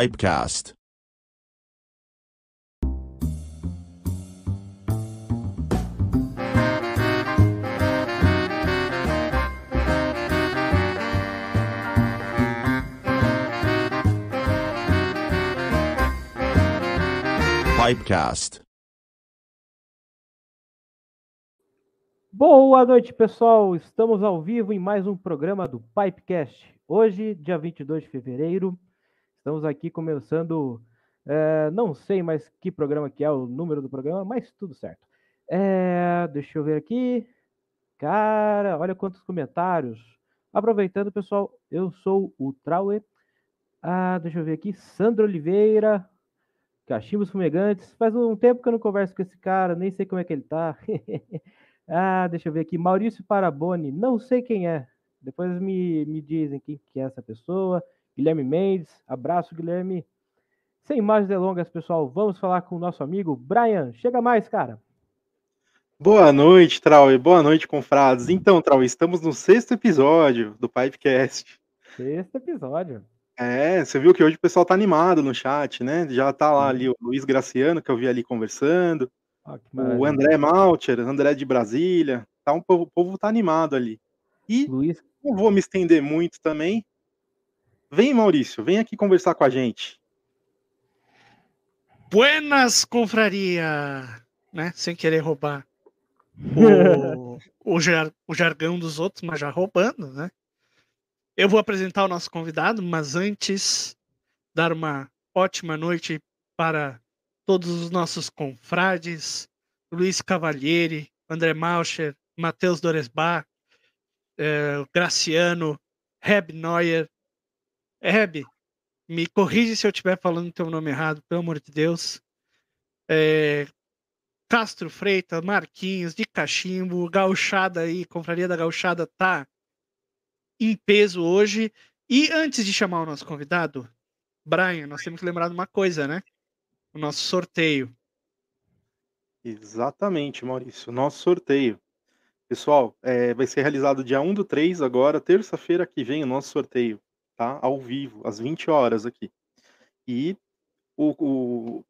Pipecast. Pipecast. Boa noite, pessoal. Estamos ao vivo em mais um programa do Pipecast. Hoje, dia 22 de fevereiro, estamos aqui começando. é, não sei mais que programa que é o número do programa, mas tudo certo. É, deixa eu ver aqui. Cara, olha quantos comentários. Aproveitando, pessoal, eu sou o Trauer. Ah, deixa eu ver aqui. Sandro Oliveira, Cachimbos Fumegantes. Faz um tempo que eu não converso com esse cara, nem sei como é que ele tá. ah, deixa eu ver aqui. Maurício Paraboni, não sei quem é. Depois me, me dizem quem que é essa pessoa. Guilherme Mendes, abraço, Guilherme. Sem mais delongas, pessoal, vamos falar com o nosso amigo Brian. Chega mais, cara. Boa noite, Trau, boa noite, confrades. Então, Trau, estamos no sexto episódio do Pipecast. Sexto episódio. É, você viu que hoje o pessoal tá animado no chat, né? Já tá lá ali o Luiz Graciano, que eu vi ali conversando, que o. André Malcher, André de Brasília, tá um povo, o povo tá animado ali. E Luiz, não vou me estender muito também. Vem, Maurício, vem aqui conversar com a gente. Buenas, confraria! Né? Sem querer roubar o, o, jar- o jargão dos outros, mas já roubando, né? Eu vou apresentar o nosso convidado, mas antes, dar uma ótima noite para todos os nossos confrades, Luiz Cavalieri, André Mauscher, Matheus Doresbach, eh, Graciano, Reb Neuer. Reb, me corrige se eu estiver falando teu nome errado, pelo amor de Deus. É, Castro Freitas, Marquinhos, de Cachimbo, Gauchada aí, Confraria da Gauchada tá em peso hoje. E antes de chamar o nosso convidado, Brian, nós temos que lembrar de uma coisa, né? O nosso sorteio. Exatamente, Maurício, nosso sorteio. Pessoal, é, vai ser realizado dia 1 do 3 agora, terça-feira que vem, o nosso sorteio, tá? Ao vivo, às 20 horas aqui. E o, o,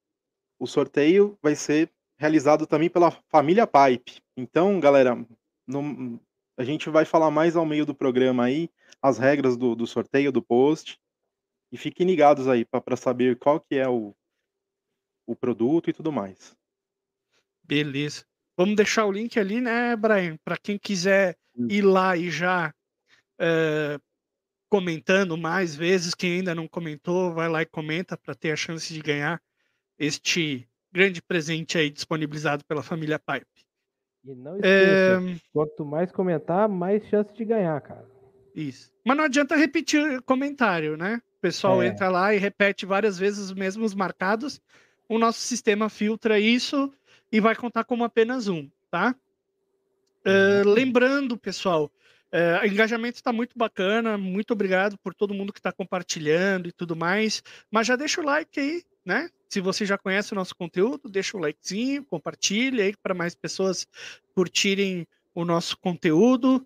o sorteio vai ser realizado também pela família Pipe. Então, galera, não- a gente vai falar mais ao meio do programa aí, as regras do, do sorteio, do post. E fiquem ligados aí para saber qual que é o, o produto e tudo mais. Beleza. Vamos deixar o link ali, né, Brian? Para quem quiser ir lá e já eh, comentando mais vezes. Quem ainda não comentou, vai lá e comenta para ter a chance de ganhar este grande presente aí disponibilizado pela família Pipe. e não É, esqueça, quanto mais comentar, mais chance de ganhar, cara. Isso. Mas não adianta repetir comentário, né? O pessoal É. entra lá e repete várias vezes os mesmos marcados. O nosso sistema filtra isso e vai contar como apenas um, tá? Eh, lembrando, pessoal, o engajamento está muito bacana. Muito obrigado por todo mundo que está compartilhando e tudo mais. Mas já deixa o like aí, né? Se você já conhece o nosso conteúdo, deixa o likezinho, compartilha aí para mais pessoas curtirem o nosso conteúdo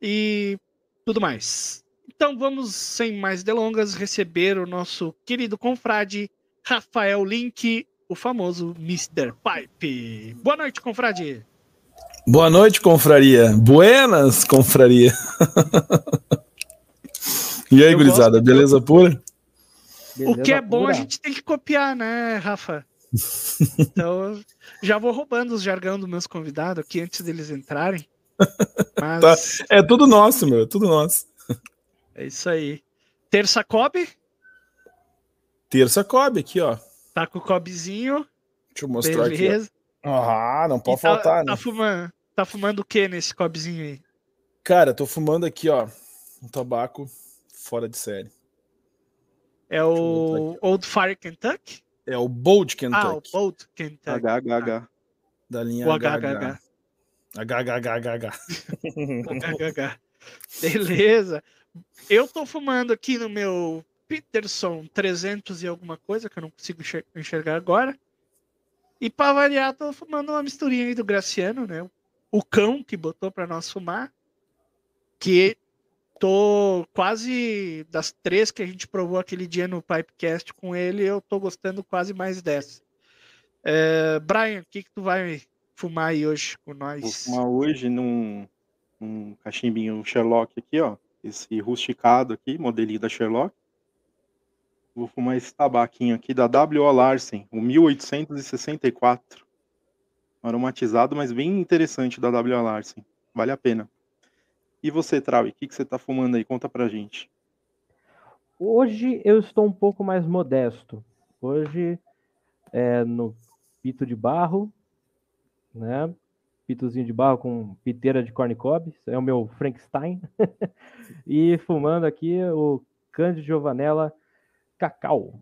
e tudo mais. Então vamos, sem mais delongas, receber o nosso querido confrade Rafael Link, o famoso Mr. Pipe. Boa noite, confrade. Boa noite, confraria. Buenas, confraria. e aí, Eu gurizada, beleza pura? o que é Beleza bom a gente tem que copiar, né, Rafa? Então, já vou roubando os jargão dos meus convidados aqui antes deles entrarem. Mas É tudo nosso, meu, é tudo nosso. é isso aí. Terça Cobb, Terça cobre aqui, ó. tá com o Cobzinho, Deixa eu mostrar aqui. beleza. ó. Ah, não pode E tá- faltar, tá, né? fumando, tá fumando o que nesse Cobzinho aí? Cara, tô fumando aqui, ó, um tabaco fora de série. É o Old Fire Kentucky? É o Bold Ah, o Kentucky, Bold Kentucky. HHH. da linha O HHH. HHH. HHHH. HHH. Beleza. Eu tô fumando aqui no meu Peterson 300 e alguma coisa, que eu não consigo enxer- enxergar agora. E pra variar, tô fumando uma misturinha aí do Graciano, né? O cão que botou pra nós fumar. Que tô quase das três que a gente provou aquele dia no Pipecast com ele, eu tô gostando quase mais dessa. É, Brian, o que, que tu vai fumar aí hoje com nós? Vou fumar hoje num, num cachimbinho Sherlock aqui, ó. Esse rusticado aqui, modelinho da Sherlock. Vou fumar esse tabaquinho aqui da W.O. Larsen, o 1864. Aromatizado, mas bem interessante da W.O. Larsen. Vale a pena. E você, Traui, o que, que você tá fumando aí? Conta pra gente. Hoje eu estou um pouco mais modesto. Hoje é no pito de barro, né? Pitozinho de barro com piteira de corn cob, é o meu Frankenstein. e fumando aqui o Cândido Giovanella Cacau.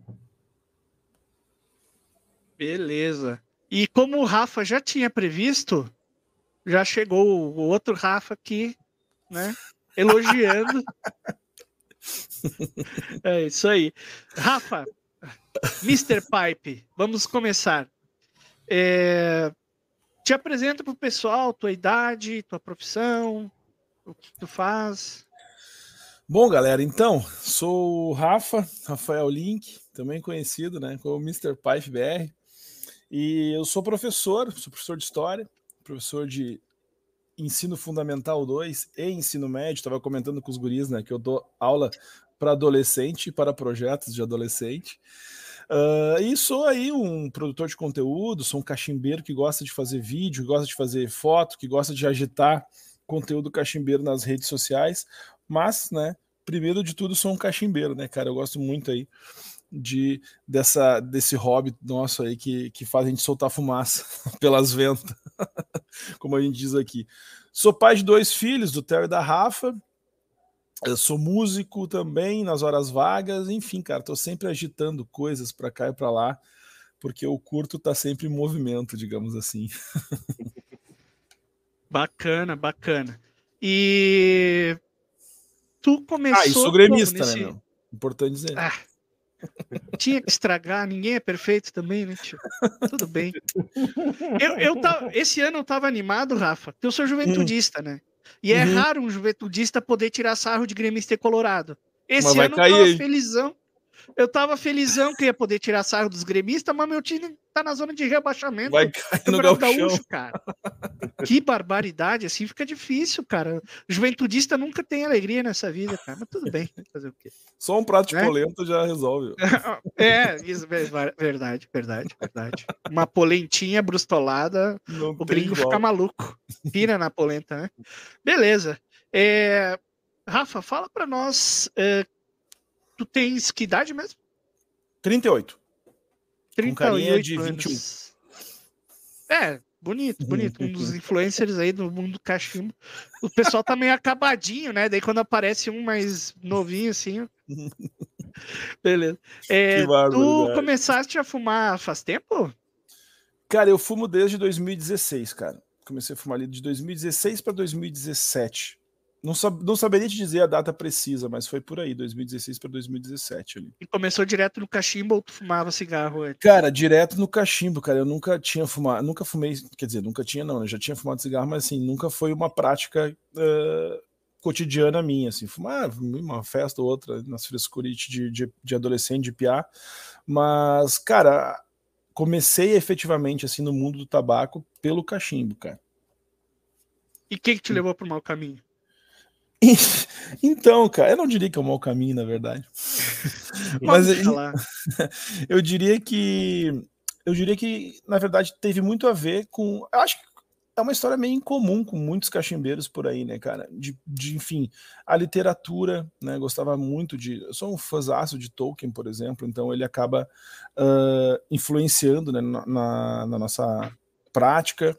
Beleza. E como o Rafa já tinha previsto, já chegou o outro Rafa aqui, né? Elogiando. é isso aí. Rafa, Mr. Pipe, vamos começar. É, te apresenta para o pessoal tua idade, tua profissão, o que tu faz. Bom, galera, então, sou o Rafa, Rafael Link, também conhecido né, como Mr. Pipe BR, e eu sou professor, sou professor de História, professor de Ensino Fundamental 2 e Ensino Médio, estava comentando com os guris, né, que eu dou aula para adolescente, para projetos de adolescente, Uh, e sou aí um produtor de conteúdo, sou um cachimbeiro que gosta de fazer vídeo, que gosta de fazer foto, que gosta de agitar conteúdo cachimbeiro nas redes sociais, mas, né, primeiro de tudo, sou um cachimbeiro, né, cara? Eu gosto muito aí de dessa desse hobby nosso aí que, que faz a gente soltar fumaça pelas ventas, como a gente diz aqui. Sou pai de dois filhos, do Theo e da Rafa, eu sou músico também nas horas vagas, enfim, cara, tô sempre agitando coisas para cá e para lá, porque o curto tá sempre em movimento, digamos assim. bacana, bacana. E tu começou. Ah, e sou gremista, nesse... né, meu? Importante dizer. Ah, tinha que estragar, ninguém é perfeito também, né, tio? Tudo bem. Eu, eu tava, esse ano eu tava animado, Rafa, porque eu sou juventudista, né? E é uhum. raro um juventudista poder tirar sarro de gremista e colorado. Esse ano eu tava felizão. Eu tava felizão que ia poder tirar sarro dos gremistas, mas meu time tá na zona de rebaixamento. Vai cair no gaúcho, cara. Que barbaridade, assim fica difícil, cara. Juventudista nunca tem alegria nessa vida, cara. Mas tudo bem, fazer o quê? Só um prato de é? polenta já resolve. É, isso, verdade, verdade, verdade. Uma polentinha brustolada, Não o gringo igual. fica maluco. Pira na polenta, né? Beleza. É... Rafa, fala para nós é, Tu tens que idade mesmo? 38. 38 Com carinha de 21. Anos. É, bonito, bonito. Um dos influencers aí do mundo do cachimbo. O pessoal tá meio acabadinho, né? Daí quando aparece um mais novinho assim. Beleza. É, tu começaste a fumar faz tempo? Cara, eu fumo desde 2016, cara. Comecei a fumar ali de 2016 para 2017. Não, sab, não saberia te dizer a data precisa, mas foi por aí, 2016 para 2017 ali. E começou direto no cachimbo ou tu fumava cigarro antes? Cara, direto no cachimbo, cara. Eu nunca tinha fumado, nunca fumei, quer dizer, nunca tinha, não, né? Já tinha fumado cigarro, mas assim, nunca foi uma prática uh, cotidiana minha, assim, fumar uma festa ou outra nas frescuras de, de, de adolescente, de piá. Mas, cara, comecei efetivamente assim no mundo do tabaco pelo cachimbo, cara. E o que, que te levou para o mau caminho? Então, cara, eu não diria que é um mau caminho, na verdade. Mas eu, eu diria que eu diria que, na verdade, teve muito a ver com. Eu acho que é uma história meio incomum com muitos cachimbeiros por aí, né, cara? De, de enfim, a literatura, né? Gostava muito de. Eu sou um fãzaço de Tolkien, por exemplo, então ele acaba uh, influenciando né, na, na nossa prática,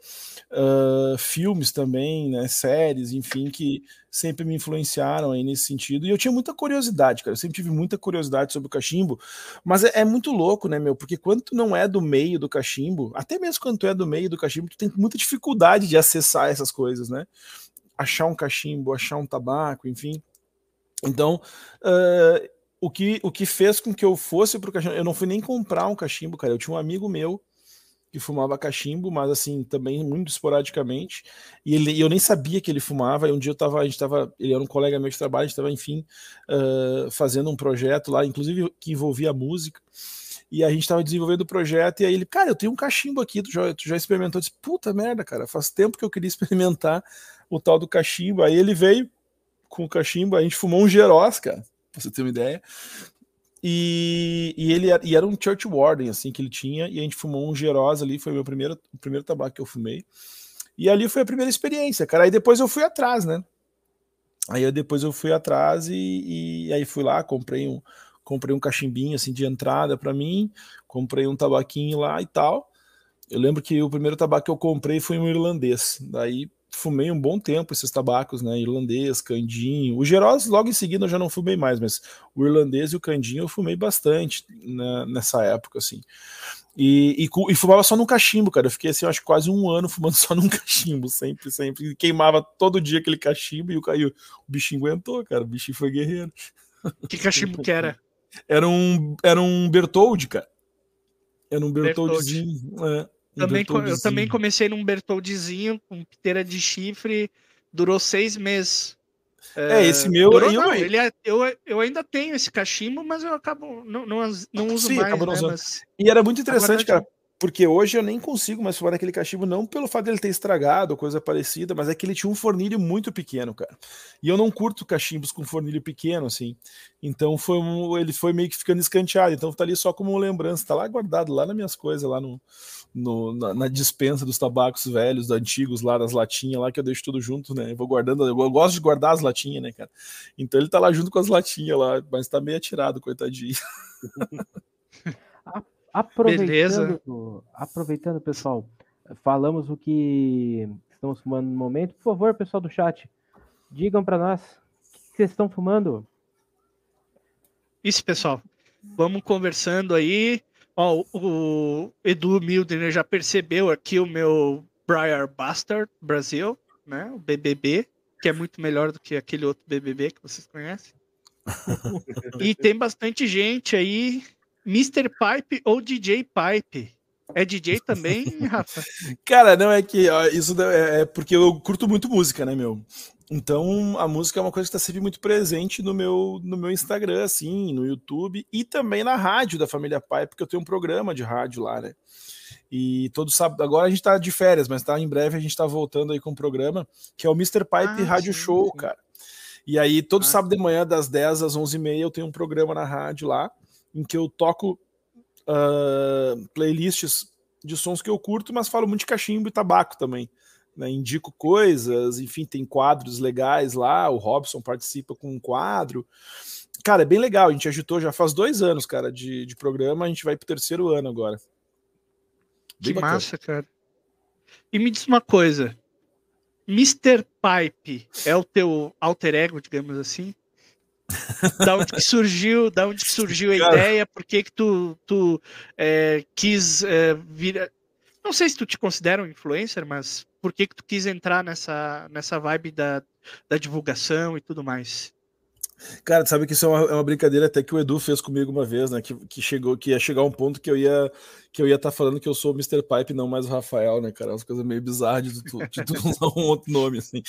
uh, filmes também, né, séries, enfim, que sempre me influenciaram aí nesse sentido. E eu tinha muita curiosidade, cara. Eu sempre tive muita curiosidade sobre o cachimbo, mas é, é, muito louco, né, meu? Porque quando tu não é do meio do cachimbo, até mesmo quando tu é do meio do cachimbo, tu tem muita dificuldade de acessar essas coisas, né? Achar um cachimbo, achar um tabaco, enfim. Então, uh, o, que, o que fez com que eu fosse pro cachimbo, eu não fui nem comprar um cachimbo, cara. Eu tinha um amigo meu que fumava cachimbo, mas assim, também muito esporadicamente. E ele, eu nem sabia que ele fumava. E um dia eu tava, a gente tava, ele era um colega meu de trabalho, a gente estava, enfim, uh, fazendo um projeto lá, inclusive que envolvia música. E a gente estava desenvolvendo o projeto, e aí ele, cara, eu tenho um cachimbo aqui, tu já, tu já experimentou? Eu disse, puta merda, cara, faz tempo que eu queria experimentar o tal do cachimbo. Aí ele veio com o cachimbo, a gente fumou um Geroz, cara, pra você ter uma ideia. E, e ele era, e era um Church Warden, assim, que ele tinha, e a gente fumou um Geroz ali, foi meu primeiro, o primeiro tabaco que eu fumei. E ali foi a primeira experiência, cara. Aí depois eu fui atrás, né? Aí eu, depois eu fui atrás e, e aí fui lá, comprei um, comprei um cachimbinho assim de entrada para mim, comprei um tabaquinho lá e tal. Eu lembro que o primeiro tabaco que eu comprei foi um irlandês. Daí fumei um bom tempo esses tabacos, né? Irlandês, candinho. O Geroz, logo em seguida, eu já não fumei mais, mas o irlandês e o candinho eu fumei bastante nessa época, assim. E, e, e, fumava só num cachimbo, cara. Eu fiquei assim, eu acho quase um ano fumando só num cachimbo, sempre, sempre. Queimava todo dia aquele cachimbo e o, o, o bichinho aguentou, cara. O bichinho foi guerreiro. Que cachimbo que era? Era um, era um Bertoldi, cara. Era um Bertoldizinho. É também, eu também comecei num Bertoldizinho com piteira de chifre, durou seis meses. É, esse meu. Durou, eu, não, ele é, eu, eu ainda tenho esse cachimbo, mas eu acabo. Não, não, não uso Sim, mais. Né, mas... E era muito interessante, cara. Porque hoje eu nem consigo mais fumar aquele cachimbo, não pelo fato dele ter estragado ou coisa parecida, mas é que ele tinha um fornilho muito pequeno, cara. E eu não curto cachimbos com fornilho pequeno, assim. Então foi um, ele foi meio que ficando escanteado. Então tá ali só como lembrança, tá lá guardado lá nas minhas coisas, lá no, no na, na, dispensa dos tabacos velhos, antigos, lá das latinhas, lá que eu deixo tudo junto, né? Eu vou guardando, eu gosto de guardar as latinhas, né, cara? Então ele tá lá junto com as latinhas lá, mas tá meio atirado, coitadinho. Aproveitando, aproveitando, pessoal, falamos o que estamos fumando no momento. Por favor, pessoal do chat, digam para nós o que vocês estão fumando. Isso, pessoal. Vamos conversando aí. Ó, o Edu Mildner já percebeu aqui o meu Briar Bastard Brasil, né? O BBB, que é muito melhor do que aquele outro BBB que vocês conhecem. e tem bastante gente aí Mr. Pipe ou DJ Pipe? É DJ também, Rafa? Cara, não é que ó, isso é, é porque eu curto muito música, né, meu? Então a música é uma coisa que está sempre muito presente no meu, no meu Instagram, assim, no YouTube e também na rádio da família Pai, porque eu tenho um programa de rádio lá, né? E todo sábado, agora a gente tá de férias, mas tá em breve a gente tá voltando aí com um programa que é o Mr. Pipe ah, Rádio sim, Show, sim. cara. E aí todo ah, sábado sim. de manhã das 10 às 11h30 eu tenho um programa na rádio lá em que eu toco uh, playlists de sons que eu curto, mas falo muito de cachimbo e tabaco também. Né? Indico coisas, enfim, tem quadros legais lá. O Robson participa com um quadro. Cara, é bem legal. A gente agitou já faz dois anos, cara, de, de programa. A gente vai pro terceiro ano agora. Bem que bacana. massa, cara. E me diz uma coisa: Mr. Pipe é o teu alter ego, digamos assim? da onde que surgiu, da onde que surgiu a Cara. ideia, por que que tu, tu é, quis é, vir... Não sei se tu te considera um influencer, mas por que que tu quis entrar nessa, nessa vibe da, da divulgação e tudo mais? Cara, sabe que isso é uma, é uma, brincadeira até que o Edu fez comigo uma vez, né? Que, que chegou, que ia chegar um ponto que eu ia que eu ia estar tá falando que eu sou o Mr. Pipe, não mais o Rafael, né, cara? É uma coisa meio bizarra de tu, de tu usar um outro nome, assim.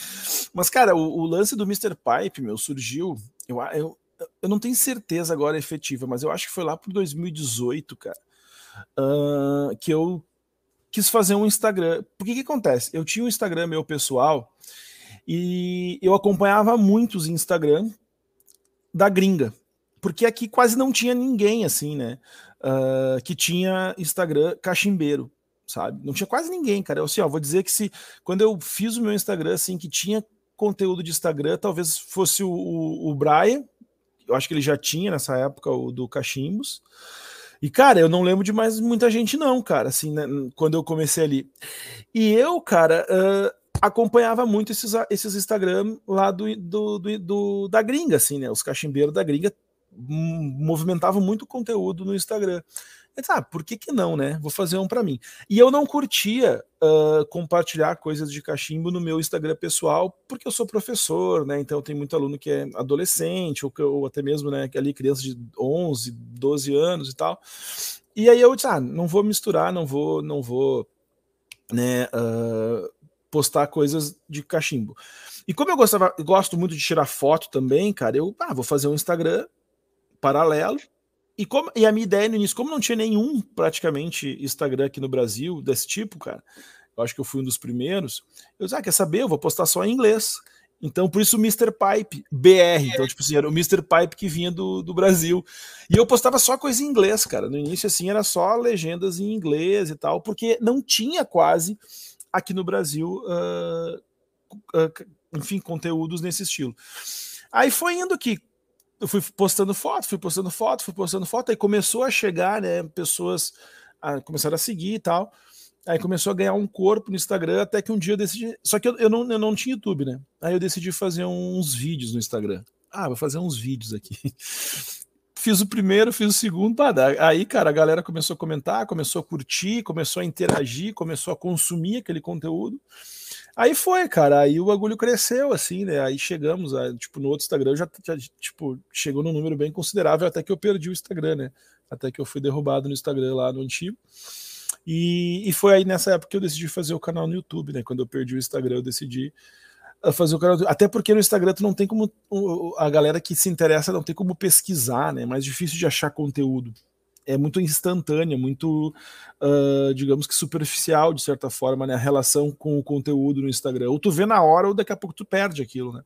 Mas, cara, o, o, lance do Mr. Pipe, meu, surgiu. Eu, eu, eu não tenho certeza agora efetiva, mas eu acho que foi lá por 2018, cara. Uh, que eu quis fazer um Instagram. Por que que acontece? Eu tinha um Instagram meu pessoal e eu acompanhava muitos Instagram da gringa, porque aqui quase não tinha ninguém assim, né? Uh, que tinha Instagram cachimbeiro, sabe? Não tinha quase ninguém, cara. Eu assim, ó, vou dizer que se quando eu fiz o meu Instagram assim que tinha conteúdo de Instagram, talvez fosse o, o, o Brian, eu acho que ele já tinha nessa época o do Cachimbos. E, cara, eu não lembro de mais muita gente, não, cara, assim, né, quando eu comecei ali. E eu, cara, uh, acompanhava muito esses, esses Instagram lá do, do, do, do, da gringa, assim, né? Os cachimbeiros da gringa movimentavam muito conteúdo no Instagram. Eu ah, por que, que não, né? Vou fazer um para mim. E eu não curtia uh, compartilhar coisas de cachimbo no meu Instagram pessoal, porque eu sou professor, né? Então tem muito aluno que é adolescente, ou, ou até mesmo, né, ali criança de 11, 12 anos e tal. E aí eu disse, ah, não vou misturar, não vou, não vou, né, uh, postar coisas de cachimbo. E como eu gostava, gosto muito de tirar foto também, cara, eu ah, vou fazer um Instagram paralelo. E, como, e a minha ideia no início, como não tinha nenhum praticamente Instagram aqui no Brasil desse tipo, cara, eu acho que eu fui um dos primeiros, eu disse, ah, quer saber? Eu vou postar só em inglês. Então, por isso o Mr. Pipe BR. Então, tipo assim, era o Mr. Pipe que vinha do, do Brasil. E eu postava só coisa em inglês, cara. No início, assim, era só legendas em inglês e tal, porque não tinha quase aqui no Brasil, uh, uh, enfim, conteúdos nesse estilo. Aí foi indo que eu fui postando foto, fui postando foto, fui postando foto, aí começou a chegar, né, pessoas a, começaram a seguir e tal. Aí começou a ganhar um corpo no Instagram, até que um dia eu decidi. Só que eu, eu, não, eu não tinha YouTube, né? Aí eu decidi fazer uns vídeos no Instagram. Ah, vou fazer uns vídeos aqui. fiz o primeiro, fiz o segundo, aí, cara, a galera começou a comentar, começou a curtir, começou a interagir, começou a consumir aquele conteúdo. Aí foi, cara, aí o bagulho cresceu, assim, né? Aí chegamos, a, tipo, no outro Instagram já, já, tipo, chegou num número bem considerável, até que eu perdi o Instagram, né? Até que eu fui derrubado no Instagram lá no antigo. E, e foi aí nessa época que eu decidi fazer o canal no YouTube, né? Quando eu perdi o Instagram, eu decidi ah, fazer o canal. Até porque no Instagram tu não tem como. A galera que se interessa não tem como pesquisar, né? É mais difícil de achar conteúdo. É muito instantâneo, muito, uh, digamos que superficial, de certa forma, né? A relação com o conteúdo no Instagram. Ou tu vê na hora, ou daqui a pouco tu perde aquilo, né?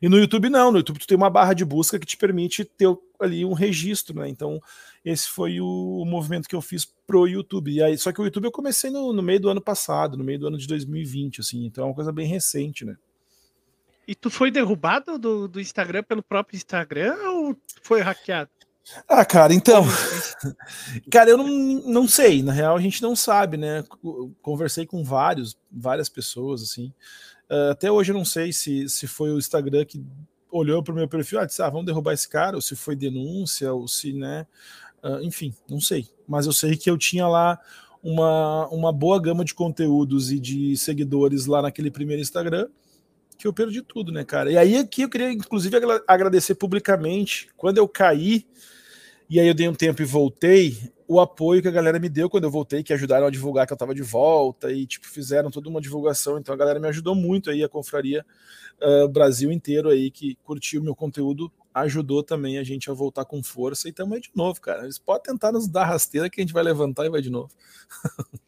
E no YouTube não, no YouTube tu tem uma barra de busca que te permite ter ali um registro, né? Então, esse foi o, o, movimento que eu fiz pro YouTube. E aí, só que o YouTube eu comecei no, no, meio do ano passado, no meio do ano de 2020, assim, então é uma coisa bem recente, né? E tu foi derrubado do, do Instagram pelo próprio Instagram ou foi hackeado? Ah, cara, então. cara, eu não, não sei. Na real, a gente não sabe, né? Conversei com vários, várias pessoas, assim. Uh, até hoje eu não sei se, se foi o Instagram que olhou para o meu perfil, ah, disse, ah, vamos derrubar esse cara, ou se foi denúncia, ou se, né? Uh, enfim, não sei. Mas eu sei que eu tinha lá uma, uma boa gama de conteúdos e de seguidores lá naquele primeiro Instagram, que eu perdi tudo, né, cara? E aí aqui eu queria, inclusive, agradecer publicamente. Quando eu caí, e aí eu dei um tempo e voltei, o apoio que a galera me deu quando eu voltei, que ajudaram a divulgar que eu tava de volta e tipo fizeram toda uma divulgação. Então a galera me ajudou muito aí a confraria uh, Brasil inteiro aí que curtiu o meu conteúdo, ajudou também a gente a voltar com força e também de novo, cara. Eles podem tentar nos dar rasteira que a gente vai levantar e vai de novo.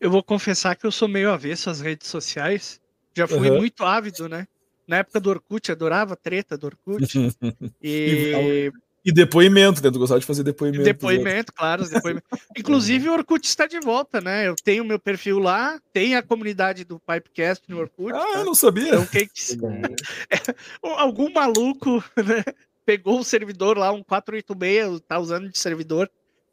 eu vou confessar que eu sou meio avesso às redes sociais. Já fui uhum. muito ávido, né? Na época do Orkut, adorava treta do Orkut. e e depoimento, né? Tu gostava de fazer depoimento. Depoimento, claro. Depoimento. Inclusive, o Orkut está de volta, né? Eu tenho meu perfil lá, tem a comunidade do Pipecast no Orkut. Ah, tá? eu não sabia. Então, quem... é, algum maluco né, pegou o servidor lá, um 486, tá usando de servidor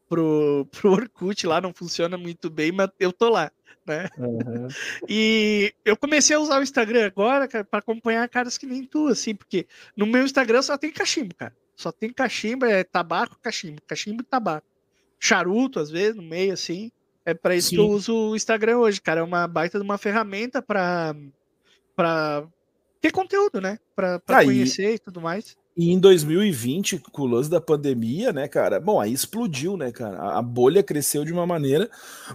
pro, pro Orkut lá, não funciona muito bem, mas eu tô lá. Né? Uhum. E eu comecei a usar o Instagram agora, para acompanhar caras que nem tu, assim, porque no meu Instagram só tem cachimbo, cara. Só tem cachimbo, é tabaco, cachimbo, cachimbo e tabaco. Charuto, às vezes, no meio, assim. É para isso Sim. que eu uso o Instagram hoje, cara. É uma baita de uma ferramenta para para ter conteúdo, né? Para ah, conhecer e... e tudo mais. E em 2020, com o lance da pandemia, né, cara? Bom, aí explodiu, né, cara? A bolha cresceu de uma maneira,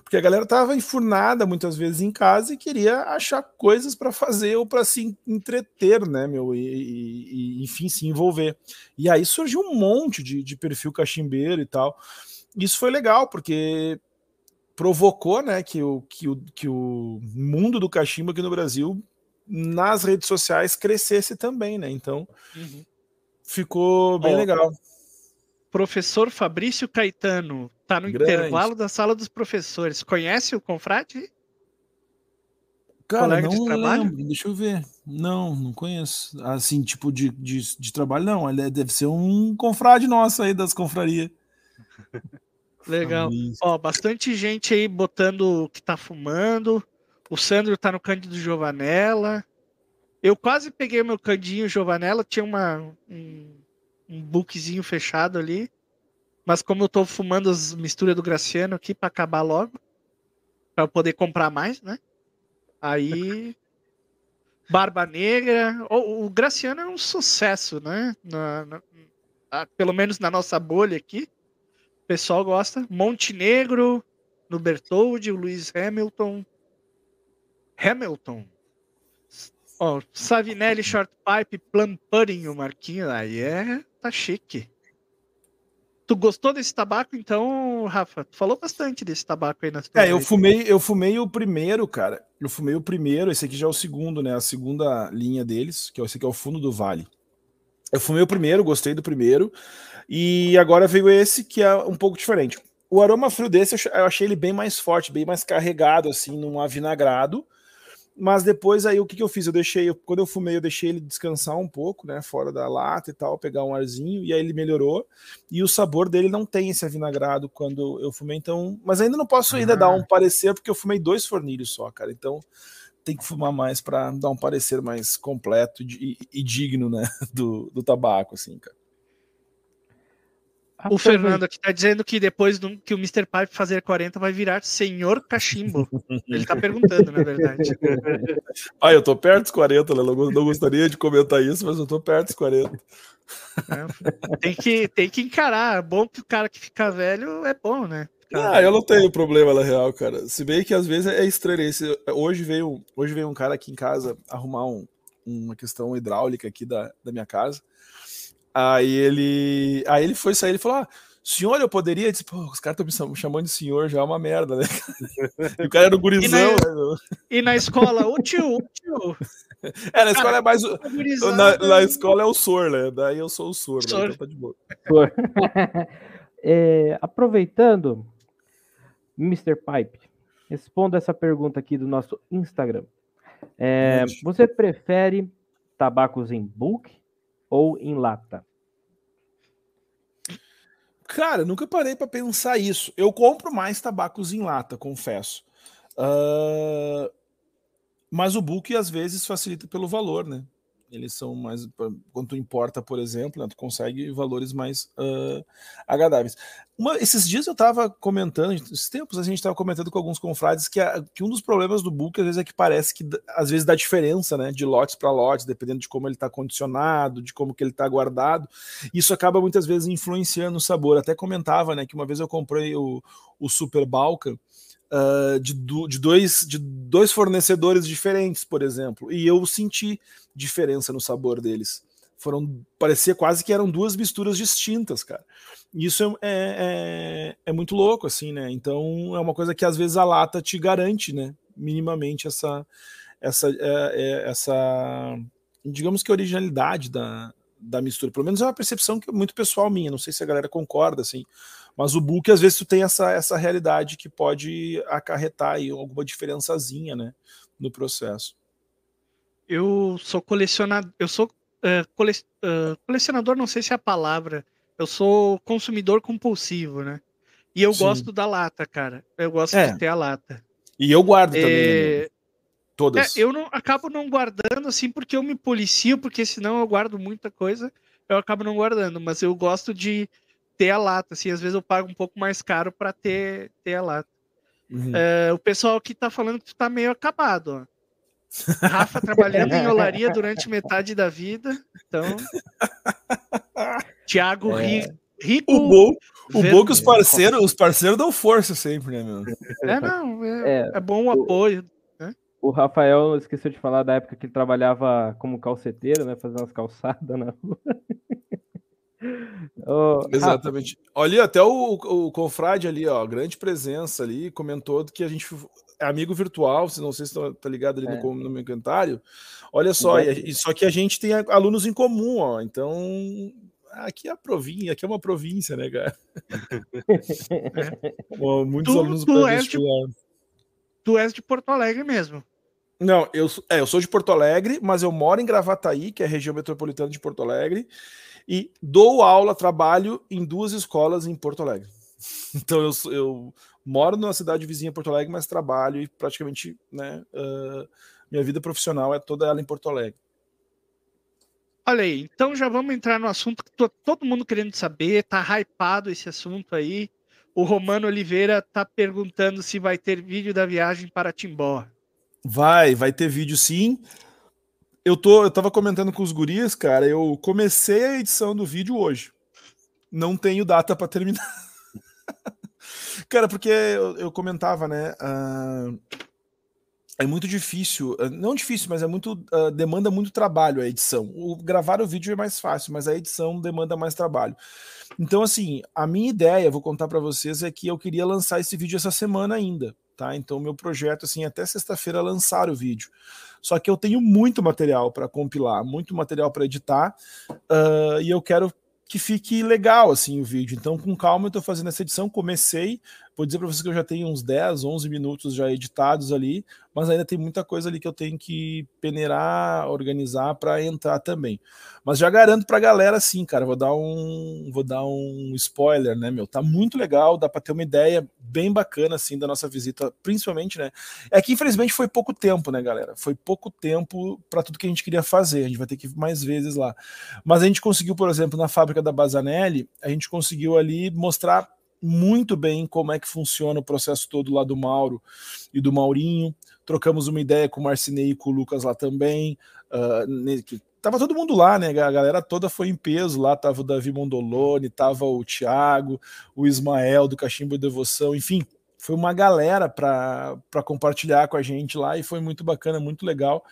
porque a galera tava enfurnada muitas vezes em casa e queria achar coisas para fazer ou para se entreter, né, meu? E, e, e, enfim, se envolver. E aí surgiu um monte de, de perfil cachimbeiro e tal. Isso foi legal, porque provocou, né, que o, que o, que o mundo do cachimbo aqui no Brasil nas redes sociais crescesse também, né? Então, uhum. Ficou bem legal. Professor Fabrício Caetano tá no Grande. intervalo da sala dos professores. Conhece o confrade? Cara, Colega não de trabalho? lembro, deixa eu ver. Não, não conheço. Assim, tipo de, de, de trabalho, não. Ele é, deve ser um confrade nosso aí das confrarias. Legal. Ó, bastante gente aí botando que tá fumando. O Sandro tá no Cândido Giovanella. Eu quase peguei o meu Candinho Giovanella, tinha uma, um, um bookzinho fechado ali. Mas como eu tô fumando as misturas do Graciano aqui para acabar logo, para poder comprar mais, né? Aí Barba Negra, o, o Graciano é um sucesso, né? Na, na, pelo menos na nossa bolha aqui. O pessoal gosta. Montenegro, no Bertoldi, o Luiz Hamilton. Hamilton. Ó, Savinelli, Short Pipe, Plum Pudding, o Marquinho. Aí é. Tá chique. Tu gostou desse tabaco, então, Rafa? Tu falou bastante desse tabaco aí na tua É, eu fumei, eu fumei o primeiro, cara. Eu fumei o primeiro, esse aqui já é o segundo, né? A segunda linha deles, que é esse aqui é o fundo do vale. Eu fumei o primeiro, gostei do primeiro. E agora veio esse que é um pouco diferente. O aroma frio desse eu ach- eu achei ele bem mais forte, bem mais carregado, assim, num avinagrado. Mas depois aí o que, que eu fiz? Eu deixei, eu- quando eu fumei, eu deixei ele descansar um pouco, né? Fora da lata e tal, pegar um arzinho, e aí ele melhorou. E o sabor dele não tem esse avinagrado quando eu fumei, então. Mas ainda não posso ainda Ah. dar um parecer, porque eu fumei dois fornilhos só, cara. Então tem que fumar mais para dar um parecer mais completo e, e digno, né? Do, do tabaco, assim, cara. O Fernando aqui tá dizendo que depois do, que o Mr. Pipe fazer 40 vai virar senhor cachimbo. Ele tá perguntando, na verdade. Ah, eu tô perto dos 40, né? Não, não gostaria de comentar isso, mas eu tô perto dos 40. né? Tem, que, tem que encarar. É bom que o cara que fica velho é bom, né? Ah, eu não tenho problema na real, cara. Se bem que às vezes é estranho. Esse, hoje, veio, hoje veio um cara aqui em casa arrumar um- uma questão hidráulica aqui da, da minha casa. Aí ele, aí ele foi sair, ele falou: ah, senhor, eu poderia? Eu disse, Pô, os caras estão me cham- chamando de senhor, já é uma merda, né? e o cara era um gurizão, E né? meu? E na escola, ô tio, ô tio. É, na escola é mais. o- gurizada- Na, na escola é o sor, né? Daí eu sou o sor, né? Sor. Então tá de boa. É, aproveitando, Mr. Pipe, responda essa pergunta aqui do nosso Instagram. É, você prefere tabacos em bulk ou em lata? Cara, nunca parei pra pensar isso. Eu compro mais tabacos em lata, confesso. Ah, mas o book às vezes facilita pelo valor, né? Eles são mais. Quando importa, por exemplo, né, tu consegue valores mais ah, agradáveis. Uma- esses dias eu tava comentando, esses tempos a gente tava comentando com alguns confrades que, a- que um dos problemas do book às vezes é que parece que às vezes dá diferença, né? De lotes para lotes, dependendo de como ele tá condicionado, de como que ele tá guardado. Isso acaba muitas vezes influenciando o sabor. Até comentava, né, que uma vez eu comprei o, o Super Balkan ah, de, du- de, dois, de dois fornecedores diferentes, por exemplo, e eu senti diferença no sabor deles. Foram, parecia quase que eram duas misturas distintas, cara. E Isso é, é, é, é muito louco, assim, né? Então é uma coisa que às vezes a lata te garante, né? Minimamente essa, essa, é, é, essa digamos que originalidade da, da mistura. Pelo menos é uma percepção que é muito pessoal minha. Não sei se a galera concorda, assim. Mas o book, às vezes, tu tem essa, essa realidade que pode acarretar aí alguma diferençazinha, né? No processo. Eu sou colecionador. Eu sou eh, cole- eh, colecionador, não sei se é a palavra. Eu sou consumidor compulsivo, né? E eu Sim. gosto da lata, cara. Eu gosto É. de ter a lata. E eu guardo também, né, É, meu? É, Todas. eu não acabo não guardando assim porque eu me policio, porque senão eu guardo muita coisa, eu acabo não guardando, mas eu gosto de ter a lata, assim, às vezes eu pago um pouco mais caro para ter, ter a lata. Uhum. É, o pessoal aqui tá falando que tá meio acabado, ó. Rafa trabalhando em olaria durante metade da vida, então. Tiago Ri- Rico. O bom, o bom que os parceiros, os parceiros dão força sempre, né, meu? É, não, é, É, é bom o apoio. O Rafael esqueceu de falar da época que ele trabalhava como calceteiro, né? Fazendo umas calçadas na rua. Rafa, Exatamente. Olha, até o, o Confrade ali, ó, grande presença ali, comentou que a gente é amigo virtual, se não sei se tá, tá ligado ali É. no, no meu comentário. Olha só, e, a- e só que a gente tem alunos em comum, ó. Então, aqui é a província, aqui é uma província, né, cara? Ó, Muitos Tu- alunos tu és de-. Tu és de Porto Alegre mesmo. Não, eu, sou- é, eu sou de Porto Alegre, mas eu moro em Gravataí, que é a região metropolitana de Porto Alegre, e dou aula, trabalho em duas escolas em Porto Alegre. Então eu, eu moro numa cidade vizinha Porto Alegre, mas trabalho e praticamente, né, ah, minha vida profissional é toda ela em Porto Alegre. Olha aí, então já vamos entrar no assunto que to- todo mundo querendo saber, tá hypado esse assunto aí. O Romano Oliveira tá perguntando se vai ter vídeo da viagem para Timbó. Vai, vai ter vídeo sim. Eu tô, eu tava comentando com os guris, cara, eu comecei a edição do vídeo hoje. Não tenho data para terminar. Cara, porque eu, eu comentava, né? Uh, é muito difícil, ah, não difícil, mas é muito uh, demanda muito trabalho a edição. O gravar o vídeo é mais fácil, mas a edição demanda mais trabalho. Então, assim, a minha ideia, vou contar para vocês, é que eu queria lançar esse vídeo essa semana ainda, tá? Então, meu projeto, assim, até sexta-feira lançar o vídeo. Só que eu tenho muito material para compilar, muito material para editar, uh, e eu quero que fique legal assim o vídeo. Então, com calma, eu estou fazendo essa edição. Comecei, vou dizer para vocês que eu já tenho uns 10, 11 minutos já editados ali, mas ainda tem muita coisa ali que eu tenho que peneirar, organizar para entrar também. Mas já garanto para a galera assim, cara, vou dar um vou dar um spoiler, né, meu? Tá muito legal, dá para ter uma ideia bem bacana assim da nossa visita, principalmente, né? É que infelizmente foi pouco tempo, né, galera? Foi pouco tempo para tudo que a gente queria fazer. A gente vai ter que ir mais vezes lá. Mas a gente conseguiu, por exemplo, na fábrica da Bazanelli, a gente conseguiu ali mostrar muito bem como é que funciona o processo todo lá do Mauro e do Maurinho. Trocamos uma ideia com o Marcinei e com o Lucas lá também. Uh, tava todo mundo lá, né? A galera toda foi em peso lá. Tava o Davi Mondolone, tava o Thiago, o Ismael do Cachimbo e Devoção, enfim. Foi uma galera para compartilhar com a gente lá e foi muito bacana, muito legal.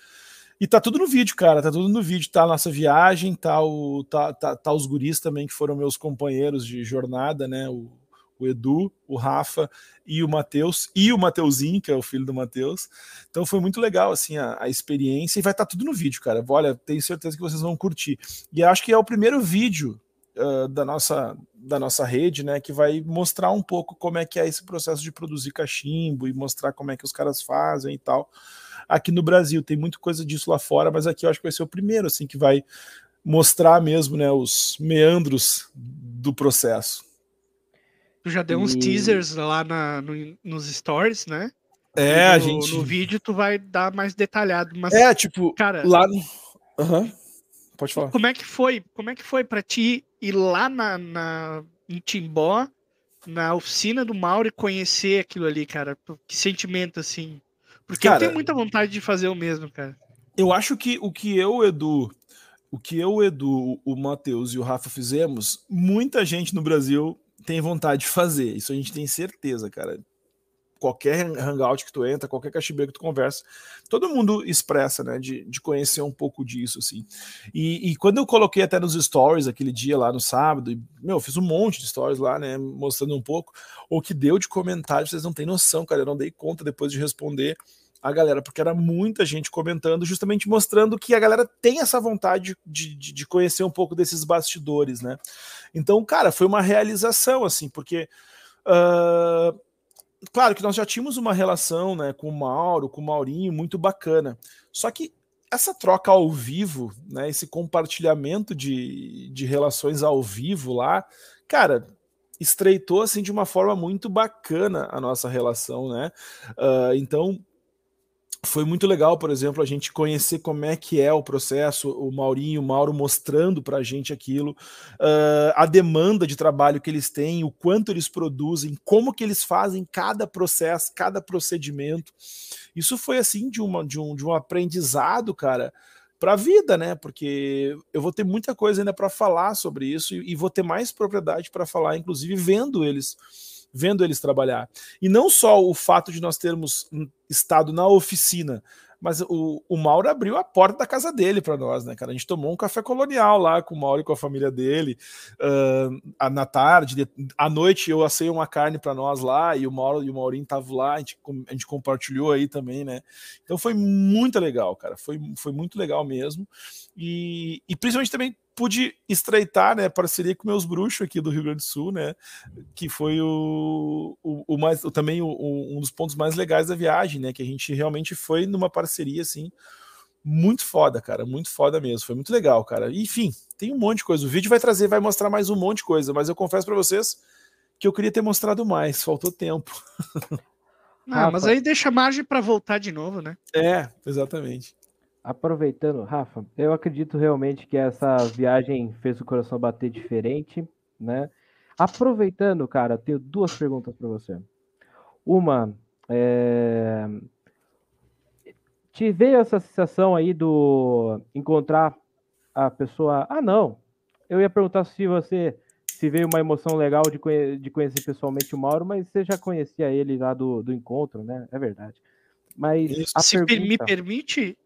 E tá tudo no vídeo, cara. Tá tudo no vídeo. Tá a nossa viagem, tá, o, tá, tá, tá os guris também, que foram meus companheiros de jornada, né? O, o Edu, o Rafa e o Matheus, e o Mateuzinho, que é o filho do Matheus. Então foi muito legal assim a, a experiência e vai estar tá tudo no vídeo, cara. Olha, tenho certeza que vocês vão curtir. E acho que é o primeiro vídeo uh, da, nossa, da nossa rede, né, que vai mostrar um pouco como é que é esse processo de produzir cachimbo e mostrar como é que os caras fazem e tal. Aqui no Brasil tem muita coisa disso lá fora, mas aqui eu acho que vai ser o primeiro assim que vai mostrar mesmo, né, os meandros do processo. Tu já deu e... uns teasers lá na, no, nos stories, né? É, no, a gente. No vídeo tu vai dar mais detalhado, mas. É, tipo, cara. Lá no. Uhum. Pode falar. Como é que foi? Como é que foi para ti ir lá na, na, em Timbó, na oficina do Mauro e conhecer aquilo ali, cara? Que sentimento assim. Porque cara, eu tenho muita vontade de fazer o mesmo, cara. Eu acho que o que eu, Edu, o que eu, Edu, o Matheus e o Rafa fizemos, muita gente no Brasil tem vontade de fazer. Isso a gente tem certeza, cara. Qualquer hangout que tu entra, qualquer cachimbeiro que tu conversa, todo mundo expressa, né, de, de conhecer um pouco disso, assim. E, e, quando eu coloquei até nos stories aquele dia lá no sábado, e, meu, fiz um monte de stories lá, né, mostrando um pouco, o que deu de comentário, vocês não têm noção, cara, eu não dei conta depois de responder a galera, porque era muita gente comentando, justamente mostrando que a galera tem essa vontade de, de, de, conhecer um pouco desses bastidores, né? Então, cara, foi uma realização, assim, porque. Uh, claro que nós já tínhamos uma relação né, com o Mauro, com o Maurinho, muito bacana. Só que essa troca ao vivo, né, esse compartilhamento de, de relações ao vivo lá, cara, estreitou assim de uma forma muito bacana a nossa relação, né? Uh, então foi muito legal, por exemplo, a gente conhecer como é que é o processo, o Maurinho, o Mauro mostrando para a gente aquilo, uh, a demanda de trabalho que eles têm, o quanto eles produzem, como que eles fazem cada processo, cada procedimento. Isso foi assim de, uma, de, um, de um aprendizado, cara, para a vida, né? Porque eu vou ter muita coisa ainda para falar sobre isso e, e vou ter mais propriedade para falar, inclusive vendo eles vendo eles trabalhar. E não só o fato de nós termos estado na oficina, mas o, o Mauro abriu a porta da casa dele para nós, né, cara? A gente tomou um café colonial lá com o Mauro e com a família dele uh, na tarde. De, à noite eu assei uma carne para nós lá e o Mauro e o Maurinho estavam lá, a gente, a gente compartilhou aí também, né? Então foi muito legal, cara. Foi, foi muito legal mesmo. E, e principalmente também pude estreitar, né, parceria com meus bruxos aqui do Rio Grande do Sul, né, que foi o, o, o mais, o, também o, um dos pontos mais legais da viagem, né, que a gente realmente foi numa parceria, assim, muito foda, cara, muito foda mesmo, foi muito legal, cara. Enfim, tem um monte de coisa, o vídeo vai trazer, vai mostrar mais um monte de coisa, mas eu confesso para vocês que eu queria ter mostrado mais, faltou tempo. Ah, mas aí deixa margem para voltar de novo, né? É, exatamente. Aproveitando, Rafa, eu acredito realmente que essa viagem fez o coração bater diferente, né? Aproveitando, cara, tenho duas perguntas para você. Uma, é... te veio essa sensação aí do encontrar a pessoa? Ah, não. Eu ia perguntar se você se veio uma emoção legal de, conhe de conhecer pessoalmente o Mauro, mas você já conhecia ele lá do, do encontro, né? É verdade. Mas Se pergunta, me permite.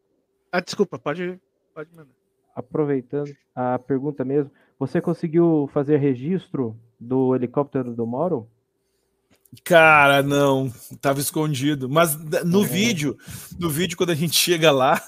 Ah, desculpa, pode, pode mandar. aproveitando a pergunta mesmo, você conseguiu fazer registro do helicóptero do Mauro? Cara, não, tava escondido. Mas no É. vídeo, no vídeo, quando a gente chega lá,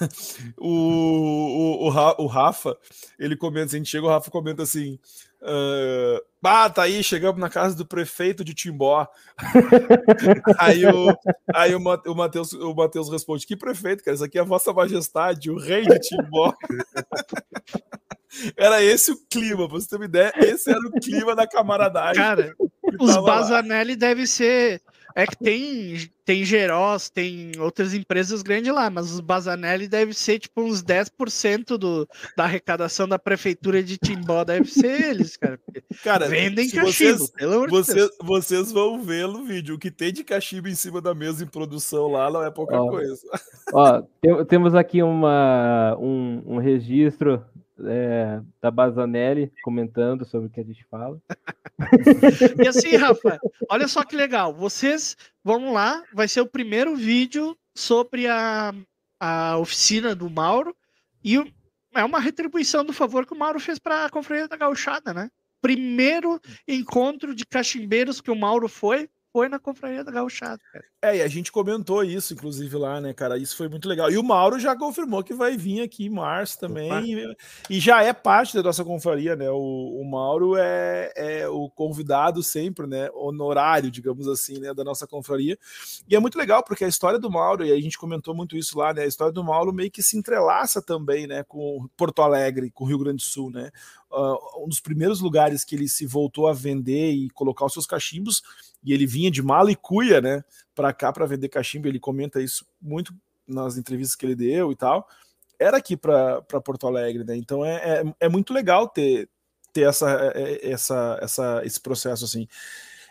o, o, o, o Rafa, ele comenta, a gente chega, o Rafa comenta assim: ah, ah, tá aí, chegamos na casa do prefeito de Timbó. aí o, aí o, o Matheus o Mateus responde: que prefeito, cara? Isso aqui é Vossa Majestade, o rei de Timbó. Era esse o clima, pra você ter uma ideia, esse era o clima da camaradagem. Cara, os. Bazanelli deve ser. É que tem, tem Geros, tem outras empresas grandes lá, mas os Bazanelli deve ser tipo uns 10% do, da arrecadação da prefeitura de Timbó, deve ser eles, cara. Cara, Vendem cachimbo, vocês, pelo amor de Vocês, Deus. vocês vão ver no vídeo. O que tem de cachimbo em cima da mesa em produção lá não é pouca Ó. coisa. Ó, tem- temos aqui uma, um, um registro é, da Bazanelli comentando sobre o que a gente fala. E assim, Rafa, olha só que legal. Vocês vão lá, vai ser o primeiro vídeo sobre a, a oficina do Mauro e o- é uma retribuição do favor que o Mauro fez para a Confraria da Gauchada, né? Primeiro encontro de cachimbeiros que o Mauro foi, foi na Confraria da Gauchada. cara. É, e a gente comentou isso, inclusive, lá, né, cara? Isso foi muito legal. E o Mauro já confirmou que vai vir aqui em março também. E, e já é parte da nossa confraria, né? O, o Mauro é, é o convidado sempre, né? Honorário, digamos assim, né? Da nossa confraria. E é muito legal, porque a história do Mauro, e a gente comentou muito isso lá, né? A história do Mauro meio que se entrelaça também, né? Com Porto Alegre, com o Rio Grande do Sul, né? Uh, um dos primeiros lugares que ele se voltou a vender e colocar os seus cachimbos, e ele vinha de mala e cuia, né? para cá para vender cachimbo, ele comenta isso muito nas entrevistas que ele deu e tal. Era aqui para Porto Alegre, né? Então é, é, é, muito legal ter, ter essa, essa, essa, esse processo assim.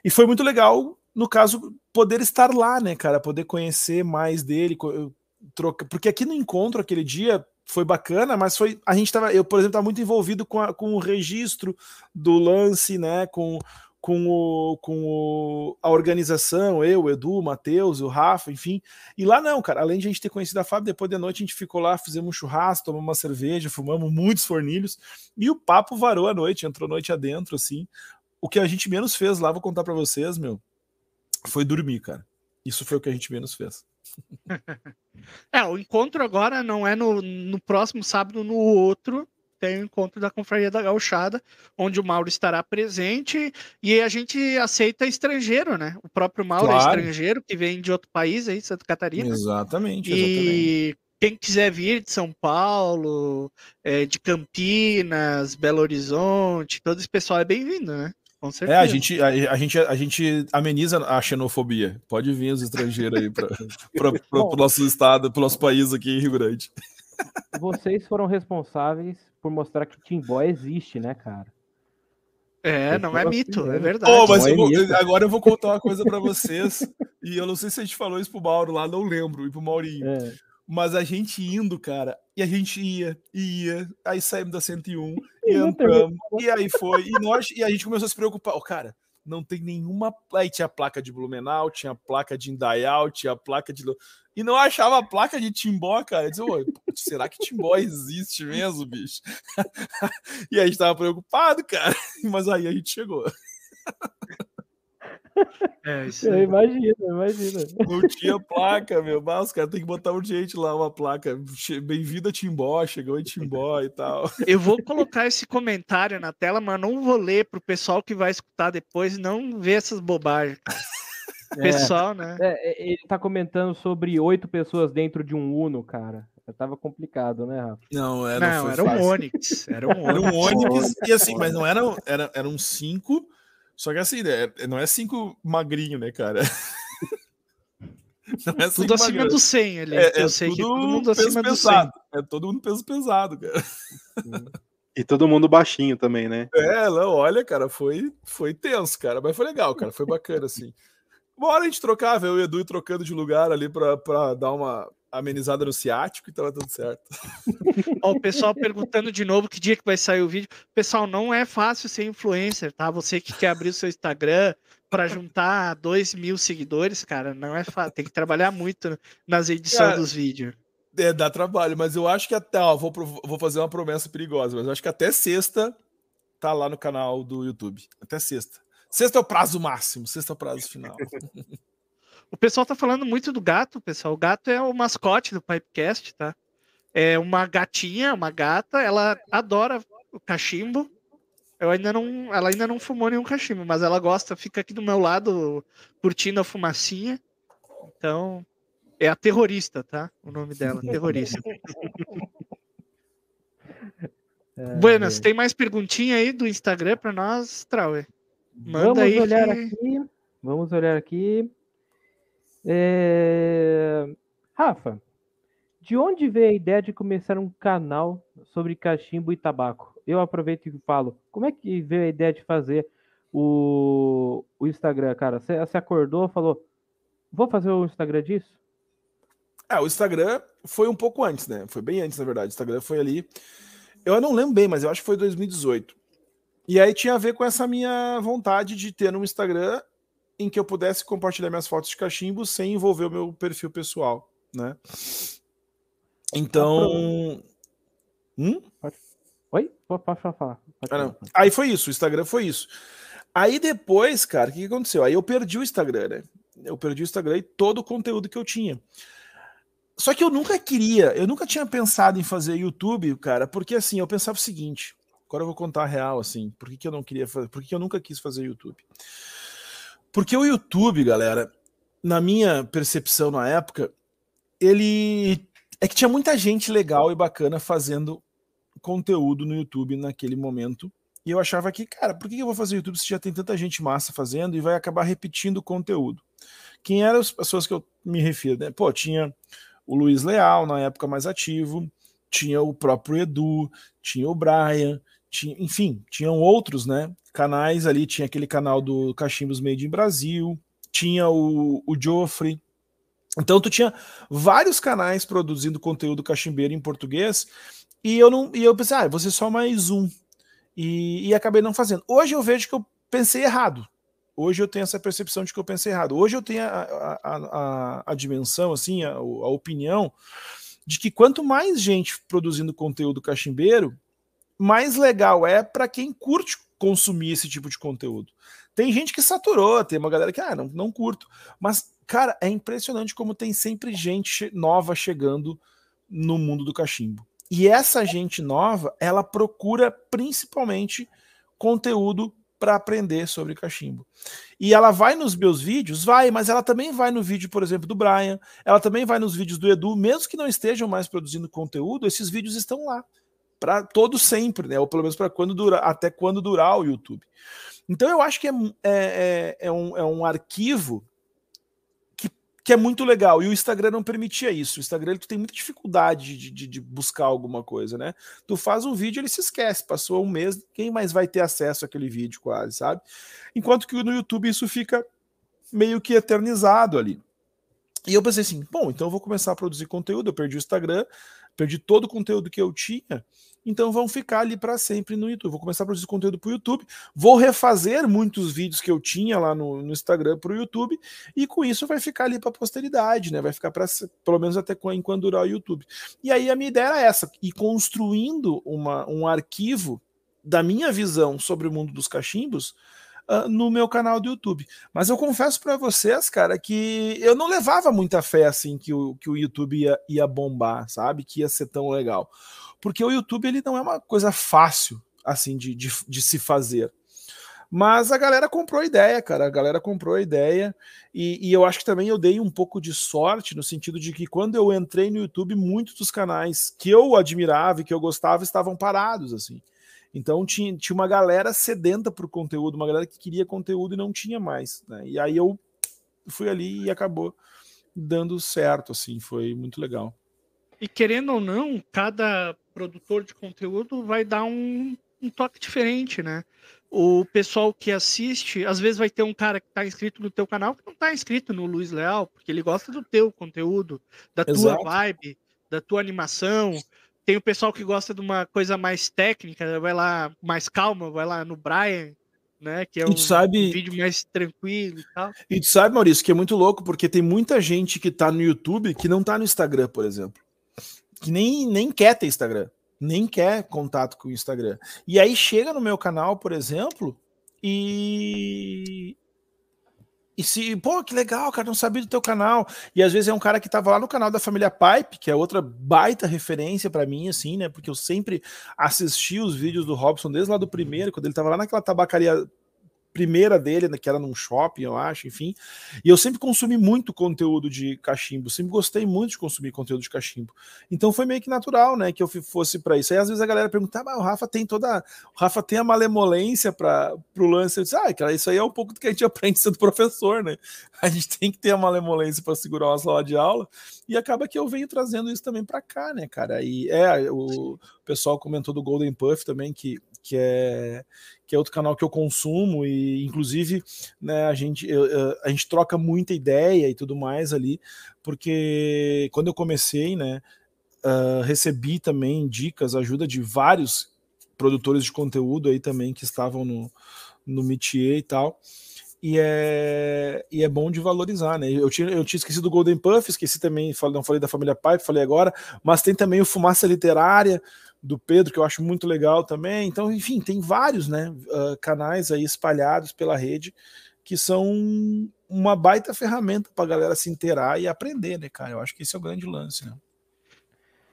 E foi muito legal, no caso, poder estar lá, né, cara? Poder conhecer mais dele, troca. Porque aqui no encontro, aquele dia, foi bacana, mas foi. A gente tava. Eu, por exemplo, estava muito envolvido com, a, com o registro do lance, né? Com, com, o, com o, a organização, eu, o Edu, o Matheus, o Rafa, enfim. E lá não, cara, além de a gente ter conhecido a Fábio, depois da noite a gente ficou lá, fizemos um churrasco, tomamos uma cerveja, fumamos muitos fornilhos, e o papo varou a noite, entrou noite adentro, assim. O que a gente menos fez lá, vou contar para vocês, meu, foi dormir, cara. Isso foi o que a gente menos fez. é, o encontro agora não é no, no próximo sábado, no outro, tem o encontro da Confraria da Gauchada, onde o Mauro estará presente e a gente aceita estrangeiro, né? O próprio Mauro claro. é estrangeiro, que vem de outro país aí, Santa Catarina. Exatamente, e exatamente. quem quiser vir de São Paulo, é, de Campinas, Belo Horizonte, todo esse pessoal é bem-vindo, né? Com certeza. É, a gente, a, a, gente, a gente ameniza a xenofobia. Pode vir os estrangeiros aí para o nosso estado, para o nosso país aqui em Rio Grande. Vocês foram responsáveis por mostrar que Timbó existe, né, cara? É, não é mito, é verdade. Oh, mas eu vou, agora eu vou contar uma coisa para vocês. e eu não sei se a gente falou isso pro Mauro lá, não lembro, e pro Maurinho. É. Mas a gente indo, cara, e a gente ia, ia, aí saímos da 101 e entramos, e aí foi, e nós, e a gente começou a se preocupar. Oh, cara, não tem nenhuma. Aí tinha placa de Blumenau, tinha placa de Indaial, tinha placa de. E não achava a placa de Timbó, cara. Eu disse, será que Timbó existe mesmo, bicho? e a gente tava preocupado, cara. Mas aí a gente chegou. É, isso eu imagino, imagino. Não tinha placa, meu. Mas os caras tem que botar urgente lá uma placa. Bem-vindo a Timbó, chegou em Timbó e tal. Eu vou colocar esse comentário na tela, mas não vou ler pro pessoal que vai escutar depois não ver essas bobagens. Pessoal, é, né? É, ele tá comentando sobre oito pessoas dentro de um Uno, cara. Tava complicado, né, Rafa? Não, era, não, era um Onix. Era um Onix. Era um Onix, e assim, mas não eram, era, eram cinco. Só que assim, né, não é cinco magrinho, né, cara? Não é tudo acima magrinho. do 100 ali. É, eu sei que todo mundo acima do 100. É todo mundo peso pesado, cara. E todo mundo baixinho também, né? É, não, olha, cara, foi, foi tenso, cara, mas foi legal, cara, foi bacana, assim. Uma hora a gente trocava, eu e o Edu trocando de lugar ali pra, pra dar uma amenizada no ciático e tava tudo certo. Ó, o pessoal perguntando de novo que dia que vai sair o vídeo. Pessoal, não é fácil ser influencer, tá? Você que quer abrir o seu Instagram para juntar 2 mil seguidores, cara, não é fácil. Tem que trabalhar muito nas edições Cara, dos vídeos. É, dá trabalho, mas eu acho que até, ó, vou, vou fazer uma promessa perigosa, mas eu acho que até sexta tá lá no canal do YouTube. Até sexta. Sexta é o prazo máximo, sexta é o prazo final. O pessoal tá falando muito do gato, pessoal. O gato é o mascote do Pipecast, tá? É uma gatinha, uma gata, ela adora o cachimbo. Eu ainda não, ela ainda não fumou nenhum cachimbo, mas ela gosta, fica aqui do meu lado curtindo a fumacinha. Então, é a terrorista, tá? O nome dela, terrorista. É, Buenas, tem mais perguntinha aí do Instagram pra nós, Trauer? Manda Vamos aí olhar que- aqui. Vamos olhar aqui. É, Rafa, de onde veio a ideia de começar um canal sobre cachimbo e tabaco? Eu aproveito e falo, como é que veio a ideia de fazer o, o Instagram, cara? Você, você acordou, falou, vou fazer o Instagram disso? É, o Instagram foi um pouco antes, né? Foi bem antes, na verdade. O Instagram foi ali. Eu não lembro bem, mas eu acho que foi 2018. E aí tinha a ver com essa minha vontade de ter um Instagram em que eu pudesse compartilhar minhas fotos de cachimbo sem envolver o meu perfil pessoal, né? Então. Hum? Oi? Pode, falar. Pode Ah. Aí foi isso, o Instagram foi isso. Aí depois, cara, o que que aconteceu? Aí eu perdi o Instagram, né? Eu perdi o Instagram e todo o conteúdo que eu tinha. Só que eu nunca queria, eu nunca tinha pensado em fazer YouTube, cara, porque assim, eu pensava o seguinte, agora eu vou contar a real, assim, por que, que eu não queria fazer, por que, que eu nunca quis fazer YouTube? Porque o YouTube, galera, na minha percepção na época, ele é que tinha muita gente legal e bacana fazendo conteúdo no YouTube naquele momento. E eu achava que, cara, por que eu vou fazer YouTube se já tem tanta gente massa fazendo e vai acabar repetindo o conteúdo? Quem eram as pessoas que eu me refiro? Né? Pô, tinha o Luiz Leal, na época mais ativo, tinha o próprio Edu, tinha o Brian, tinha, enfim, tinham outros, né? Canais ali, tinha aquele canal do Cachimbos Made in Brasil, tinha o, o Joffrey. Então tu tinha vários canais produzindo conteúdo cachimbeiro em português e eu não e eu pensei, ah, você só mais um. E, e acabei não fazendo. Hoje eu vejo que eu pensei errado. Hoje eu tenho essa percepção de que eu pensei errado. Hoje eu tenho a, a, a, a dimensão, assim, a, a opinião de que quanto mais gente produzindo conteúdo cachimbeiro, mais legal é para quem curte consumir esse tipo de conteúdo. Tem gente que saturou, tem uma galera que, ah, não, não curto. Mas, cara, é impressionante como tem sempre gente nova chegando no mundo do cachimbo. E essa gente nova, ela procura principalmente conteúdo para aprender sobre cachimbo. E ela vai nos meus vídeos, vai, mas ela também vai no vídeo, por exemplo, do Brian, ela também vai nos vídeos do Edu, mesmo que não estejam mais produzindo conteúdo, esses vídeos estão lá para todo sempre, né? Ou pelo menos para quando durar, até quando durar o YouTube. Então eu acho que é, é, é, um, é um arquivo que, que é muito legal. E o Instagram não permitia isso. O Instagram tu tem muita dificuldade de, de, de, buscar alguma coisa, né? Tu faz um vídeo, ele se esquece. Passou um mês, quem mais vai ter acesso àquele vídeo, quase, sabe? Enquanto que no YouTube isso fica meio que eternizado ali. E eu pensei assim, bom, então eu vou começar a produzir conteúdo. Eu perdi o Instagram, perdi todo o conteúdo que eu tinha, então vão ficar ali para sempre no YouTube. Vou começar a produzir conteúdo para o YouTube, vou refazer muitos vídeos que eu tinha lá no, no Instagram para o YouTube, e com isso vai ficar ali para a posteridade, né? Vai ficar para pelo menos até enquanto durar o YouTube. E aí a minha ideia era essa, ir construindo uma, um arquivo da minha visão sobre o mundo dos cachimbos. Uh, no meu canal do YouTube. Mas eu confesso para vocês, cara, que eu não levava muita fé assim que o, que o YouTube ia, ia bombar, sabe? Que ia ser tão legal. Porque o YouTube ele não é uma coisa fácil assim de, de, de se fazer. Mas a galera comprou a ideia, cara. A galera comprou a ideia. E, e, eu acho que também eu dei um pouco de sorte no sentido de que quando eu entrei no YouTube, muitos dos canais que eu admirava e que eu gostava estavam parados, assim. Então tinha, tinha uma galera sedenta por conteúdo, uma galera que queria conteúdo e não tinha mais. Né? E aí eu fui ali e acabou dando certo, assim, foi muito legal. E querendo ou não, cada produtor de conteúdo vai dar um, um toque diferente, né? O pessoal que assiste, às vezes vai ter um cara que está inscrito no teu canal que não está inscrito no Luiz Leal, porque ele gosta do teu conteúdo, da tua Exato. vibe, da tua animação. Tem o pessoal que gosta de uma coisa mais técnica, vai lá mais calma, vai lá no Brian, né? Que é um, sabe- um vídeo mais tranquilo e tal. E tu sabe, Maurício, que é muito louco, porque tem muita gente que tá no YouTube que não tá no Instagram, por exemplo. Que nem, nem quer ter Instagram. Nem quer contato com o Instagram. E aí chega no meu canal, por exemplo, e. E se, pô, que legal, cara, não sabia do teu canal. E às vezes é um cara que tava lá no canal da família Pipe, que é outra baita referência pra mim, assim, né? Porque eu sempre assisti os vídeos do Robson desde lá do primeiro, quando ele tava lá naquela tabacaria primeira dele, né, que era num shopping, eu acho, enfim. E eu sempre consumi muito conteúdo de cachimbo, sempre gostei muito de consumir conteúdo de cachimbo. Então foi meio que natural, né, que eu fosse para isso. Aí às vezes a galera pergunta, ah, mas o Rafa tem toda, o Rafa tem a malemolência para pro lance. Eu disse, ah, cara, isso aí é um pouco do que a gente aprende sendo professor, né? A gente tem que ter a malemolência para segurar uma sala de aula. E acaba que eu venho trazendo isso também para cá, né, cara? E é, o pessoal comentou do Golden Puff também que que é que é outro canal que eu consumo e inclusive né, a gente eu- a gente troca muita ideia e tudo mais ali porque quando eu comecei né ah, recebi também dicas ajuda de vários produtores de conteúdo aí também que estavam no no métier e tal e é, e é bom de valorizar, né? Eu tinha, eu tinha esquecido do Golden Puff, esqueci também, não falei da família Pipe, falei agora, mas tem também o Fumaça Literária, do Pedro, que eu acho muito legal também. Então, enfim, tem vários né, ah, canais aí espalhados pela rede que são uma baita ferramenta para a galera se inteirar e aprender, né, cara? Eu acho que esse é o grande lance, né?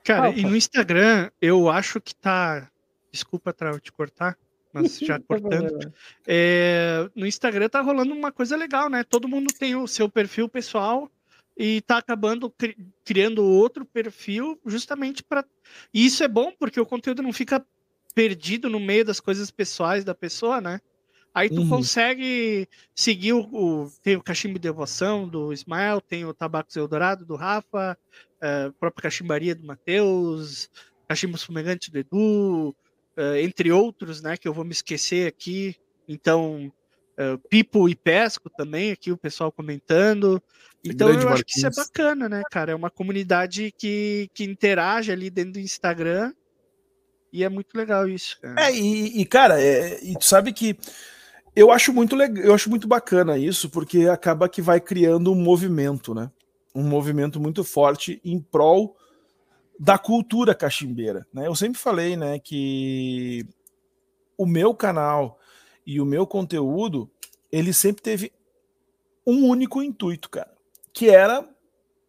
Cara, e no Instagram, eu acho que tá. Desculpa Trau, te cortar, mas já Tá cortando. É, no Instagram tá rolando uma coisa legal, né? Todo mundo tem o seu perfil pessoal e tá acabando cri- criando outro perfil justamente para. E isso é bom porque o conteúdo não fica perdido no meio das coisas pessoais da pessoa, né? Aí tu Uhum. consegue seguir o, o- Tem o Cachimbo de Devoção do Ismael, tem o Tabacos Eldorado do Rafa, eh, a própria Cachimbaria do Matheus, Cachimbos Fumegantes do Edu, eh, entre outros, né? Que eu vou me esquecer aqui. Então, eh, Pipo e Pesco também, aqui o pessoal comentando. Então eu acho que isso é bacana, né, cara? É uma comunidade que, que interage ali dentro do Instagram. E é muito legal isso, cara. É, e, e, cara, é, e tu sabe que eu acho muito legal, eu acho muito bacana isso, porque acaba que vai criando um movimento, né? Um movimento muito forte em prol da cultura cachimbeira, né? Eu sempre falei, né, que o meu canal e o meu conteúdo, ele sempre teve um único intuito, cara, que era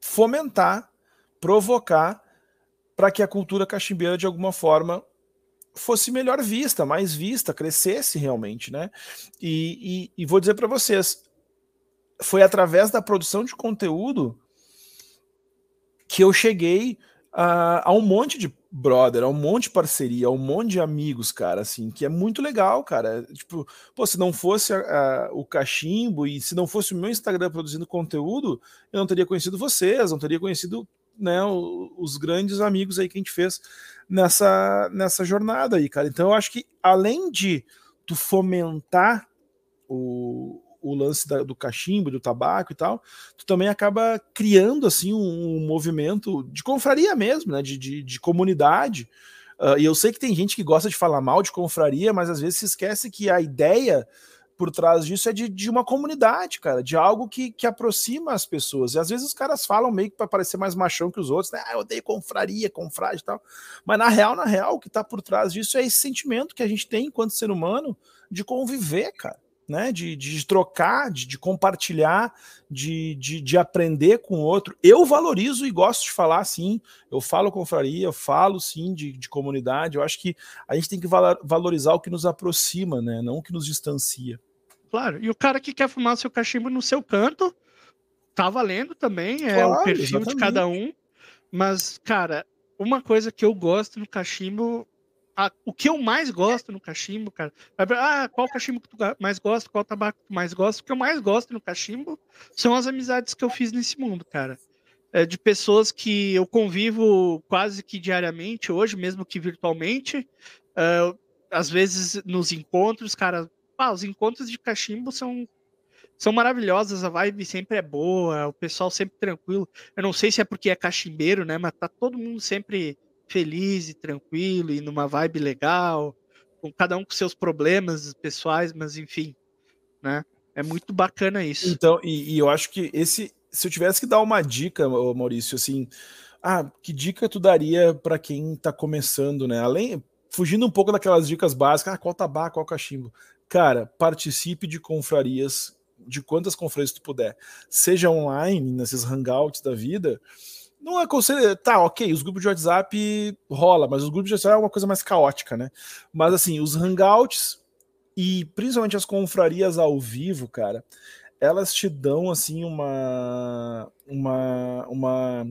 fomentar, provocar para que a cultura cachimbeira de alguma forma fosse melhor vista, mais vista, crescesse realmente, né? E, e, e vou dizer para vocês, foi através da produção de conteúdo que eu cheguei a, a um monte de brother, a um monte de parceria, a um monte de amigos, cara, assim, que é muito legal, cara. Tipo, pô, se não fosse a- a- o cachimbo e se não fosse o meu Instagram produzindo conteúdo, eu não teria conhecido vocês, não teria conhecido né, o- os grandes amigos aí que a gente fez nessa, nessa jornada aí, cara. Então eu acho que além de tu fomentar o, o lance da- do cachimbo, do tabaco e tal, tu também acaba criando assim um, um movimento de confraria mesmo, né? De, de, de comunidade. Ah, e eu sei que tem gente que gosta de falar mal de confraria, mas às vezes se esquece que a ideia por trás disso é de, de uma comunidade, cara, de algo que, que aproxima as pessoas. E às vezes os caras falam meio que para parecer mais machão que os outros, né? Ah, eu odeio confraria, confrade e tal. Mas na real, na real, o que tá por trás disso é esse sentimento que a gente tem enquanto ser humano de conviver, cara. Né, de, de trocar, de, de compartilhar, de, de, de aprender com o outro. Eu valorizo e gosto de falar sim. Eu falo confraria, eu falo sim de, de comunidade. Eu acho que a gente tem que valo- valorizar o que nos aproxima, né? Não o que nos distancia. Claro. E o cara que quer fumar seu cachimbo no seu canto, tá valendo também, é Claro, o perfil de exatamente. cada um. Mas, cara, uma coisa que eu gosto no cachimbo, a- o que eu mais gosto no cachimbo, cara, ah, qual cachimbo que tu mais gosta, qual tabaco que tu mais gosta? O que eu mais gosto no cachimbo são as amizades que eu fiz nesse mundo, cara. É de pessoas que eu convivo quase que diariamente hoje, mesmo que virtualmente. Ah, às vezes nos encontros, cara, ah, os encontros de cachimbo são são maravilhosos, a vibe sempre é boa, o pessoal sempre tranquilo. Eu não sei se é porque é cachimbeiro, né, mas tá todo mundo sempre feliz e tranquilo e numa vibe legal, com cada um com seus problemas pessoais, mas enfim, né? É muito bacana isso. Então, e, e eu acho que esse, se eu tivesse que dar uma dica, Maurício, assim, ah, que dica tu daria para quem tá começando, né? Além, fugindo um pouco daquelas dicas básicas, ah, qual tabaco, qual cachimbo. Cara, participe de confrarias, de quantas confrarias tu puder. Seja online, nesses hangouts da vida, não aconselho. Tá, ok, os grupos de WhatsApp rola, mas os grupos de WhatsApp é uma coisa mais caótica, né? Mas assim, os hangouts e principalmente as confrarias ao vivo, cara, elas te dão assim uma uma uma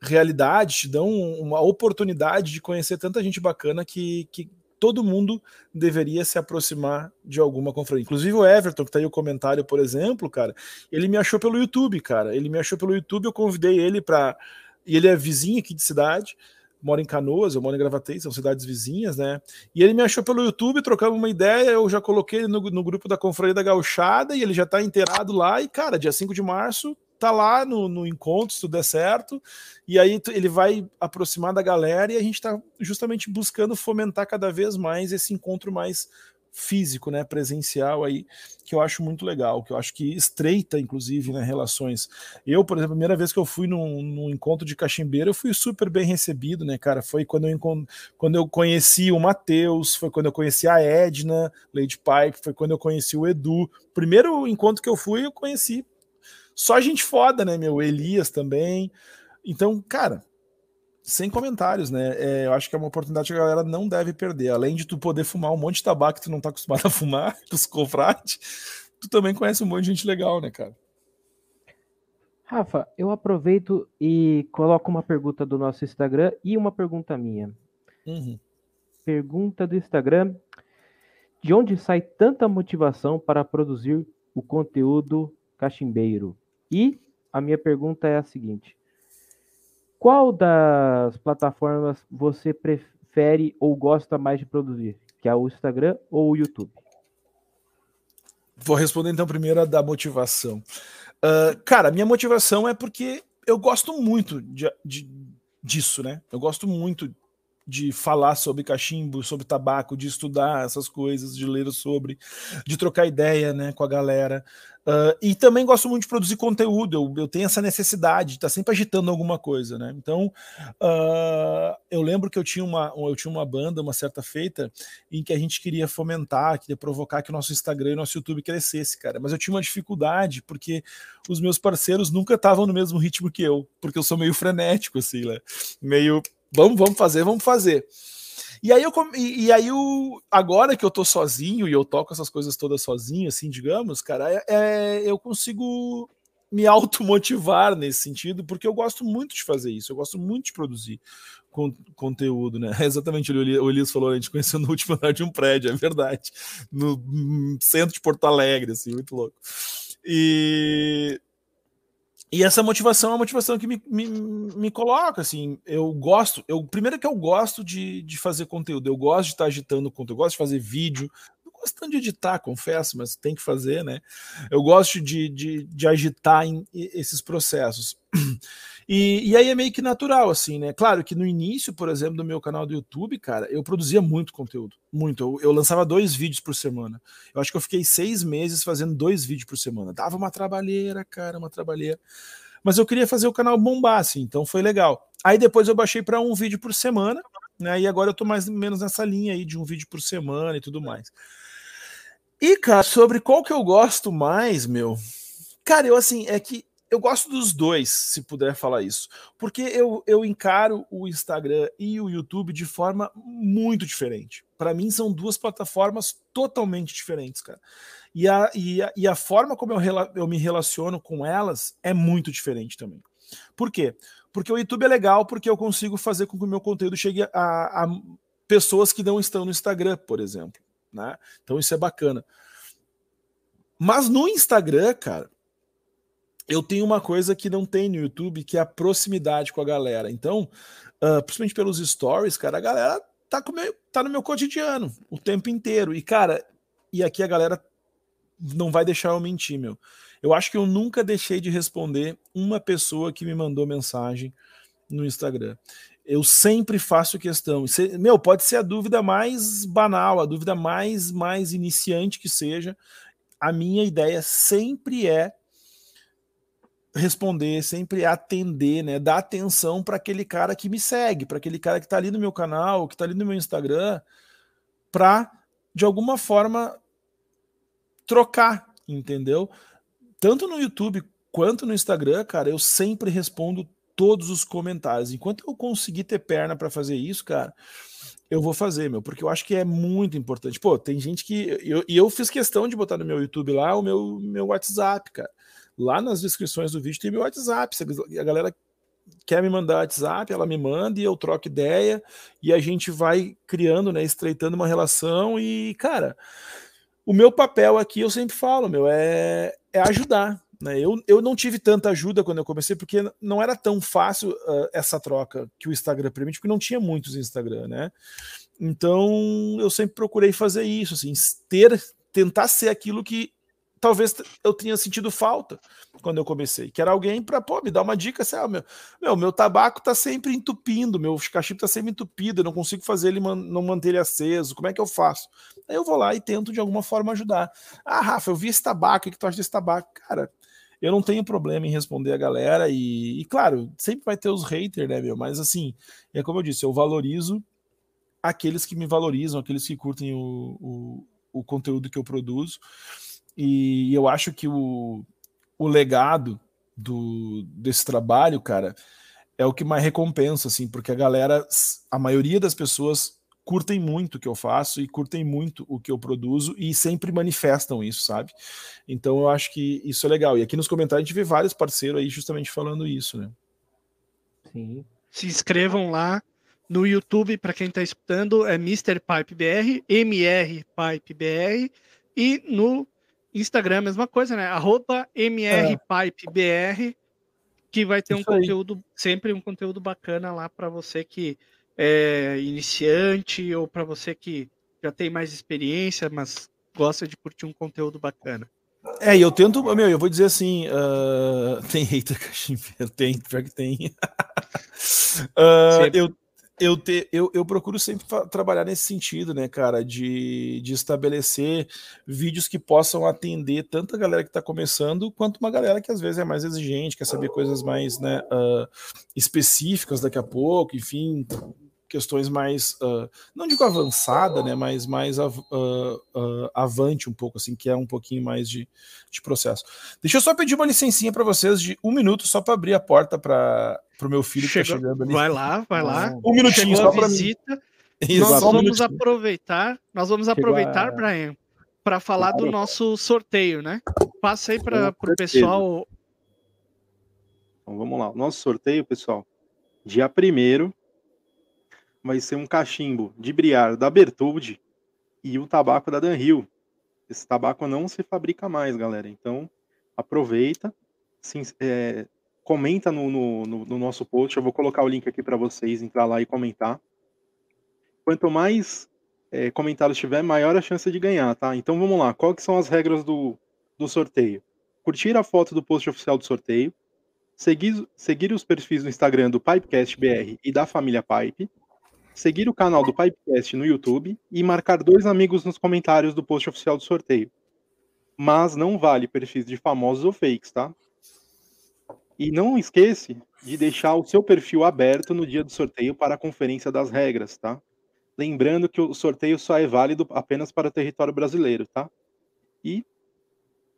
realidade, te dão uma oportunidade de conhecer tanta gente bacana que, que todo mundo deveria se aproximar de alguma confraria. Inclusive o Everton, que tá aí o comentário, por exemplo, cara, ele me achou pelo YouTube, cara. Ele me achou pelo YouTube, eu convidei ele para e ele é vizinho aqui de cidade mora em Canoas, eu moro em Gravataí, são cidades vizinhas, né? E ele me achou pelo YouTube, trocamos uma ideia, eu já coloquei ele no, no grupo da Confraria da Gauchada e ele já tá inteirado lá. E, cara, dia 5 de março, tá lá no, no encontro, se tudo der certo. E aí ele vai aproximar da galera e a gente tá justamente buscando fomentar cada vez mais esse encontro mais físico, né, presencial aí, que eu acho muito legal, que eu acho que estreita, inclusive, né, relações. Eu, por exemplo, a primeira vez que eu fui num, num encontro de cachimbeiro, eu fui super bem recebido, né, cara, foi quando eu, quando eu conheci o Matheus, foi quando eu conheci a Edna, Lady Pipe, foi quando eu conheci o Edu. Primeiro encontro que eu fui, eu conheci só gente foda, né, meu, Elias também. Então, cara, sem comentários, né? É, eu acho que é uma oportunidade que a galera não deve perder. Além de tu poder fumar um monte de tabaco que tu não tá acostumado a fumar, dos confrades, tu também conhece um monte de gente legal, né, cara? Rafa, eu aproveito e coloco uma pergunta do nosso Instagram e uma pergunta minha. Uhum. Pergunta do Instagram: De onde sai tanta motivação para produzir o conteúdo cachimbeiro? E a minha pergunta é a seguinte: qual das plataformas você prefere ou gosta mais de produzir? Que é o Instagram ou o YouTube? Vou responder então primeiro a da motivação. Uh, cara, minha motivação é porque eu gosto muito de, de, disso, né? Eu gosto muito de falar sobre cachimbo, sobre tabaco, de estudar essas coisas, de ler sobre, de trocar ideia né, com a galera. Uh, e também gosto muito de produzir conteúdo, eu, eu tenho essa necessidade de estar sempre agitando alguma coisa, né? Então, uh, eu lembro que eu tinha, uma, eu tinha uma banda, uma certa feita, em que a gente queria fomentar, queria provocar que o nosso Instagram e o nosso YouTube crescesse, cara. Mas eu tinha uma dificuldade, porque os meus parceiros nunca estavam no mesmo ritmo que eu, porque eu sou meio frenético, assim, né? Meio, vamos, vamos fazer, vamos fazer. E aí eu e, e, aí eu, agora que eu tô sozinho e eu toco essas coisas todas sozinho, assim, digamos, cara, é, é, eu consigo me automotivar nesse sentido, porque eu gosto muito de fazer isso, eu gosto muito de produzir con conteúdo, né? exatamente o Elias falou, a gente conheceu no último andar de um prédio, é verdade, no hum, centro de Porto Alegre, assim, muito louco. E e essa motivação é uma motivação que me, me, me coloca, assim, eu gosto, eu primeiro que eu gosto de, de fazer conteúdo, eu gosto de estar agitando conteúdo, eu gosto de fazer vídeo, não gosto tanto de editar, confesso, mas tem que fazer, né? Eu gosto de, de, de agitar em, esses processos. E, e aí é meio que natural, assim, né? Claro que no início, por exemplo, do meu canal do YouTube, cara, eu produzia muito conteúdo. Muito. Eu, eu, lançava dois vídeos por semana. Eu acho que eu fiquei seis meses fazendo dois vídeos por semana. Dava uma trabalheira, cara, uma trabalheira. Mas eu queria fazer o canal bombar, assim, então foi legal. Aí depois eu baixei para um vídeo por semana, né? E agora eu tô mais ou menos nessa linha aí de um vídeo por semana e tudo mais. E, cara, sobre qual que eu gosto mais, meu. Cara, eu assim, é que eu gosto dos dois, se puder falar isso, porque eu, eu encaro o Instagram e o YouTube de forma muito diferente. Para mim, são duas plataformas totalmente diferentes, cara. E a, e a, e a forma como eu, eu me relaciono com elas é muito diferente também. Por quê? Porque o YouTube é legal, porque eu consigo fazer com que o meu conteúdo chegue a, a pessoas que não estão no Instagram, por exemplo. Né? Então isso é bacana. Mas no Instagram, cara, eu tenho uma coisa que não tem no YouTube, que é a proximidade com a galera. Então, uh, principalmente pelos stories, cara, a galera tá, meu, tá no meu cotidiano o tempo inteiro. E, cara, e aqui a galera não vai deixar eu mentir, meu. Eu acho que eu nunca deixei de responder uma pessoa que me mandou mensagem no Instagram. Eu sempre faço questão. Meu, pode ser a dúvida mais banal, a dúvida mais mais iniciante que seja. A minha ideia sempre é responder, sempre atender, né? Dar atenção para aquele cara que me segue, para aquele cara que está ali no meu canal, que está ali no meu Instagram, para de alguma forma trocar, entendeu? Tanto no YouTube quanto no Instagram, cara, eu sempre respondo todos os comentários. Enquanto eu conseguir ter perna para fazer isso, cara, eu vou fazer, meu, porque eu acho que é muito importante. Pô, tem gente que. E eu, eu, fiz questão de botar no meu YouTube lá o meu, meu WhatsApp, cara. Lá nas descrições do vídeo tem meu WhatsApp. Se a galera quer me mandar WhatsApp, ela me manda e eu troco ideia e a gente vai criando, né, estreitando uma relação e, cara, o meu papel aqui, eu sempre falo, meu, é, é ajudar. Né? Eu, eu não tive tanta ajuda quando eu comecei, porque não era tão fácil uh, essa troca que o Instagram permite, porque não tinha muitos Instagram, né? Então eu sempre procurei fazer isso, assim, ter, tentar ser aquilo que talvez eu tenha sentido falta quando eu comecei, que era alguém para pô, me dar uma dica, assim, ah, meu, meu, meu tabaco tá sempre entupindo, meu cachimbo tá sempre entupido, eu não consigo fazer ele man não manter ele aceso, como é que eu faço? Aí eu vou lá e tento de alguma forma ajudar. Ah, Rafa, eu vi esse tabaco, o que tu acha desse tabaco? Cara, eu não tenho problema em responder a galera e, e claro, sempre vai ter os haters, né, meu, mas assim, é como eu disse, eu valorizo aqueles que me valorizam, aqueles que curtem o, o, o conteúdo que eu produzo, e eu acho que o, o legado do, desse trabalho, cara, é o que mais recompensa, assim, porque a galera, a maioria das pessoas curtem muito o que eu faço e curtem muito o que eu produzo e sempre manifestam isso, sabe? Então eu acho que isso é legal. E aqui nos comentários a gente vê vários parceiros aí justamente falando isso, né? Sim. Se inscrevam lá no YouTube, para quem está escutando, é Mr. Pipe BR, MR Pipe BR, e no Instagram, mesma coisa, né? Arroba MRPipeBR, que vai ter Isso um conteúdo, aí. sempre um conteúdo bacana lá para você que é iniciante ou para você que já tem mais experiência, mas gosta de curtir um conteúdo bacana. É, e eu tento, meu, eu vou dizer assim, uh, tem hater cachimbeiro, tem, pior que tem. uh, eu, eu, te, eu, eu procuro sempre trabalhar nesse sentido, né, cara, de, de estabelecer vídeos que possam atender tanto a galera que está começando, quanto uma galera que às vezes é mais exigente, quer saber coisas mais né, uh, específicas daqui a pouco, enfim, questões mais, uh, não digo avançada, né, mas mais uh, uh, avante um pouco, assim, que é um pouquinho mais de, de processo. Deixa eu só pedir uma licencinha para vocês de um minuto só para abrir a porta para o meu filho Chegou. que tá chegando ali. Vai lá, vai lá. Um minutinho Chegou só para visita. Isso, nós vamos um aproveitar, nós vamos Chegou aproveitar, a... Brian, para falar claro. do nosso sorteio, né? Passa aí para o pessoal. Então vamos lá. Nosso sorteio, pessoal, dia primeiro vai ser um cachimbo de briar da Bertoldi e o tabaco da Danhill. Esse tabaco não se fabrica mais, galera. Então, aproveita, se, é, comenta no, no, no, nosso post. Eu vou colocar o link aqui para vocês entrar lá e comentar. Quanto mais é, comentários tiver, maior a chance de ganhar, tá? Então vamos lá. Quais são as regras do, do sorteio? Curtir a foto do post oficial do sorteio, seguir, seguir os perfis no Instagram do Pipecast BR e da família Pipe, seguir o canal do Pipecast no YouTube e marcar dois amigos nos comentários do post oficial do sorteio. Mas não vale perfis de famosos ou fakes, tá? E não esqueça de deixar o seu perfil aberto no dia do sorteio para a conferência das regras, tá? Lembrando que o sorteio só é válido apenas para o território brasileiro, tá? E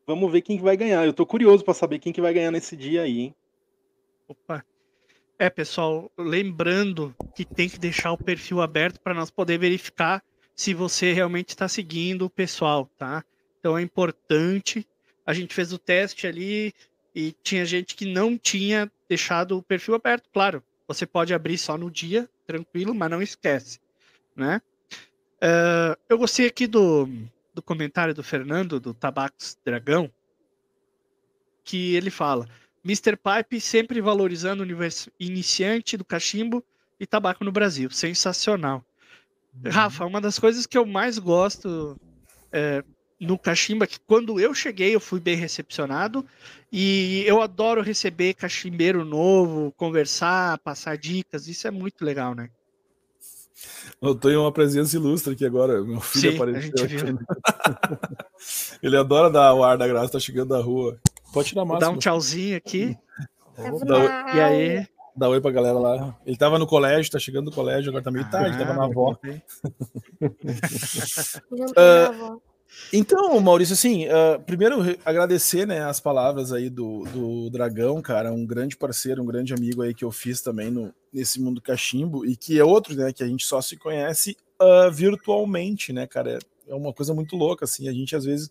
vamos ver quem vai ganhar. Eu tô curioso para saber quem que vai ganhar nesse dia aí, hein? Opa, é, pessoal, lembrando que tem que deixar o perfil aberto para nós poder verificar se você realmente está seguindo o pessoal, tá? Então é importante. A gente fez o teste ali e tinha gente que não tinha deixado o perfil aberto. Claro, você pode abrir só no dia, tranquilo, mas não esquece, né? Uh, eu gostei aqui do, do comentário do Fernando, do Tabacos Dragão, que ele fala: Mr. Pipe sempre valorizando o universo iniciante do cachimbo e tabaco no Brasil. Sensacional. Rafa, uma das coisas que eu mais gosto é, no Cachimba, que quando eu cheguei eu fui bem recepcionado e eu adoro receber cachimbeiro novo, conversar, passar dicas, isso é muito legal, né? Eu tenho uma presença ilustre aqui agora, meu filho Sim, apareceu. a gente viu. Ele adora dar o ar da graça, tá chegando da rua. Pode tirar Vou máscara. dar um tchauzinho aqui. Dá, E aí? dá oi pra galera lá. Ele tava no colégio, tá chegando no colégio, agora tá meio tarde, tava na avó. Ah, a avó. Então, Maurício, assim, ah, primeiro agradecer, né, as palavras aí do, do Dragão, cara, um grande parceiro, um grande amigo aí que eu fiz também no, nesse mundo cachimbo e que é outro, né, que a gente só se conhece ah, virtualmente, né, cara, é, é uma coisa muito louca, assim, a gente às vezes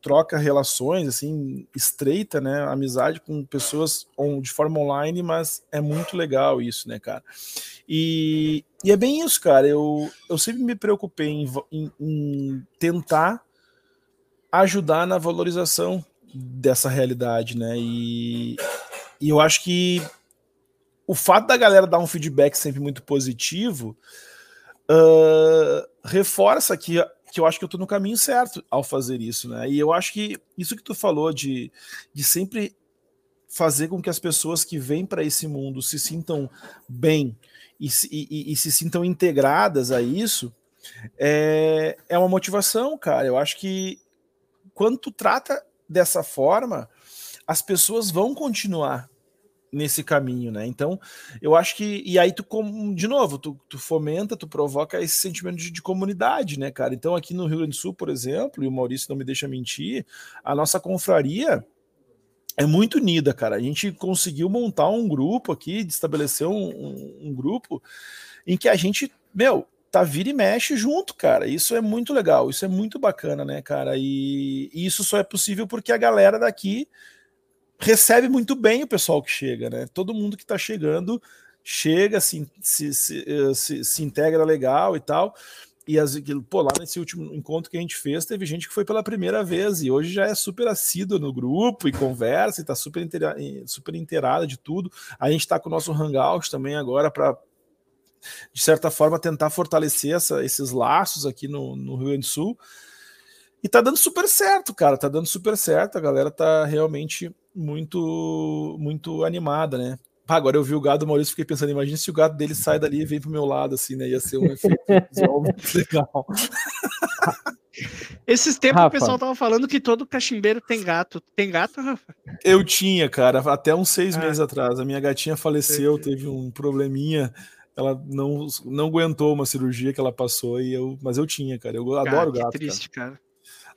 troca relações, assim, estreita, né, amizade com pessoas on- de forma online, mas é muito legal isso, né, cara. E, e é bem isso, cara. Eu, eu sempre me preocupei em, em- em tentar ajudar na valorização dessa realidade, né? E, e eu acho que o fato da galera dar um feedback sempre muito positivo ah, reforça que, que eu acho que eu tô no caminho certo ao fazer isso, né? E eu acho que isso que tu falou de, de sempre fazer com que as pessoas que vêm para esse mundo se sintam bem e, e- e- e se sintam integradas a isso é, é uma motivação, cara. Eu acho que quando tu trata dessa forma, as pessoas vão continuar nesse caminho, né? Então, eu acho que. E aí, tu, de novo, tu, tu fomenta, tu provoca esse sentimento de, de comunidade, né, cara? Então, aqui no Rio Grande do Sul, por exemplo, e o Maurício não me deixa mentir, a nossa confraria é muito unida, cara. A gente conseguiu montar um grupo aqui, estabelecer um, um- um grupo em que a gente, meu, tá vira e mexe junto, cara. Isso é muito legal, isso é muito bacana, né, cara? E, e isso só é possível porque a galera daqui recebe muito bem o pessoal que chega, né? Todo mundo que tá chegando chega, se, se, eh, se, se integra legal e tal. E as, pô, lá nesse último encontro que a gente fez, teve gente que foi pela primeira vez e hoje já é super assíduo no grupo e conversa e tá super, inteira, super inteirada de tudo. A gente tá com o nosso Hangout também agora para de certa forma, tentar fortalecer essa, esses laços aqui no, no Rio Grande do Sul. E tá dando super certo, cara. Tá dando super certo. A galera tá realmente muito, muito animada, né? Pá, agora eu vi o gado do Maurício fiquei pensando, imagina se o gato dele sai dali e vem pro meu lado, assim, né? Ia ser um efeito visual muito legal. Esses tempos Rafa. o pessoal tava falando que todo cachimbeiro tem gato. Tem gato, Rafa? Eu tinha, cara, até uns seis Ah. meses atrás. A minha gatinha faleceu, teve um probleminha. Ela não, não aguentou uma cirurgia que ela passou, e eu, mas eu tinha, cara. Eu adoro Ah, que gato. cara. triste, cara.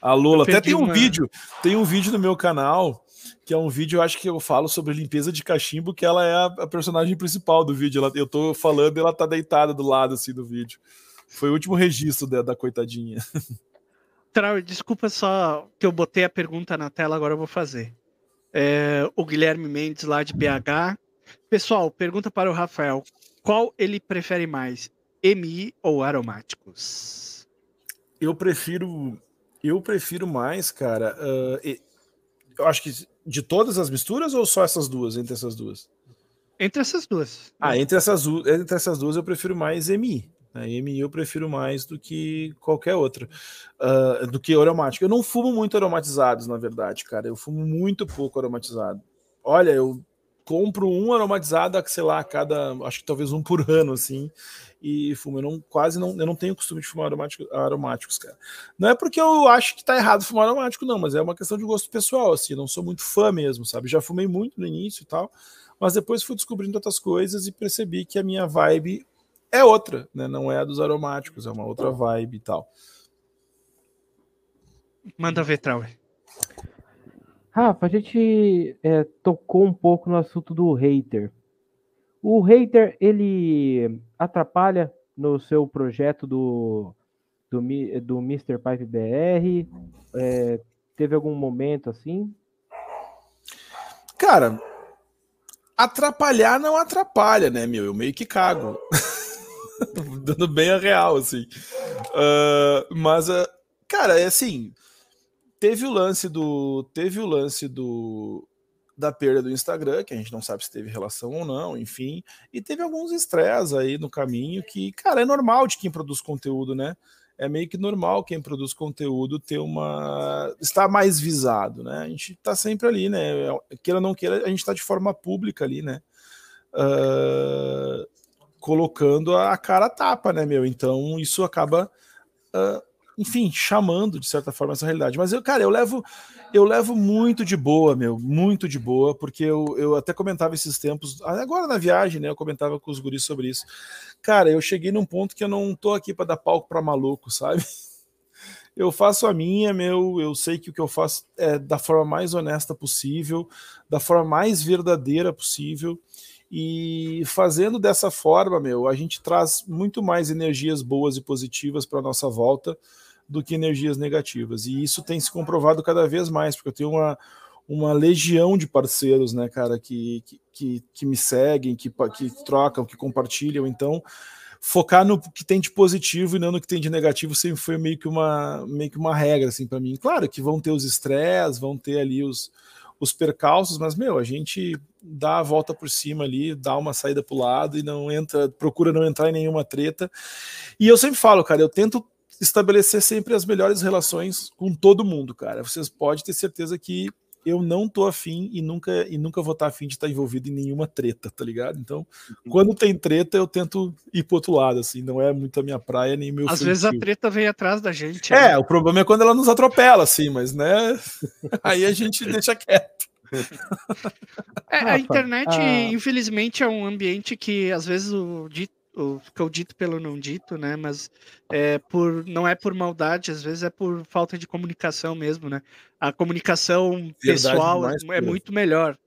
A Lola, até tem um uma- vídeo, tem um vídeo no meu canal, que é um vídeo, eu acho que eu falo sobre limpeza de cachimbo, que ela é a, a personagem principal do vídeo. Ela, eu tô falando e ela tá deitada do lado, assim, do vídeo. Foi o último registro da, da coitadinha. Trau, desculpa só que eu botei a pergunta na tela, agora eu vou fazer. É, o Guilherme Mendes, lá de BH. Pessoal, pergunta para o Rafael: qual ele prefere mais, MI ou aromáticos? Eu prefiro. Eu prefiro mais, cara. e- eu acho que de todas as misturas ou só essas duas, entre essas duas? Entre essas duas. Ah, entre essas, entre essas duas eu prefiro mais MI. Né? MI eu prefiro mais do que qualquer outra. Ah, do que aromático. Eu não fumo muito aromatizados, na verdade, cara. Eu fumo muito pouco aromatizado. Olha, eu compro um aromatizado, sei lá, a cada. Acho que talvez um por ano, assim. E fumo. Eu não, quase não, eu não tenho costume de fumar aromático, aromáticos, cara. Não é porque eu acho que tá errado fumar aromático, não, mas é uma questão de gosto pessoal, assim. Não sou muito fã mesmo, sabe? Já fumei muito no início e tal mas depois fui descobrindo outras coisas e percebi que a minha vibe é outra, né? Não é a dos aromáticos, é uma outra vibe e tal. Manda ver, Trau. Rafa, a gente é, tocou um pouco no assunto do hater. O hater, ele atrapalha no seu projeto do, do, do Mr. Pipe BR? É, teve algum momento assim? Cara, atrapalhar não atrapalha, né, meu? Eu meio que cago. Dando bem a real, assim. Ah, mas, ah, cara, é assim. Teve o lance do. Teve o lance do. da perda do Instagram, que a gente não sabe se teve relação ou não, enfim, e teve alguns estresses aí no caminho que, cara, é normal de quem produz conteúdo, né? É meio que normal quem produz conteúdo ter uma. estar mais visado, né? A gente tá sempre ali, né? Queira ou não queira, a gente tá de forma pública ali, né? Uh, colocando a cara tapa, né, meu? Então isso acaba. Uh, enfim, chamando de certa forma essa realidade. Mas eu, cara, eu levo eu levo muito de boa, meu, muito de boa, porque eu, eu até comentava esses tempos, agora na viagem, né? Eu comentava com os guris sobre isso. Cara, eu cheguei num ponto que eu não tô aqui para dar palco para maluco, sabe? Eu faço a minha, meu, eu sei que o que eu faço é da forma mais honesta possível, da forma mais verdadeira possível. E fazendo dessa forma, meu, a gente traz muito mais energias boas e positivas para nossa volta do que energias negativas. E isso tem se comprovado cada vez mais, porque eu tenho uma, uma legião de parceiros, né, cara, que, que, que me seguem, que, que trocam, que compartilham. Então, focar no que tem de positivo e não no que tem de negativo sempre foi meio que uma, meio que uma regra, assim, para mim. Claro que vão ter os estresses, vão ter ali os, os percalços, mas, meu, a gente dá a volta por cima ali, dá uma saída pro lado e não entra, procura não entrar em nenhuma treta. E eu sempre falo, cara, eu tento estabelecer sempre as melhores relações com todo mundo, cara. Vocês podem ter certeza que eu não tô afim e nunca e nunca vou estar afim de estar envolvido em nenhuma treta, tá ligado? Então, uhum. quando tem treta, eu tento ir pro outro lado, assim, não é muito a minha praia nem meu. Às vezes a treta vem atrás da gente. É, né? o problema é quando ela nos atropela, assim, mas né? Aí a gente deixa quieto. É, a internet, ah. infelizmente, é um ambiente que às vezes o dito o, ficou dito pelo não dito, né? Mas é por, não é por maldade, às vezes é por falta de comunicação mesmo, né? A comunicação Verdade pessoal é muito melhor,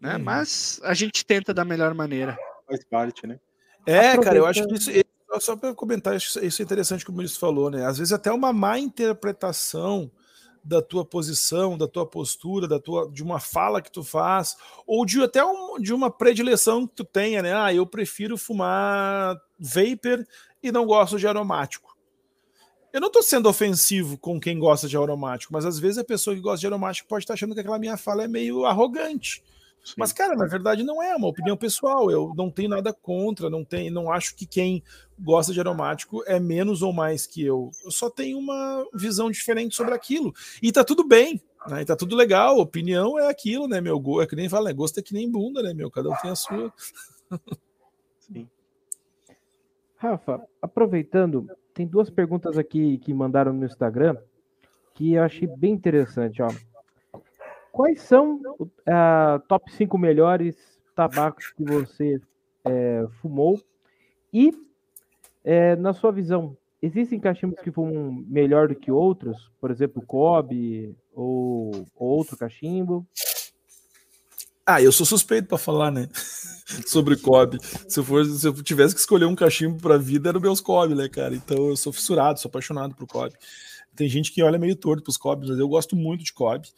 né? Uhum. Mas a gente tenta da melhor maneira. Faz parte, né? É, cara, eu acho que isso, só para comentar, isso é interessante como eles falou, né? Às vezes até uma má interpretação da tua posição, da tua postura, da tua de uma fala que tu faz, ou de até um, de uma predileção que tu tenha, né? Ah, eu prefiro fumar vapor e não gosto de aromático. Eu não estou sendo ofensivo com quem gosta de aromático, mas às vezes a pessoa que gosta de aromático pode estar achando que aquela minha fala é meio arrogante. Sim. Mas, cara, na verdade não é, é uma opinião pessoal. Eu não tenho nada contra, não tenho, não acho que quem gosta de aromático é menos ou mais que eu. Eu só tenho uma visão diferente sobre aquilo. E tá tudo bem, né? E tá tudo legal. Opinião é aquilo, né, meu? É que nem fala, né? Gosto é que nem bunda, né, meu? Cada um tem a sua. Sim. Rafa, aproveitando, tem duas perguntas aqui que mandaram no Instagram que eu achei bem interessante, ó. Quais são uh, top 5 melhores tabacos que você é, fumou? E, é, na sua visão, existem cachimbos que fumam melhor do que outros? Por exemplo, Kobe ou, ou outro cachimbo? Ah, eu sou suspeito para falar, né? Sobre Kobe. Se eu, for, se eu tivesse que escolher um cachimbo para vida, era o meus Kobe, né, cara? Então eu sou fissurado, sou apaixonado por Kobe. Tem gente que olha meio torto pros Kobe, mas eu gosto muito de Kobe.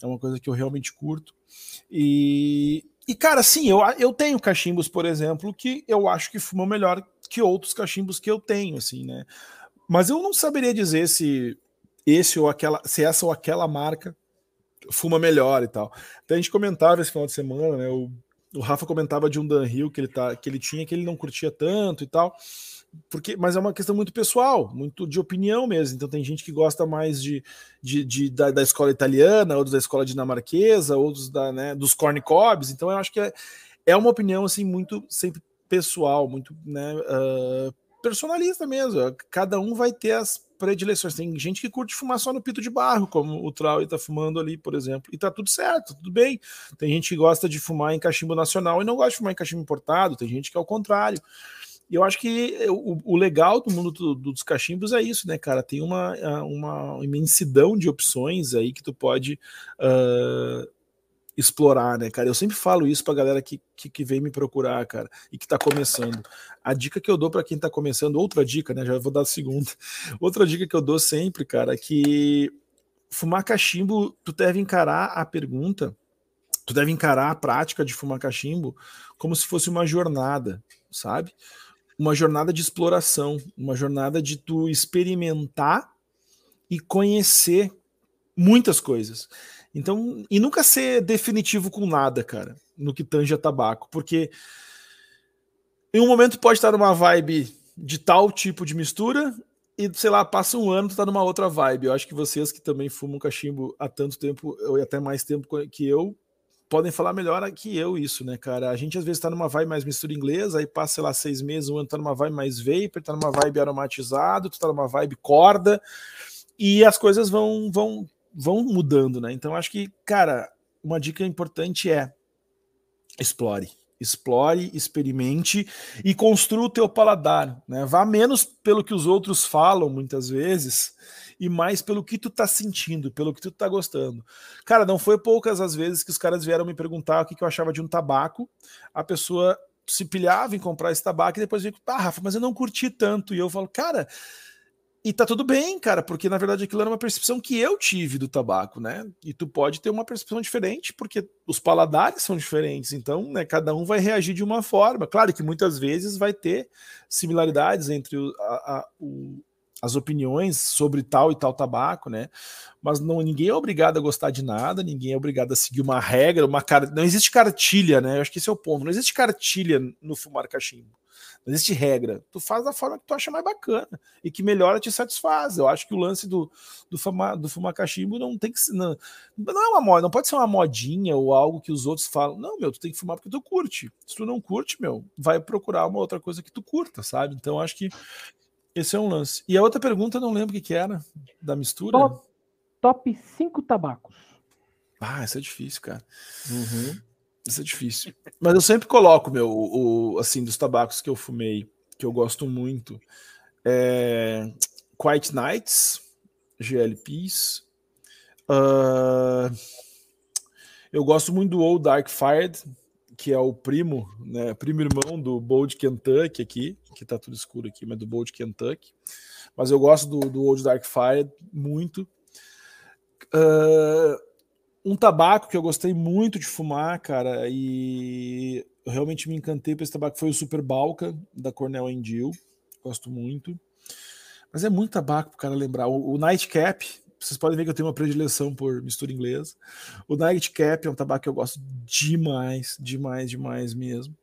É uma coisa que eu realmente curto. E, e cara, sim, eu, eu tenho cachimbos, por exemplo, que eu acho que fumam melhor que outros cachimbos que eu tenho, assim, né? Mas eu não saberia dizer se esse ou aquela, se essa ou aquela marca fuma melhor e tal. Até a gente comentava esse final de semana, né? O, o Rafa comentava de um Dan Hill que ele, tá, que ele tinha, que ele não curtia tanto e tal porque, mas é uma questão muito pessoal, muito de opinião mesmo. Então tem gente que gosta mais de, de, de da, da, escola italiana, outros da escola dinamarquesa, outros da, né, dos. Então eu acho que é, é uma opinião assim muito sempre pessoal, muito né, uh, personalista mesmo. Cada um vai ter as predileções. Tem gente que curte fumar só no pito de barro, como o Trau está fumando ali, por exemplo, e tá tudo certo, tudo bem. Tem gente que gosta de fumar em cachimbo nacional e não gosta de fumar em cachimbo importado. Tem gente que é o contrário. E eu acho que o, o legal do mundo do, dos cachimbos é isso, né, cara? Tem uma, uma imensidão de opções aí que tu pode uh, explorar, né, cara? Eu sempre falo isso pra galera que, que, que, vem me procurar, cara, e que tá começando. A dica que eu dou para quem tá começando, outra dica, né? Já vou dar a segunda. Outra dica que eu dou sempre, cara, é que fumar cachimbo, tu deve encarar a pergunta, tu deve encarar a prática de fumar cachimbo como se fosse uma jornada, sabe? Uma jornada de exploração, uma jornada de tu experimentar e conhecer muitas coisas. Então, e nunca ser definitivo com nada, cara, no que tange a tabaco, porque em um momento pode estar numa vibe de tal tipo de mistura e, sei lá, passa um ano, tu tá numa outra vibe. Eu acho que vocês que também fumam cachimbo há tanto tempo, ou até mais tempo que eu, podem falar melhor que eu isso, né, cara? A gente às vezes tá numa vibe mais mistura inglesa, aí passa, sei lá, seis meses, um ano tá numa vibe mais vapor, tá numa vibe aromatizado, tu tá numa vibe corda, e as coisas vão, vão, vão mudando, né? Então acho que, cara, uma dica importante é explore. Explore, experimente e construa o teu paladar, né? Vá menos pelo que os outros falam muitas vezes e mais pelo que tu tá sentindo, pelo que tu tá gostando. Cara, não foi poucas as vezes que os caras vieram me perguntar o que, que eu achava de um tabaco. A pessoa se pilhava em comprar esse tabaco e depois veio, ah, Rafa, mas eu não curti tanto. E eu falo, cara, e tá tudo bem, cara, porque na verdade aquilo era uma percepção que eu tive do tabaco, né? E tu pode ter uma percepção diferente, porque os paladares são diferentes, então, né, cada um vai reagir de uma forma. Claro que muitas vezes vai ter similaridades entre o, a, a, o, as opiniões sobre tal e tal tabaco, né? Mas não, ninguém é obrigado a gostar de nada, ninguém é obrigado a seguir uma regra, uma car... não existe cartilha, né? Eu acho que esse é o ponto. Não existe cartilha no fumar cachimbo. Não existe regra. Tu faz da forma que tu acha mais bacana e que melhor te satisfaz. Eu acho que o lance do, do, fumar, do fumar cachimbo não tem que não, não é uma moda, não pode ser uma modinha ou algo que os outros falam. Não, meu, tu tem que fumar porque tu curte. Se tu não curte, meu, vai procurar uma outra coisa que tu curta, sabe? Então acho que esse é um lance. E a outra pergunta, eu não lembro o que, que era da mistura. Top, top 5 tabacos. Ah, isso é difícil, cara. Uhum. Isso é difícil. Mas eu sempre coloco, meu, o, assim, dos tabacos que eu fumei, que eu gosto muito. É... Quiet Nights, GLPs. Uh... Eu gosto muito do Old Dark Fired, que é o primo, né, primo irmão do Bold Kentucky aqui, que tá tudo escuro aqui, mas do Bold Kentucky. Mas eu gosto do, do Old Dark Fired muito. Uh, um tabaco que eu gostei muito de fumar, cara, e eu realmente me encantei por esse tabaco foi o Super Balca da Cornell Angel. Gosto muito. Mas é muito tabaco pro cara lembrar. O, o Nightcap, vocês podem ver que eu tenho uma predileção por mistura inglesa. O Nightcap é um tabaco que eu gosto demais, demais, demais mesmo.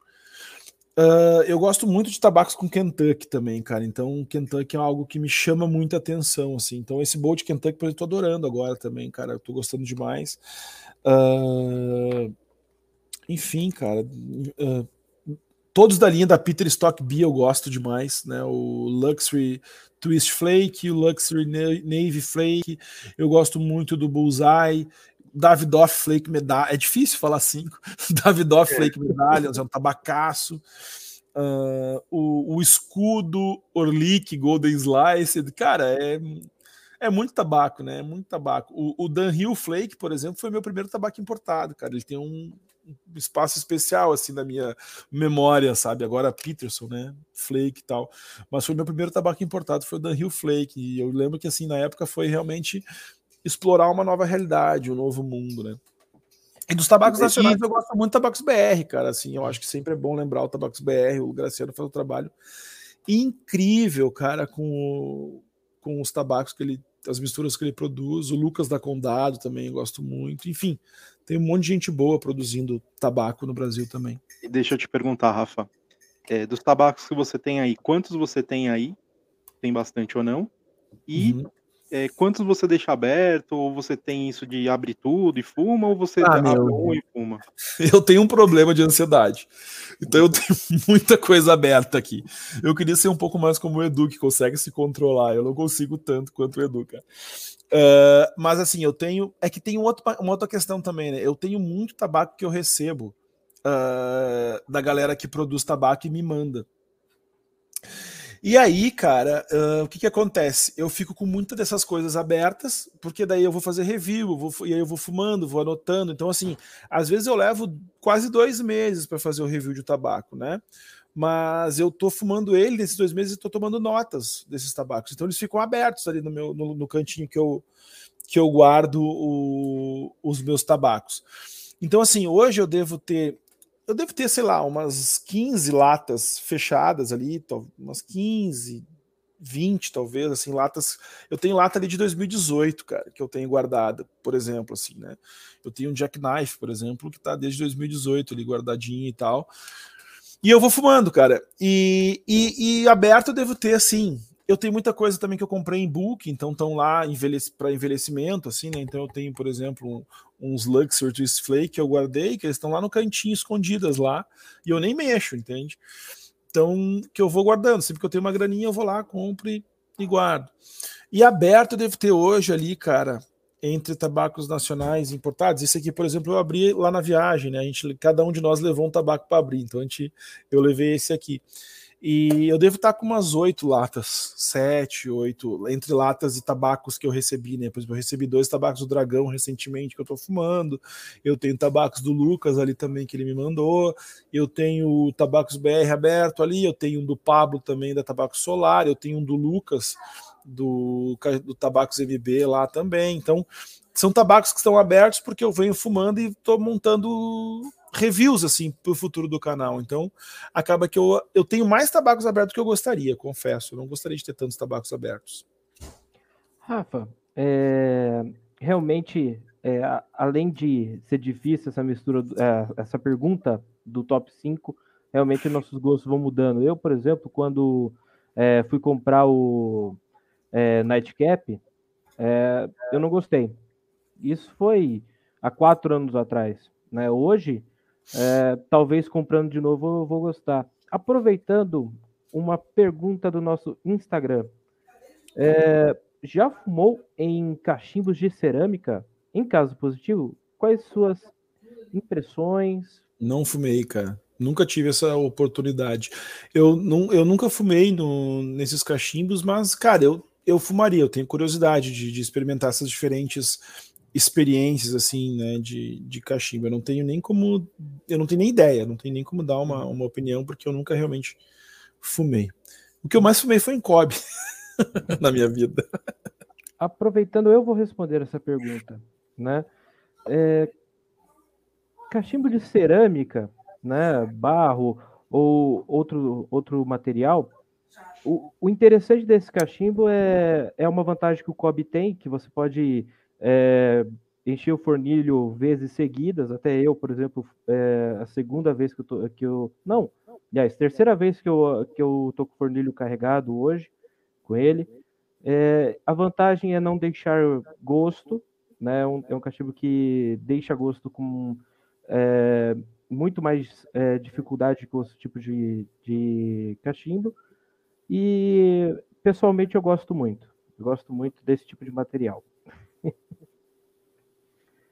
Uh, eu gosto muito de tabacos com Kentucky também, cara. Então, Kentucky é algo que me chama muita atenção, assim. Então, esse bowl de Kentucky, por exemplo, eu tô adorando agora também, cara. Eu tô gostando demais. Uh, enfim, cara. Uh, todos da linha da Peter Stock B eu gosto demais, né? O Luxury Twist Flake, o Luxury Navy Flake. Eu gosto muito do Bullseye. Davidoff Flake Medalha. É difícil falar cinco. Davidoff é. Flake Medalha, é um tabacaço. Uh, o, o, escudo Orlick Golden Slice, cara, é, é muito tabaco, né? É muito tabaco. O, o Dan Hill Flake, por exemplo, foi meu primeiro tabaco importado, cara. Ele tem um espaço especial assim na minha memória, sabe? Agora Peterson, né? Flake e tal. Mas foi meu primeiro tabaco importado, foi o Dan Hill Flake. E eu lembro que assim na época foi realmente explorar uma nova realidade, um novo mundo, né? E dos tabacos nacionais eu gosto muito do Tabacos BR, cara. Assim, eu acho que sempre é bom lembrar o Tabacos BR. O Graciano faz um trabalho incrível, cara, com, com os tabacos que ele, as misturas que ele produz. O Lucas da Condado também eu gosto muito. Enfim, tem um monte de gente boa produzindo tabaco no Brasil também. Deixa eu te perguntar, Rafa, é, dos tabacos que você tem aí, quantos você tem aí? Tem bastante ou não? E uhum é, quantos você deixa aberto? Ou você tem isso de abrir tudo e fuma? Ou você ah, abre um e fuma? Eu tenho um problema de ansiedade. Então eu tenho muita coisa aberta aqui. Eu queria ser um pouco mais como o Edu, que consegue se controlar. Eu não consigo tanto quanto o Edu, cara. Uh, mas assim, eu tenho. É que tem um outro, uma outra questão também, né? Eu tenho muito tabaco que eu recebo uh, da galera que produz tabaco e me manda. E aí, cara, uh, o que que acontece? Eu fico com muitas dessas coisas abertas, porque daí eu vou fazer review, vou, e aí eu vou fumando, vou anotando. Então, assim, às vezes eu levo quase dois meses para fazer o review de tabaco, né? Mas eu tô fumando ele nesses dois meses e tô tomando notas desses tabacos. Então eles ficam abertos ali no meu no, no cantinho que eu que eu guardo o, os meus tabacos. Então, assim, hoje eu devo ter eu devo ter, sei lá, umas 15 latas fechadas ali, umas 15, 20, talvez, assim, latas. Eu tenho lata ali de 2018, cara, que eu tenho guardada, por exemplo, assim, né? Eu tenho um Jackknife, por exemplo, que tá desde 2018 ali guardadinho e tal. E eu vou fumando, cara. E, e, e aberto eu devo ter, assim. Eu tenho muita coisa também que eu comprei em book, então estão lá para envelhecimento, assim, né? Então eu tenho, por exemplo, um, uns Luxor Twist Flake que eu guardei, que eles estão lá no cantinho, escondidas lá, e eu nem mexo, entende? Então, que eu vou guardando. Sempre que eu tenho uma graninha, eu vou lá, compro e, e guardo. E aberto eu devo ter hoje ali, cara, entre tabacos nacionais importados. Esse aqui, por exemplo, eu abri lá na viagem, né? A gente, cada um de nós levou um tabaco para abrir, então a gente, eu levei esse aqui. E eu devo estar com umas oito latas, sete, oito, entre latas e tabacos que eu recebi, né? Por exemplo, eu recebi dois tabacos do Dragão recentemente que eu tô fumando. Eu tenho tabacos do Lucas ali também que ele me mandou. Eu tenho tabacos BR aberto ali. Eu tenho um do Pablo também da Tabaco Solar. Eu tenho um do Lucas do, do Tabacos MB lá também. Então, são tabacos que estão abertos porque eu venho fumando e estou montando reviews assim para o futuro do canal. Então, acaba que eu, eu tenho mais tabacos abertos que eu gostaria, confesso. Eu não gostaria de ter tantos tabacos abertos. Rafa, é, realmente, é, além de ser difícil essa mistura, é, essa pergunta do top 5, realmente nossos gostos vão mudando. Eu, por exemplo, quando é, fui comprar o é, Nightcap, é, eu não gostei. Isso foi há quatro anos atrás. Né? Hoje, é, talvez comprando de novo eu vou gostar. Aproveitando uma pergunta do nosso Instagram. É, já fumou em cachimbos de cerâmica? Em caso positivo, quais suas impressões? Não fumei, cara. Nunca tive essa oportunidade. Eu, não, eu nunca fumei no, nesses cachimbos, mas, cara, eu, eu fumaria. Eu tenho curiosidade de, de experimentar essas diferentes experiências assim, né, de, de cachimbo. Eu não tenho nem como, eu não tenho nem ideia, não tenho nem como dar uma, uma opinião porque eu nunca realmente fumei. O que eu mais fumei foi em Kobe na minha vida. Aproveitando, eu vou responder essa pergunta, né? É, cachimbo de cerâmica, né, barro ou outro outro material. O, o interessante desse cachimbo é, é uma vantagem que o Kobe tem, que você pode é, encher o fornilho vezes seguidas, até eu, por exemplo, é, a segunda vez que eu, tô, que eu não, aliás, terceira vez que eu, que eu tô com o fornilho carregado hoje, com ele, é, a vantagem é não deixar gosto, né, um, é um cachimbo que deixa gosto com é, muito mais é, dificuldade que outro tipo de, de cachimbo, e pessoalmente eu gosto muito, eu gosto muito desse tipo de material.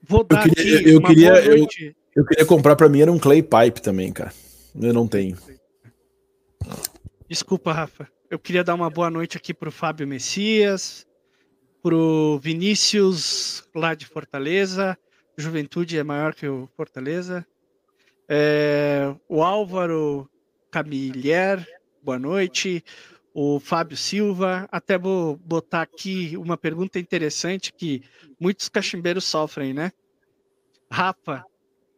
Vou dar eu queria, aqui eu, queria eu, eu, queria comprar para mim era um clay pipe também, cara. Eu não tenho. Desculpa, Rafa. Eu queria dar uma boa noite aqui pro Fábio Messias, pro Vinícius lá de Fortaleza. Juventude é maior que o Fortaleza. É, o Álvaro Camilher, boa noite o Fábio Silva. Até vou botar aqui uma pergunta interessante que muitos cachimbeiros sofrem, né? Rafa,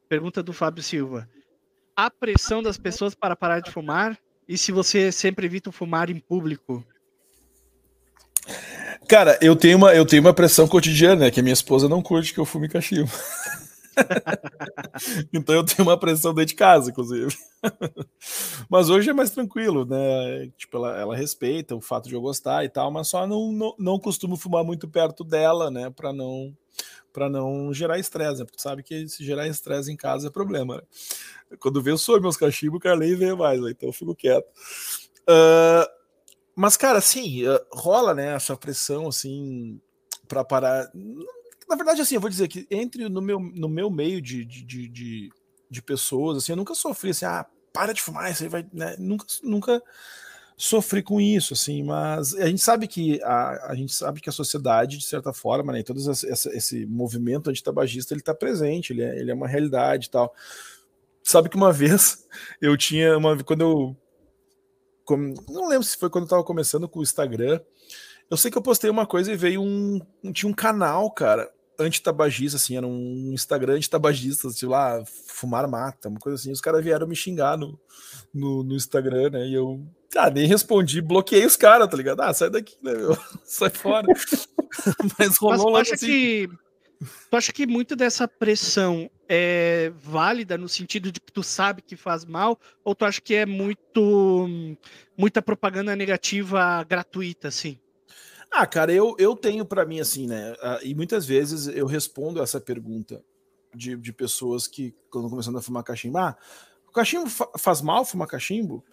pergunta do Fábio Silva. A pressão das pessoas para parar de fumar e se você sempre evita fumar em público? Cara, eu tenho uma, eu tenho uma pressão cotidiana, né? Que a minha esposa não curte que eu fume cachimbo. então eu tenho uma pressão dentro de casa, inclusive. mas hoje é mais tranquilo, né? Tipo, ela, ela, respeita o fato de eu gostar e tal, mas só não, não, não costumo fumar muito perto dela, né? Para não para não gerar estresse, né? Porque sabe que se gerar estresse em casa é problema. Né? Quando vê eu sou meus cachimbos, o Carlei vê mais, né? então eu fico quieto. Uh, mas, cara, assim, rola, né, essa pressão, assim, para parar na verdade, assim, eu vou dizer que entre no meu, no meu meio de, de, de, de pessoas, assim, eu nunca sofri assim, ah, para de fumar, aí vai. Né? Nunca, nunca sofri com isso, assim, mas a gente sabe que a, a gente sabe que a sociedade, de certa forma, né, todo esse, esse movimento antitabagista, ele está presente, ele é, ele é uma realidade e tal. Sabe que uma vez eu tinha uma quando eu não lembro se foi quando eu estava começando com o Instagram, eu sei que eu postei uma coisa e veio um tinha um canal, cara, antitabagista, assim, era um Instagram antitabagista, tipo lá, fumar mata, uma coisa assim. Os caras vieram me xingar no, no, no, Instagram, né? E eu ah, nem respondi, bloqueei os caras, tá ligado? Ah, sai daqui, né, meu? Sai fora. Mas rolou Mas tu acha assim. que Tu acha que muito dessa pressão é válida no sentido de que tu sabe que faz mal, ou tu acha que é muito muita propaganda negativa gratuita, assim? Ah, cara, eu, eu tenho para mim assim, né? Ah, e muitas vezes eu respondo essa pergunta de, de pessoas que, quando começando a fumar cachimbo, ah, o cachimbo fa faz mal fumar cachimbo?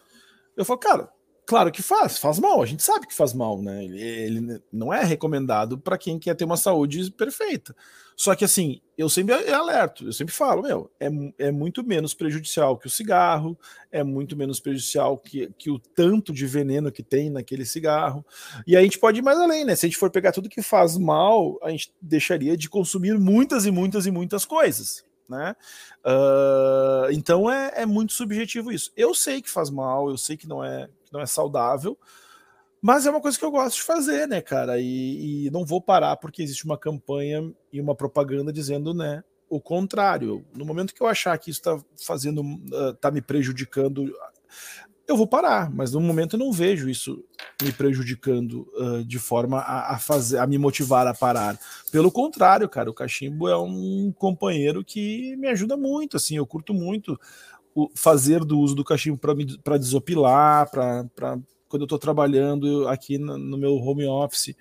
Eu falo, cara, Claro que faz, faz mal, a gente sabe que faz mal, né? Ele, ele não é recomendado para quem quer ter uma saúde perfeita. Só que assim, eu sempre alerto, eu sempre falo, meu, é, é muito menos prejudicial que o cigarro, é muito menos prejudicial que, que o tanto de veneno que tem naquele cigarro. E aí a gente pode ir mais além, né? Se a gente for pegar tudo que faz mal, a gente deixaria de consumir muitas e muitas e muitas coisas né? Uh, então é, é, muito subjetivo isso. Eu sei que faz mal, eu sei que não é que não é saudável, mas é uma coisa que eu gosto de fazer, né, cara? E, e não vou parar porque existe uma campanha e uma propaganda dizendo, né, o contrário. No momento que eu achar que isso está fazendo, uh, tá me prejudicando eu vou parar, mas no momento eu não vejo isso me prejudicando uh, de forma a, a, fazer, a me motivar a parar. Pelo contrário, cara, o cachimbo é um companheiro que me ajuda muito, assim, eu curto muito o, fazer do uso do cachimbo para desopilar, para quando eu estou trabalhando aqui no, no meu home office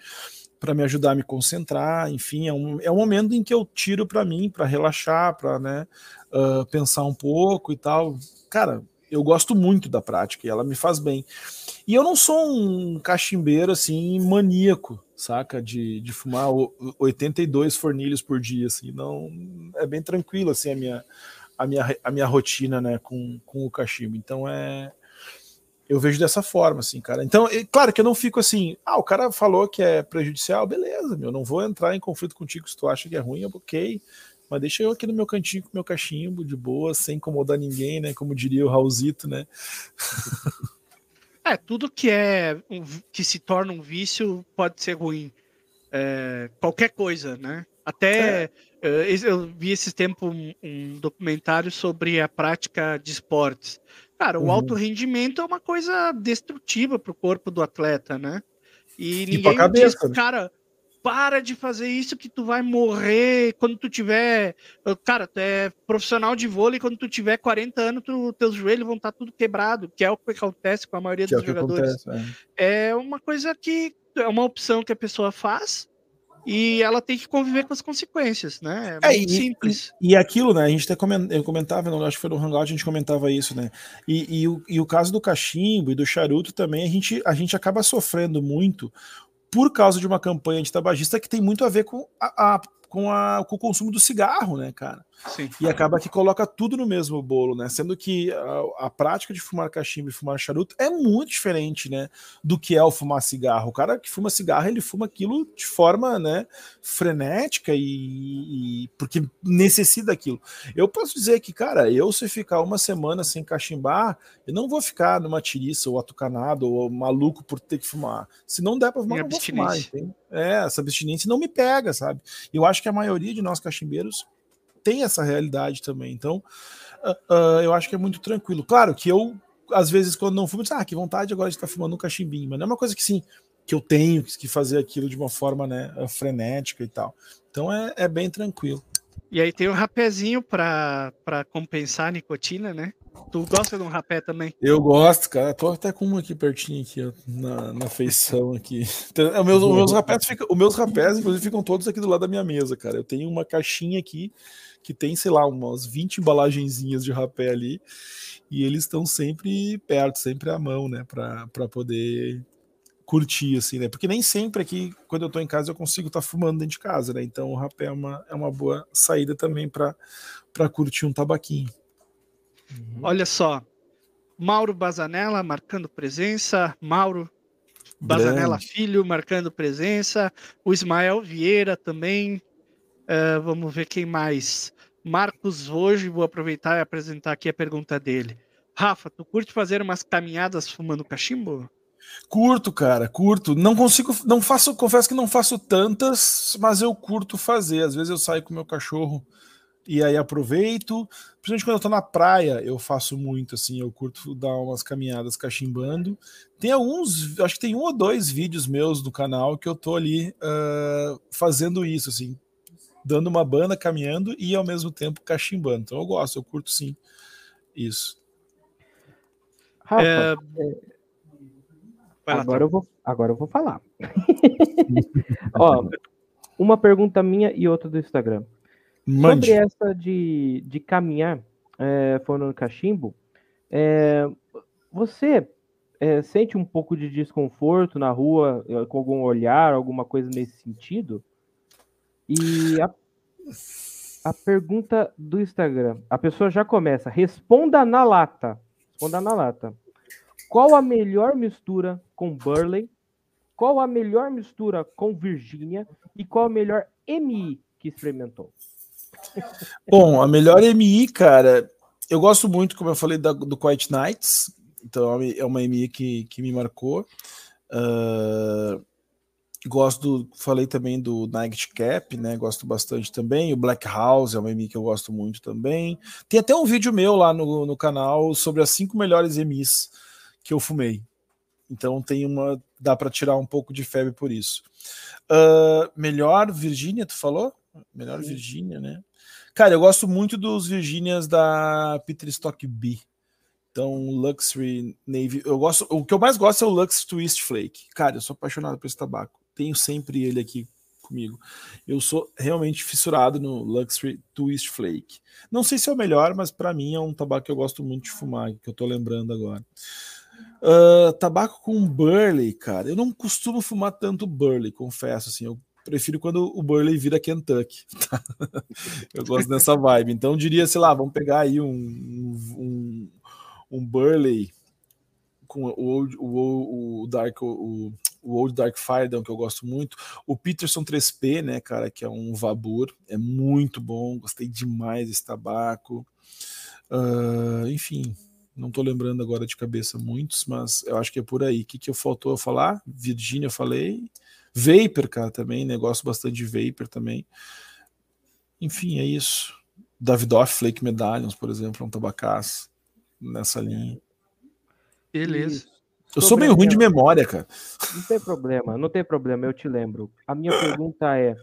para me ajudar a me concentrar, enfim, é um, é um momento em que eu tiro para mim, para relaxar, para né, uh, pensar um pouco e tal. Cara, eu gosto muito da prática e ela me faz bem. E eu não sou um cachimbeiro assim maníaco, saca? De, de fumar 82 fornilhos por dia, assim. Não é bem tranquilo assim a minha a minha, a minha rotina, né, com, com o cachimbo. Então é eu vejo dessa forma, assim, cara. Então, é, claro que eu não fico assim, ah, o cara falou que é prejudicial, beleza, meu, não vou entrar em conflito contigo se tu acha que é ruim, ok. Mas deixa eu aqui no meu cantinho com meu cachimbo, de boa, sem incomodar ninguém, né? Como diria o Raulzito, né? É, tudo que é que se torna um vício pode ser ruim. É, qualquer coisa, né? Até é. Eh, eu vi esse tempo um, um, documentário sobre a prática de esportes. Cara, o uhum. alto rendimento é uma coisa destrutiva para o corpo do atleta, né? E ninguém e cabeça, diz, né? cara, para de fazer isso que tu vai morrer quando tu tiver. Cara, tu é profissional de vôlei, quando tu tiver 40 anos, tu, teus joelhos vão estar tá tudo quebrado, que é o que acontece com a maioria que dos é jogadores. Acontece, é. é uma coisa que é uma opção que a pessoa faz e ela tem que conviver com as consequências, né? É, é muito e, simples. E, e, aquilo, né? A gente até comentava, eu comentava, não, acho que foi no Hangout, a gente comentava isso, né? E, e, o, e o caso do cachimbo e do charuto também, a gente, a gente acaba sofrendo muito por causa de uma campanha de tabagista que tem muito a ver com, a, a com, a, com o consumo do cigarro, né, cara? Sim. E acaba que coloca tudo no mesmo bolo, né? Sendo que a, a, prática de fumar cachimbo e fumar charuto é muito diferente, né? Do que é o fumar cigarro. O cara que fuma cigarro, ele fuma aquilo de forma, né? Frenética e, e porque necessita daquilo. Eu posso dizer que, cara, eu se ficar uma semana sem cachimbar, eu não vou ficar numa tiriça ou atucanado ou maluco por ter que fumar. Se não der para fumar, não vou fumar. Entende? É, essa abstinência não me pega, sabe? Eu acho que a maioria de nós cachimbeiros tem essa realidade também. Então, uh, uh, eu acho que é muito tranquilo. Claro que eu, às vezes, quando não fumo, eu digo, ah, que vontade agora de estar fumando um cachimbinho, mas não é uma coisa que sim, que eu tenho que fazer aquilo de uma forma né, frenética e tal. Então é, é bem tranquilo. E aí tem o um rapézinho para compensar a nicotina, né? Tu gosta de um rapé também? Eu gosto, cara. Tô até com um aqui pertinho aqui, ó, na, na feição aqui. Então, meus, meus rapés ficam, os meus rapés, inclusive, ficam todos aqui do lado da minha mesa, cara. Eu tenho uma caixinha aqui que tem, sei lá, umas 20 embalagenzinhas de rapé ali, e eles estão sempre perto, sempre à mão, né, para poder curtir, assim, né? Porque nem sempre aqui, quando eu tô em casa, eu consigo estar tá fumando dentro de casa, né? Então o rapé é uma, é uma boa saída também para curtir um tabaquinho. Uhum. Olha só, Mauro Bazanella marcando presença, Mauro Bazanella Grande. Filho marcando presença, o Ismael Vieira também. Uh, vamos ver quem mais. Marcos hoje, vou aproveitar e apresentar aqui a pergunta dele. Rafa, tu curte fazer umas caminhadas fumando cachimbo? Curto, cara, curto. Não consigo, não faço, confesso que não faço tantas, mas eu curto fazer. Às vezes eu saio com meu cachorro e aí aproveito. Principalmente quando eu tô na praia, eu faço muito, assim, eu curto dar umas caminhadas cachimbando. Tem alguns, acho que tem um ou dois vídeos meus no canal que eu tô ali uh, fazendo isso, assim, dando uma banda, caminhando e ao mesmo tempo cachimbando. Então eu gosto, eu curto sim isso. Rafa, É, lá, agora, eu vou, agora eu vou falar. Ó, uma pergunta minha e outra do Instagram. Mande. Sobre essa de, de caminhar, é, falando no cachimbo, é, você é, sente um pouco de desconforto na rua, é, com algum olhar, alguma coisa nesse sentido? E a, a pergunta do Instagram, a pessoa já começa, responda na lata. Responda na lata. Qual a melhor mistura com Burley? Qual a melhor mistura com Virgínia? E qual a melhor MI que experimentou? Bom, a melhor MI, cara, eu gosto muito, como eu falei, da- do Quiet Nights. Então é uma MI que, que me marcou. Ah, gosto do, falei também do Night Cap, né? Gosto bastante também. O Black House é uma MI que eu gosto muito também. Tem até um vídeo meu lá no, no canal sobre as cinco melhores MIs que eu fumei. Então tem uma. dá para tirar um pouco de febre por isso. Ah, melhor Virgínia, tu falou? Melhor Virgínia, né? Cara, eu gosto muito dos Virgínias da Peter Stock B. Então, Luxury Navy. Eu gosto, o que eu mais gosto é o Lux Twist Flake. Cara, eu sou apaixonado por esse tabaco. Tenho sempre ele aqui comigo. Eu sou realmente fissurado no Luxury Twist Flake. Não sei se é o melhor, mas para mim é um tabaco que eu gosto muito de fumar, que eu tô lembrando agora. Ah, tabaco com Burley, cara. Eu não costumo fumar tanto Burley, confesso. Assim, eu prefiro quando o Burley vira Kentucky. tá? eu gosto dessa vibe. Então, diria, sei lá, vamos pegar aí um, um, um Burley com o o, o, o Dark, o, o Old Dark Fire, que eu gosto muito. O Peterson 3P, né, cara, que é um Vabur, é muito bom. Gostei demais desse tabaco. Ah, enfim, não tô lembrando agora de cabeça muitos, mas eu acho que é por aí. O que, que eu faltou eu falar? Virgínia eu falei. Vapor, cara, também, né? Gosto bastante de Vapor também. Enfim, é isso. Davidoff Flake Medallions, por exemplo, é um tabacaço nessa linha. beleza. Eu sou meio ruim de memória, cara. Não tem problema, não tem problema, eu te lembro. A minha pergunta é,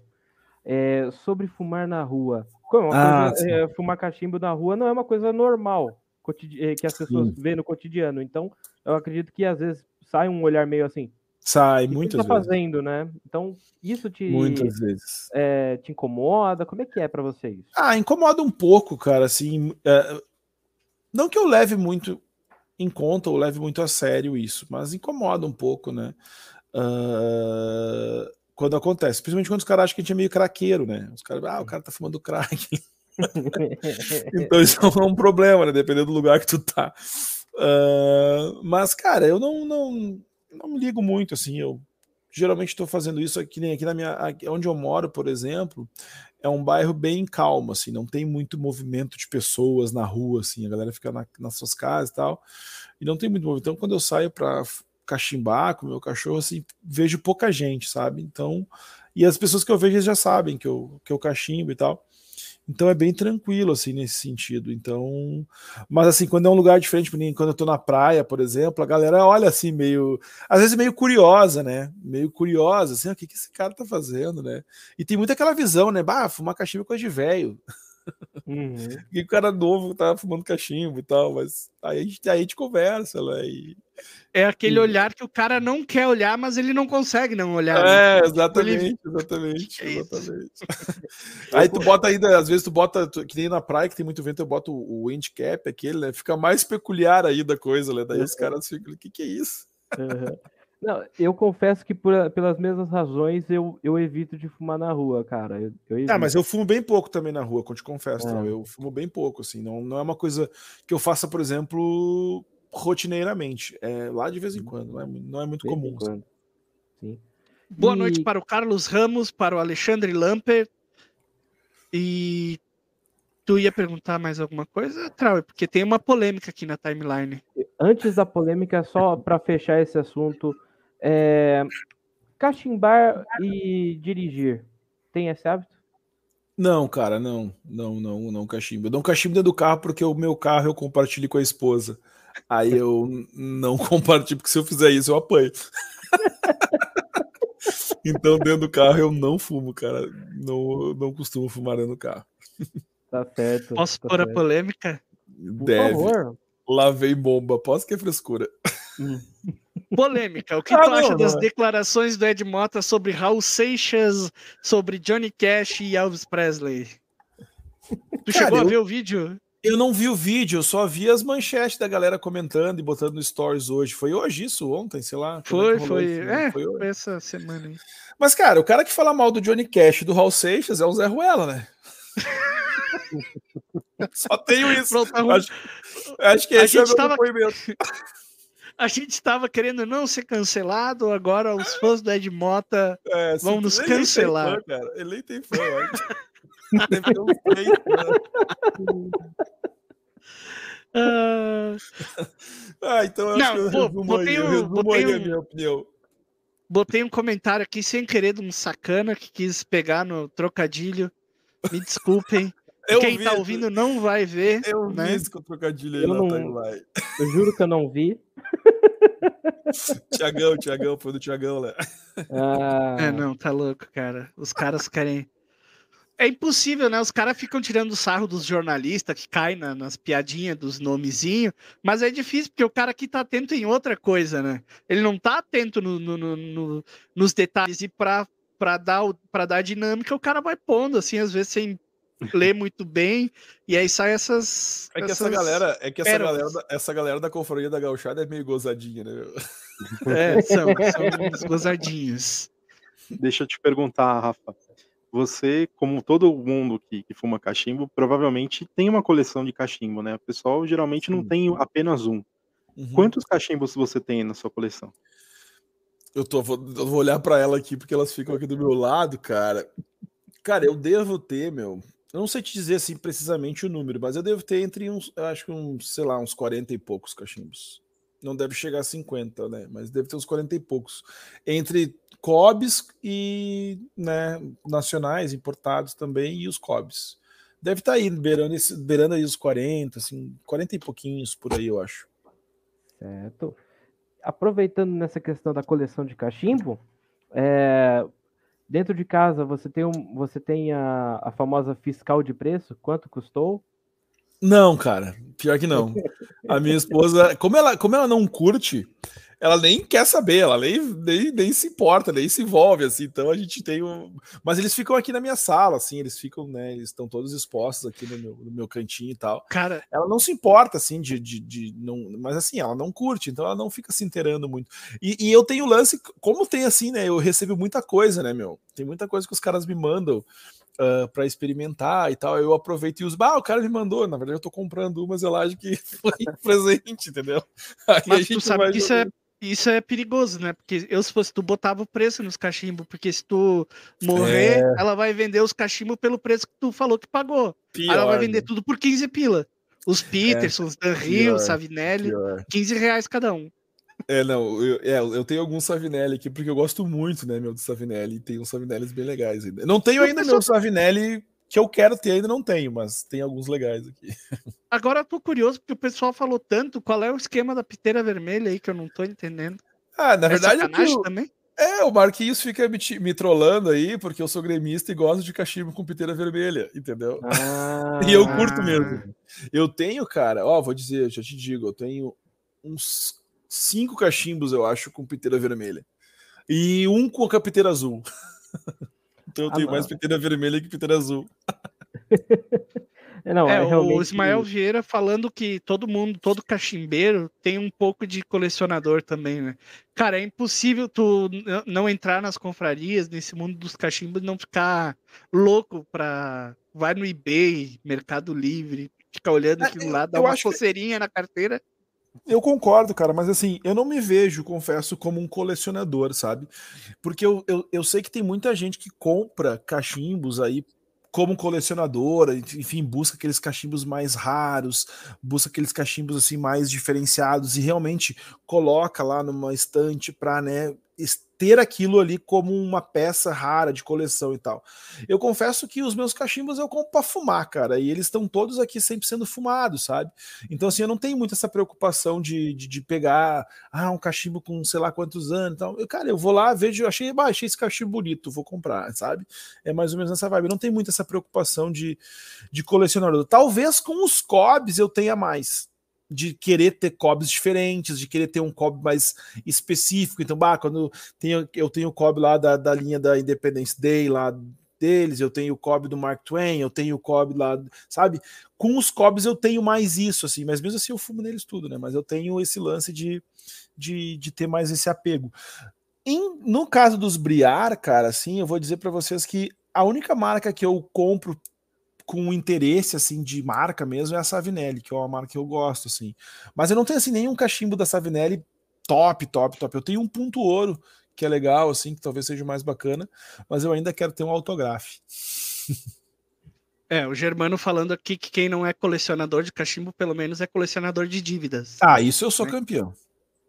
é, sobre fumar na rua. Uma Ah, coisa, é, fumar cachimbo na rua não é uma coisa normal é, que as pessoas Sim. veem no cotidiano. Então, eu acredito que às vezes sai um olhar meio assim. Sai "O que muitas você tá vezes. fazendo, né? Então, isso te, Muitas vezes. é, te incomoda? Como é que é pra você isso? Ah, incomoda um pouco, cara, assim. é, não que eu leve muito em conta ou leve muito a sério isso, mas incomoda um pouco, né? Ah, quando acontece, principalmente quando os caras acham que a gente é meio craqueiro, né? Os caras, ah, o cara tá fumando crack. então isso é um problema, né? Dependendo do lugar que tu tá. Ah, mas, cara, eu não, não, não ligo muito, assim. Eu geralmente estou fazendo isso aqui, nem aqui na minha. aqui onde eu moro, por exemplo, é um bairro bem calmo, assim, não tem muito movimento de pessoas na rua, assim, a galera fica na- nas suas casas e tal, e não tem muito movimento. Então, quando eu saio para cachimbar com meu cachorro, assim, vejo pouca gente, sabe? Então, e as pessoas que eu vejo já sabem que eu, que eu cachimbo e tal. Então é bem tranquilo, assim, nesse sentido. Então, mas assim, quando é um lugar diferente, quando eu tô na praia, por exemplo, a galera olha assim, meio, às vezes meio curiosa, né? Meio curiosa, assim, "Ah, o que, que esse cara tá fazendo, né? E tem muito aquela visão, né? Bah, fumar cachimbo é coisa de velho. Uhum. Que o cara novo tá fumando cachimbo e tal, mas aí a gente, aí a gente conversa, né? E... É aquele Sim. olhar que o cara não quer olhar, mas ele não consegue não olhar. né? É, exatamente, exatamente, Que isso? exatamente. Aí tu bota ainda, às vezes tu bota, tu- que nem na praia que tem muito vento, eu boto o wind cap, aquele, né? Fica mais peculiar aí da coisa, né? Daí os caras ficam, o que que é isso? Uhum. Não, eu confesso que por- pelas mesmas razões eu, eu evito de fumar na rua, cara. Eu, eu Ah, mas eu fumo bem pouco também na rua, quando te confesso, É. Eu fumo bem pouco, assim, não, não é uma coisa que eu faça, por exemplo, rotineiramente, é lá de vez em quando, não é, não é muito De comum. assim. Sim. Boa E- noite para o Carlos Ramos, para o Alexandre Lamper. E tu ia perguntar mais alguma coisa, Trau? Porque tem uma polêmica aqui na timeline. antes da polêmica, só para fechar esse assunto, é, cachimbar e dirigir, tem esse hábito? Não, cara, não, não, não, não cachimbo. Eu dou um cachimbo dentro do carro porque o meu carro eu compartilho com a esposa. Aí eu não compartilho, porque se eu fizer isso eu apanho. então dentro do carro eu não fumo, cara. Não, não costumo fumar dentro do carro. Tá certo. Posso tá pôr a certo. polêmica? Por Deve. favor. Lá vem bomba. Posso que é frescura. Polêmica. O que Ah, tu não, acha das não é. declarações do Ed Mota sobre Raul Seixas, sobre Johnny Cash e Elvis Presley? Tu Cara, chegou a eu- ver o vídeo? Eu não vi o vídeo, eu só vi as manchetes da galera comentando e botando no stories hoje. Foi hoje isso, ontem, sei lá. quando Foi, foi. isso? É, Foi hoje. foi essa semana aí. Mas, cara, o cara que fala mal do Johnny Cash e do Hal Seixas é o Zé Ruela, né? Só tenho isso. Pronto, arrum- Acho, acho que A esse é o meu tava- depoimento. A gente estava querendo não ser cancelado, agora os fãs do Ed Mota. É, Vão nos ele nem tem cancelar. fã, cara. Ele tem fã, eu fãs. ah, então eu Não, acho que eu resumo botei aí, eu um- resumo botei aí a um- minha opinião. botei um comentário aqui sem querer de um sacana que quis pegar no trocadilho. Me desculpem. Eu Quem vi tá ouvindo não vai ver. Eu né? vi esse com o trocadilho aí Eu na não-. Eu juro que eu não vi. Tiagão, Tiagão, foi do Tiagão, né? Ah, É, não, tá louco, cara. Os caras querem. É impossível, né? Os caras ficam tirando sarro dos jornalistas que caem na- nas piadinhas dos nomezinhos, mas é difícil, porque o cara aqui tá atento em outra coisa, né? Ele não tá atento no- no- no- no- nos detalhes e pra, pra, dar, o- pra dar dinâmica, o cara vai pondo, assim, às vezes sem ler muito bem, e aí sai essas. É que essa essas- galera, é que essa pérolas. galera, da- essa galera da confraria da gauchada é meio gozadinha, né? É, são, são gozadinhos. Deixa eu te perguntar, Rafa. Você, como todo mundo que, que fuma cachimbo, provavelmente tem uma coleção de cachimbo, né? O pessoal geralmente não Sim. tem apenas um. Uhum. Quantos cachimbos você tem na sua coleção? Eu, tô, vou, eu vou olhar pra ela aqui porque elas ficam aqui do meu lado, cara. Cara, eu devo ter, meu. Eu não sei te dizer assim precisamente o número, mas eu devo ter entre uns, acho que uns, sei lá, uns 40 e poucos cachimbos. Não deve chegar a 50, né? Mas deve ter uns 40 e poucos. Entre COBs e né, nacionais, importados também, e os COBs. Deve estar aí, beirando, esse, beirando aí os 40, assim, 40 e pouquinhos por aí, eu acho. Certo. Aproveitando nessa questão da coleção de cachimbo, é, dentro de casa você tem, um, você tem a, a famosa fiscal de preço, quanto custou? Não, cara, pior que não. A minha esposa, como ela, como ela não curte, ela nem quer saber, ela nem, nem, nem se importa, nem se envolve, assim. Então a gente tem um. Mas eles ficam aqui na minha sala, assim, eles ficam, né? Eles estão todos expostos aqui no meu, no meu cantinho e tal. Cara, Ela não se importa, assim, de, de, de não. Mas assim, ela não curte, então ela não fica se inteirando muito. E, e eu tenho lance, como tem assim, né? Eu recebo muita coisa, né, meu? Tem muita coisa que os caras me mandam uh, para experimentar e tal. Eu aproveito e uso. Ah, o cara me mandou. Na verdade, eu tô comprando uma zelagem que foi presente, entendeu? Aí Mas tu sabe que isso é, isso é perigoso, né? Porque eu, se fosse tu, botava o preço nos cachimbos, porque se tu morrer, ela vai vender os cachimbos pelo preço que tu falou que pagou. Aí ela vai Pior, vender né? tudo por 15 pila. Os Peterson, os Dan pior, os Savinelli, Pior. 15 reais cada um. É, não, eu, é, eu tenho alguns Savinelli aqui, porque eu gosto muito, né, meu, do Savinelli, tem uns Savinellis bem legais ainda. Não tenho ainda meu Savinelli que eu quero ter, ainda não tenho, mas tem alguns legais aqui. Agora eu tô curioso, porque o pessoal falou tanto, qual é o esquema da piteira vermelha aí que eu não tô entendendo? Ah, na é verdade, é, o, também? é, o Marquinhos fica me, me trollando aí, porque eu sou gremista e gosto de cachimbo com piteira vermelha, entendeu? Ah, E eu curto mesmo. Eu tenho, cara, ó, vou dizer, já te digo, eu tenho uns cinco cachimbos, eu acho, com piteira vermelha. E um com a piteira azul. então eu Ah, tenho não. mais piteira vermelha que piteira azul. É, Não, é, é, o realmente... Ismael Vieira falando que todo mundo, todo cachimbeiro tem um pouco de colecionador também, né? Cara, é impossível tu não entrar nas confrarias, nesse mundo dos cachimbos, e não ficar louco pra. Vai no eBay, Mercado Livre, ficar olhando É, aquilo lá, dar eu uma acho que- coceirinha na carteira. Eu concordo, cara, mas assim, eu não me vejo, confesso, como um colecionador, sabe? Porque eu, eu, eu sei que tem muita gente que compra cachimbos aí como colecionadora, enfim, busca aqueles cachimbos mais raros, busca aqueles cachimbos assim mais diferenciados e realmente coloca lá numa estante para, né, ter aquilo ali como uma peça rara de coleção e tal. Eu confesso que os meus cachimbos eu compro para fumar, cara, e eles estão todos aqui sempre sendo fumados, sabe? Então, assim, eu não tenho muito essa preocupação de, de, de pegar ah, um cachimbo com sei lá quantos anos e tal. Eu, cara, eu vou lá, vejo, achei, bah, achei esse cachimbo bonito, vou comprar, sabe? É mais ou menos nessa vibe. Eu não tenho muito essa preocupação de, de colecionador. Talvez com os cobs eu tenha mais, de querer ter cobs diferentes, de querer ter um cob mais específico. Então, bah, quando tenho, eu tenho o cob lá da, da linha da Independence Day lá deles, eu tenho o cob do Mark Twain, eu tenho o cob lá, sabe? Com os cobs eu tenho mais isso, assim, mas mesmo assim eu fumo neles tudo, né? Mas eu tenho esse lance de, de, de ter mais esse apego. Em, no caso dos Briar, cara, assim, eu vou dizer para vocês que a única marca que eu compro com interesse assim de marca mesmo é a Savinelli, que é uma marca que eu gosto assim. Mas eu não tenho assim nenhum cachimbo da Savinelli top, top, top. Eu tenho um ponto ouro que é legal assim, que talvez seja mais bacana, mas eu ainda quero ter um autografo. É, o Germano falando aqui que quem não é colecionador de cachimbo, pelo menos é colecionador de dívidas. Ah, isso eu sou né? campeão.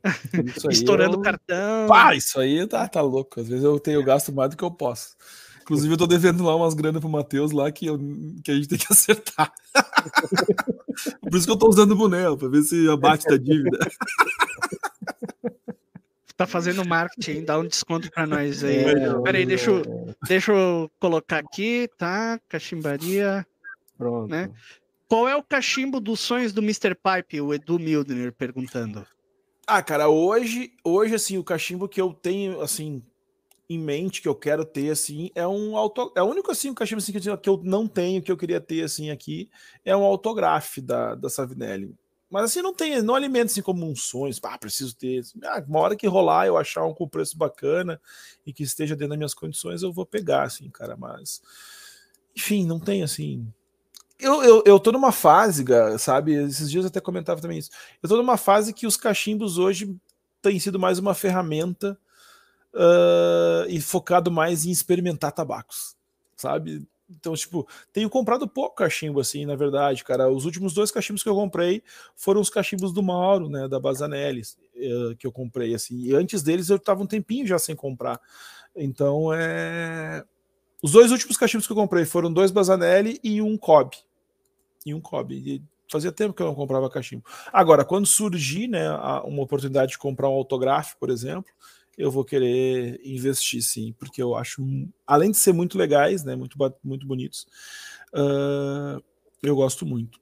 Estourando eu... cartão. Pá, isso aí tá, tá louco. Às vezes eu tenho gasto mais do que eu posso. Inclusive, eu tô devendo lá umas granas pro Matheus lá que, eu, que a gente tem que acertar. Por isso que eu tô usando o boné, pra ver se abate da dívida. Tá fazendo marketing, dá um desconto pra nós aí. É, Peraí, deixa, eu, deixa eu colocar aqui, tá? Cachimbaria. Pronto. Né? Qual é o cachimbo dos sonhos do Mr. Pipe? O Edu Mildner perguntando. Ah, cara, hoje, hoje assim, o cachimbo que eu tenho, assim, em mente que eu quero ter assim é um auto é o único assim um cachimbo assim, que eu não tenho que eu queria ter assim aqui é um autografo da, da Savinelli mas assim não tem não alimenta assim como um sonho ah preciso ter assim, ah, uma hora que rolar eu achar um com preço bacana e que esteja dentro das minhas condições eu vou pegar assim cara mas enfim não tem assim eu, eu, eu tô numa fase, sabe? Esses dias eu até comentava também isso. Eu tô numa fase que os cachimbos hoje têm sido mais uma ferramenta uh, e focado mais em experimentar tabacos, sabe? Então, tipo, tenho comprado pouco cachimbo, assim, na verdade, cara. Os últimos dois cachimbos que eu comprei foram os cachimbos do Mauro, né, da Bazanelli, uh, que eu comprei, assim. E antes deles eu tava um tempinho já sem comprar. Então, é... Os dois últimos cachimbos que eu comprei foram dois Bazanelli e um Cobb. E um Cobb. E fazia tempo que eu não comprava cachimbo. Agora, quando surgir, né, uma oportunidade de comprar um autografo, por exemplo, eu vou querer investir sim, porque eu acho, além de ser muito legais, né, muito, muito bonitos, uh, eu gosto muito.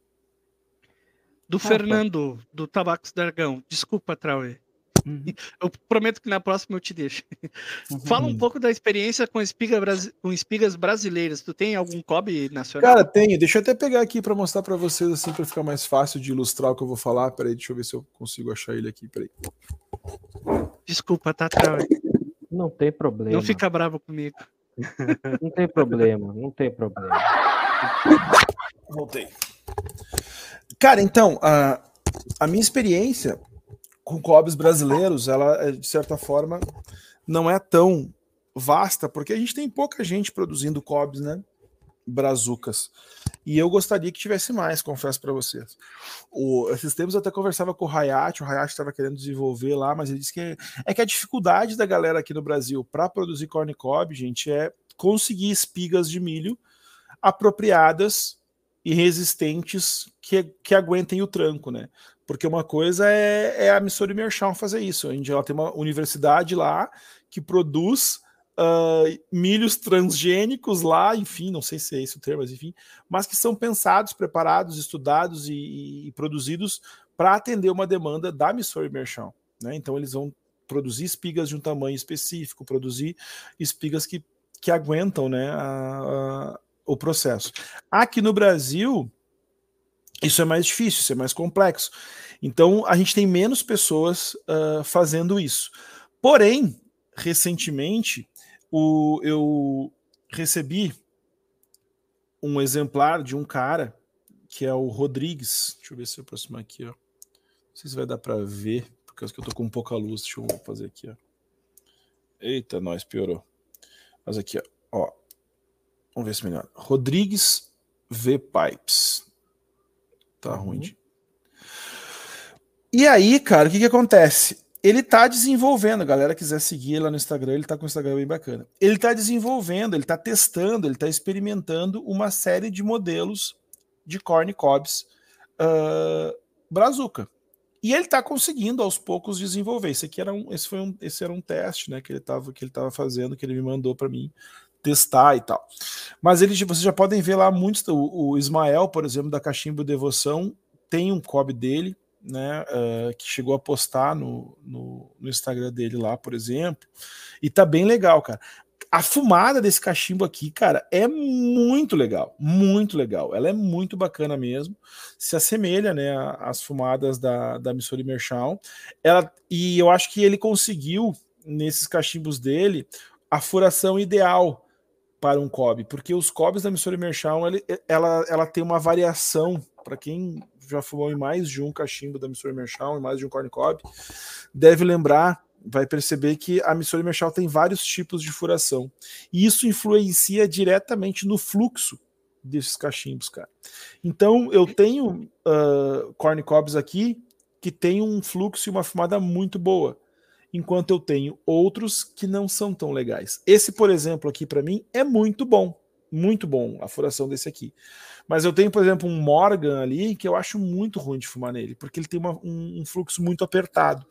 Do ah, Fernando, tá. do Tabacos Dragão. Desculpa, Trauê. Uhum. Eu prometo que na próxima eu te deixo. Uhum. Fala um pouco da experiência com, espiga, com espigas brasileiras. Tu tem algum cobre nacional? Cara, tenho. Deixa eu até pegar aqui para mostrar para vocês, assim, para ficar mais fácil de ilustrar o que eu vou falar. Peraí, deixa eu ver se eu consigo achar ele aqui. Peraí. Desculpa, tá, Trauê. Não tem problema. Não fica bravo comigo. Não tem problema, não tem problema. Voltei. Cara, então, a, a minha experiência com cobres brasileiros, ela, é, de certa forma, não é tão vasta, porque a gente tem pouca gente produzindo cobres, né? brazucas. E eu gostaria que tivesse mais, confesso para vocês. O, esses tempos eu até conversava com o Hayat, o Hayat estava querendo desenvolver lá, mas ele disse que é, é que a dificuldade da galera aqui no Brasil para produzir corn cob, gente, é conseguir espigas de milho apropriadas e resistentes que, que aguentem o tranco, né? Porque uma coisa é, é a Missouri Merchant fazer isso. A gente ela tem uma universidade lá que produz uh, milhos transgênicos lá, enfim, não sei se é esse o termo, mas enfim, mas que são pensados, preparados, estudados e, e produzidos para atender uma demanda da Missouri Merchant. Né? Então eles vão produzir espigas de um tamanho específico, produzir espigas que, que aguentam né, a, a, o processo. Aqui no Brasil, isso é mais difícil, isso é mais complexo. Então a gente tem menos pessoas uh, fazendo isso. Porém, recentemente, o, eu recebi um exemplar de um cara que é o Rodrigues. Deixa eu ver se eu aproximar aqui, ó. Não sei se vai dar para ver, porque eu tô com pouca luz. Deixa eu fazer aqui, ó. Eita, nós piorou. Mas aqui, ó. ó. Vamos ver se melhor. Rodrigues V Pipes. Tá Uhum. ruim. de- E aí, cara, o que que acontece? Ele tá desenvolvendo, a galera quiser seguir lá no Instagram, ele tá com o Instagram bem bacana. Ele tá desenvolvendo, ele tá testando, ele tá experimentando uma série de modelos de corn cobs uh, brazuca. E ele tá conseguindo aos poucos desenvolver. Esse aqui era um, esse foi um, esse era um teste, né, que ele tava que ele tava fazendo, que ele me mandou para mim testar e tal. Mas eles, vocês já podem ver lá muitos. O, o Ismael, por exemplo, da Cachimbo Devoção, tem um cob dele, né? uh, que chegou a postar no, no, no, Instagram dele lá, por exemplo. E tá bem legal, cara. A fumada desse cachimbo aqui, cara, é muito legal, muito legal. Ela é muito bacana mesmo. Se assemelha, né, às fumadas da, da Missouri Merchal. Ela, e eu acho que ele conseguiu, nesses cachimbos dele, a furação ideal para um cob, porque os cobs da Missouri Merchal, ela, ela, ela tem uma variação, para quem já fumou em mais de um cachimbo da Missouri Merchal, em mais de um corn cob, deve lembrar, vai perceber que a Missouri Merchal tem vários tipos de furação, e isso influencia diretamente no fluxo desses cachimbos, cara. Então, eu tenho uh, corn cobs aqui que tem um fluxo e uma fumada muito boa enquanto eu tenho outros que não são tão legais. Esse, por exemplo, aqui para mim é muito bom, muito bom a furação desse aqui. Mas eu tenho, por exemplo, um Morgan ali que eu acho muito ruim de fumar nele, porque ele tem uma, um, um, fluxo muito apertado.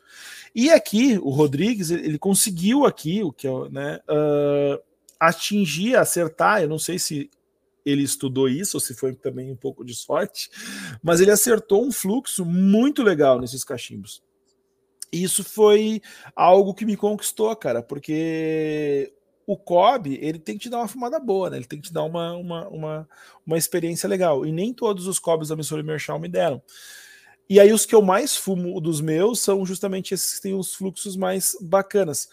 E aqui, o Rodrigues, ele, ele conseguiu aqui, o que é, né, uh, atingir, acertar, eu não sei se ele estudou isso ou se foi também um pouco de sorte, mas ele acertou um fluxo muito legal nesses cachimbos isso foi algo que me conquistou, cara, porque o Cobb, ele tem que te dar uma fumada boa, né? Ele tem que te dar uma, uma, uma, uma experiência legal. E nem todos os Cobbs da Missouri Merchal me deram. E aí os que eu mais fumo dos meus são justamente esses que têm os fluxos mais bacanas.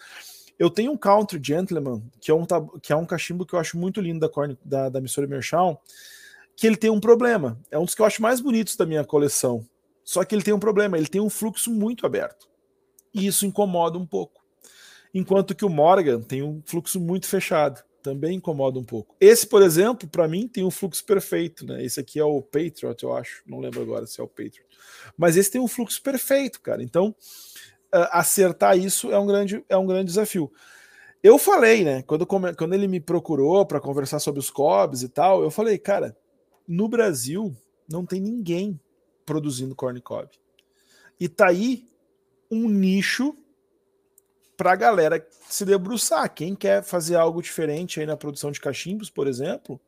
Eu tenho um Country Gentleman, que é um, que é um cachimbo que eu acho muito lindo da, Corn, da, da Missouri Merchal, que ele tem um problema. É um dos que eu acho mais bonitos da minha coleção. Só que ele tem um problema, ele tem um fluxo muito aberto e isso incomoda um pouco. Enquanto que o Morgan tem um fluxo muito fechado, também incomoda um pouco. Esse, por exemplo, para mim tem um fluxo perfeito, né? Esse aqui é o Patriot, eu acho, não lembro agora se é o Patriot. Mas esse tem um fluxo perfeito, cara. Então, uh, acertar isso é um grande é um grande desafio. Eu falei, né, quando, quando ele me procurou para conversar sobre os COBs e tal, eu falei, cara, no Brasil não tem ninguém produzindo corn cob. E tá aí um nicho para a galera se debruçar. Quem quer fazer algo diferente aí na produção de cachimbos, por exemplo,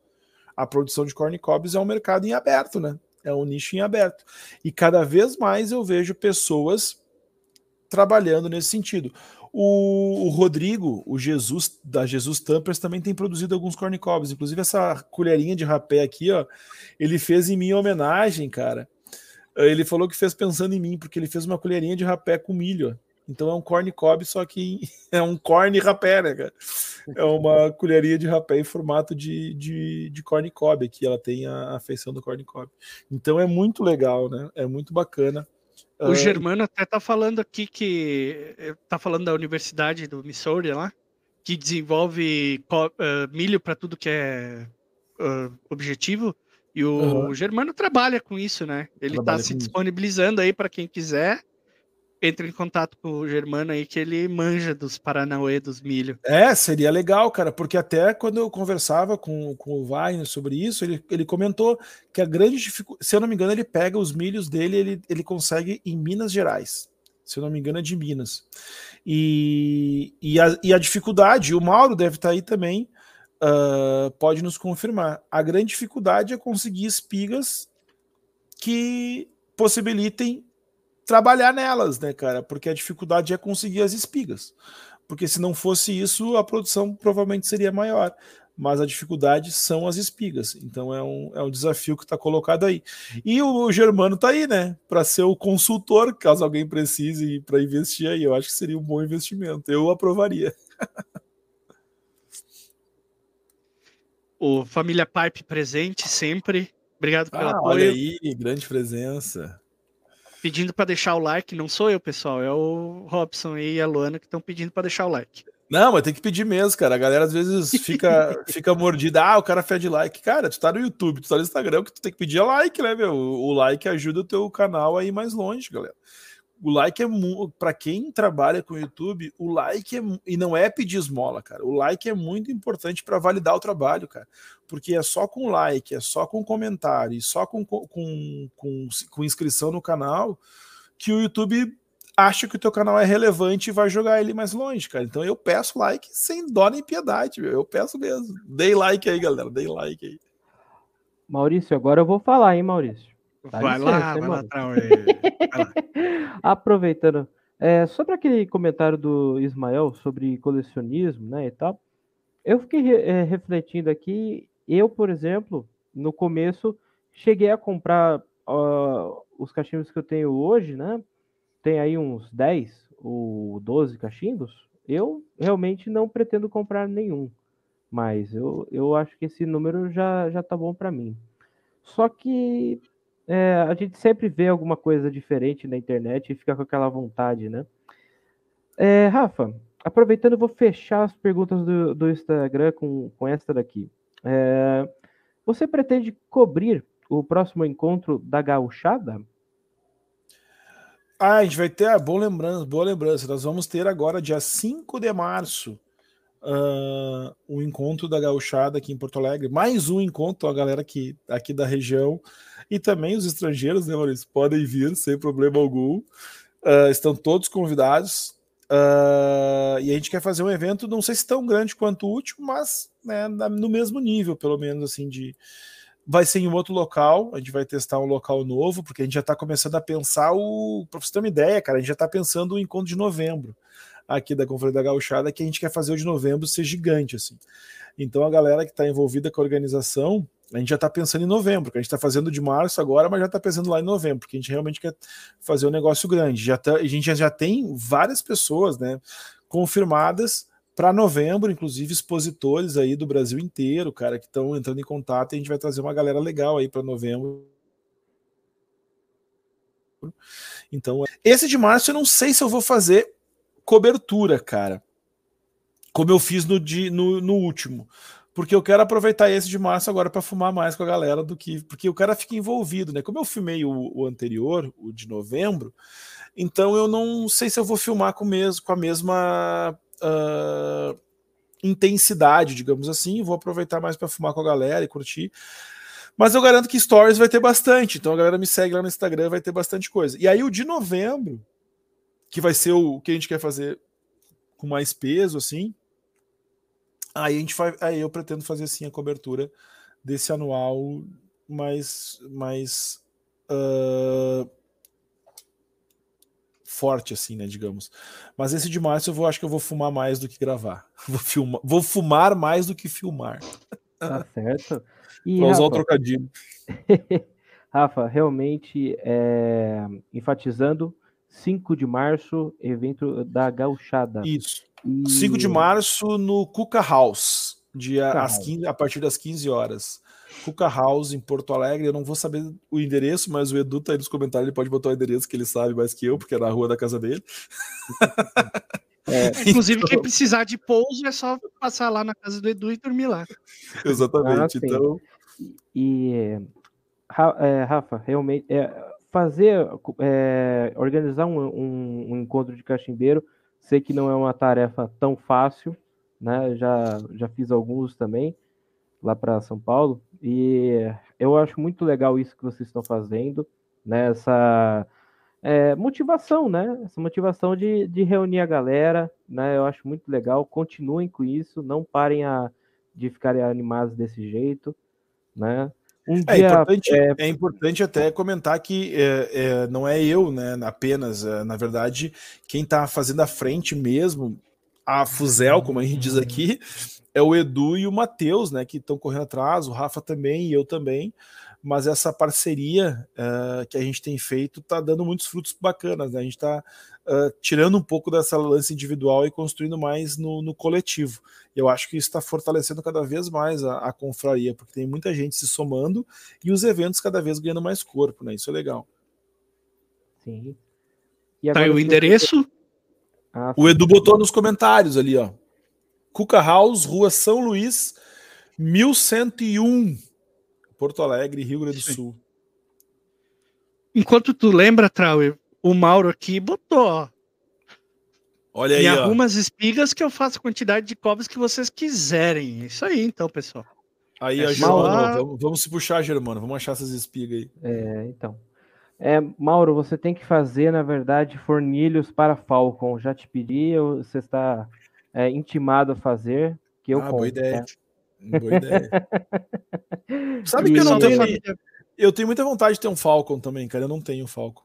a produção de corn cobs é um mercado em aberto, né? É um nicho em aberto. E cada vez mais eu vejo pessoas trabalhando nesse sentido. O, o Rodrigo, o Jesus, da Jesus Tampers, também tem produzido alguns corn cobs. Inclusive, essa colherinha de rapé aqui, ó, ele fez em minha homenagem, cara. Ele falou que fez pensando em mim, porque ele fez uma colherinha de rapé com milho. Então é um corn cob, só que é um corn rapé, né, cara? É uma colherinha de rapé em formato de, de, de corn cob aqui. Ela tem a, a feição do corn cob. Então é muito legal, né? É muito bacana. O uh, Germano até tá falando aqui que tá falando da Universidade do Missouri lá, que desenvolve uh, milho para tudo que é objetivo. E o uhum. Germano trabalha com isso, né? Ele está se disponibilizando aí para quem quiser. Entre em contato com o Germano aí, que ele manja dos Paranauê, dos milho. É, seria legal, cara, porque até quando eu conversava com, com o Wagner sobre isso, ele, ele comentou que a grande dificuldade, se eu não me engano, ele pega os milhos dele, ele, ele consegue em Minas Gerais. Se eu não me engano, é de Minas. E, e, a, e a dificuldade, o Mauro deve estar aí também, Uh, pode nos confirmar. A grande dificuldade é conseguir espigas que possibilitem trabalhar nelas, né, cara? Porque a dificuldade é conseguir as espigas. Porque se não fosse isso, a produção provavelmente seria maior. Mas a dificuldade são as espigas. Então é um, é um desafio que está colocado aí. E o Germano está aí, né? Para ser o consultor, caso alguém precise para investir aí. Eu acho que seria um bom investimento. Eu aprovaria. O Família Pipe presente sempre. Obrigado pelo ah, apoio. Olha aí, grande presença. Pedindo para deixar o like, não sou eu, pessoal, é o Robson e a Luana que estão pedindo para deixar o like. Não, mas tem que pedir mesmo, cara. A galera às vezes fica, fica mordida. Ah, o cara pede like. Cara, tu tá no YouTube, tu tá no Instagram, que tu tem que pedir like, né, meu? O like ajuda o teu canal a ir mais longe, galera. O like é para quem trabalha com o YouTube, o like é e não é pedir esmola, cara. O like é muito importante para validar o trabalho, cara. Porque é só com like, é só com comentário, e só com, com, com, com inscrição no canal que o YouTube acha que o teu canal é relevante e vai jogar ele mais longe, cara. Então eu peço like sem dó nem piedade, meu. Eu peço mesmo. Dei like aí, galera. Dei like aí. Maurício, agora eu vou falar, hein, Maurício. Vai, licença, lá, vai, lá, vai lá, Aproveitando, é, sobre aquele comentário do Ismael sobre colecionismo, né, e tal, eu fiquei é, refletindo aqui, eu, por exemplo, no começo, cheguei a comprar uh, os cachimbos que eu tenho hoje, né, tem aí uns 10 ou 12 cachimbos, eu realmente não pretendo comprar nenhum, mas eu, eu acho que esse número já, já tá bom para mim. Só que é, a gente sempre vê alguma coisa diferente na internet e fica com aquela vontade, né? É, Rafa, aproveitando, eu vou fechar as perguntas do, do Instagram com, com esta daqui. É, você pretende cobrir o próximo encontro da gauchada? Ah, a gente vai ter, a ah, boa lembrança, boa lembrança. Nós vamos ter agora, dia 5 de março, uh, o encontro da gauchada aqui em Porto Alegre. Mais um encontro, a galera aqui, da região e também os estrangeiros, né, Maurício? Podem vir sem problema algum. Uh, estão todos convidados. Uh, e a gente quer fazer um evento, não sei se tão grande quanto o último, mas né, no mesmo nível, pelo menos, assim, de. Vai ser em outro local, a gente vai testar um local novo, porque a gente já está começando a pensar o. Para você ter uma ideia, cara, a gente já está pensando o encontro de novembro aqui da Conferência da Gauchada, que a gente quer fazer o de novembro ser gigante, assim. Então a galera que está envolvida com a organização, a gente já está pensando em novembro, que a gente está fazendo de março agora, mas já está pensando lá em novembro, porque a gente realmente quer fazer um negócio grande. Já tá, a gente já, já tem várias pessoas né, confirmadas para novembro, inclusive expositores aí do Brasil inteiro, cara, que estão entrando em contato e a gente vai trazer uma galera legal aí para novembro. Então, esse de março eu não sei se eu vou fazer cobertura, cara, como eu fiz no, de, no, no último porque eu quero aproveitar esse de março agora para fumar mais com a galera do que. Porque o cara fica envolvido, né? Como eu filmei o, o, anterior, o de novembro, então eu não sei se eu vou filmar com, mesmo, com a mesma uh, intensidade, digamos assim. Vou aproveitar mais para fumar com a galera e curtir. Mas eu garanto que stories vai ter bastante. Então a galera me segue lá no Instagram, vai ter bastante coisa. E aí o de novembro, que vai ser o, o que a gente quer fazer com mais peso, assim Aí a gente vai, aí eu pretendo fazer assim a cobertura desse anual mais mais uh, forte assim, né, digamos. Mas esse de março eu vou acho que eu vou fumar mais do que gravar. Vou filmar, vou fumar mais do que filmar. Tá certo. E, pra usar o trocadilho. Rafa, realmente é, enfatizando 5 de março, evento da gauchada. Isso. E... 5 de março no Cuca House, dia às 15, a partir das 15 horas. Cuca House em Porto Alegre. Eu não vou saber o endereço, mas o Edu tá aí nos comentários, ele pode botar o endereço que ele sabe mais que eu, porque é na rua da casa dele. É, inclusive, então... quem precisar de pouso é só passar lá na casa do Edu e dormir lá. Exatamente. Ah, então. E é, Rafa, realmente é, fazer, é, organizar um, um, um encontro de cachimbeiro Sei que não é uma tarefa tão fácil, né? Já, já fiz alguns também lá para São Paulo e eu acho muito legal isso que vocês estão fazendo, né? Essa é, motivação, né? Essa motivação de, de reunir a galera, né? Eu acho muito legal. Continuem com isso, não parem a, de ficarem animados desse jeito, né? Um é, dia, importante, é... é... importante até comentar que é, é, não é eu, né, apenas, é, na verdade, quem está fazendo a frente mesmo, a Fuzel, como a gente diz aqui, é o Edu e o Matheus, né, que estão correndo atrás, o Rafa também e eu também, mas essa parceria uh, que a gente tem feito está dando muitos frutos bacanas, né? A gente está uh, tirando um pouco dessa lance individual e construindo mais no, no coletivo. Eu acho que isso está fortalecendo cada vez mais a, a, confraria, porque tem muita gente se somando e os eventos cada vez ganhando mais corpo, né? Isso é legal. Sim. E tá aí o endereço? Ah, o Edu botou nos comentários ali, ó. Cuca House, Rua São Luís, 1101, Porto Alegre, Rio Grande do Sim. Sul. Enquanto tu lembra, Trauer, o Mauro aqui botou, ó. Olha aí, Me ó. arruma as espigas que eu faço a quantidade de covas que vocês quiserem. Isso aí, então, pessoal. Aí, É só- Germano, vamos, vamos se puxar, Germano. Vamos achar essas espigas aí. É, então. É, Mauro, você tem que fazer, na verdade, fornilhos para Falcon. Já te pedi, você está é, intimado a fazer, que eu ah, compro. boa ideia. tá? Boa ideia. Sabe que eu não tenho. Eu tenho muita vontade de ter um Falcon também, cara. Eu não tenho Falcon.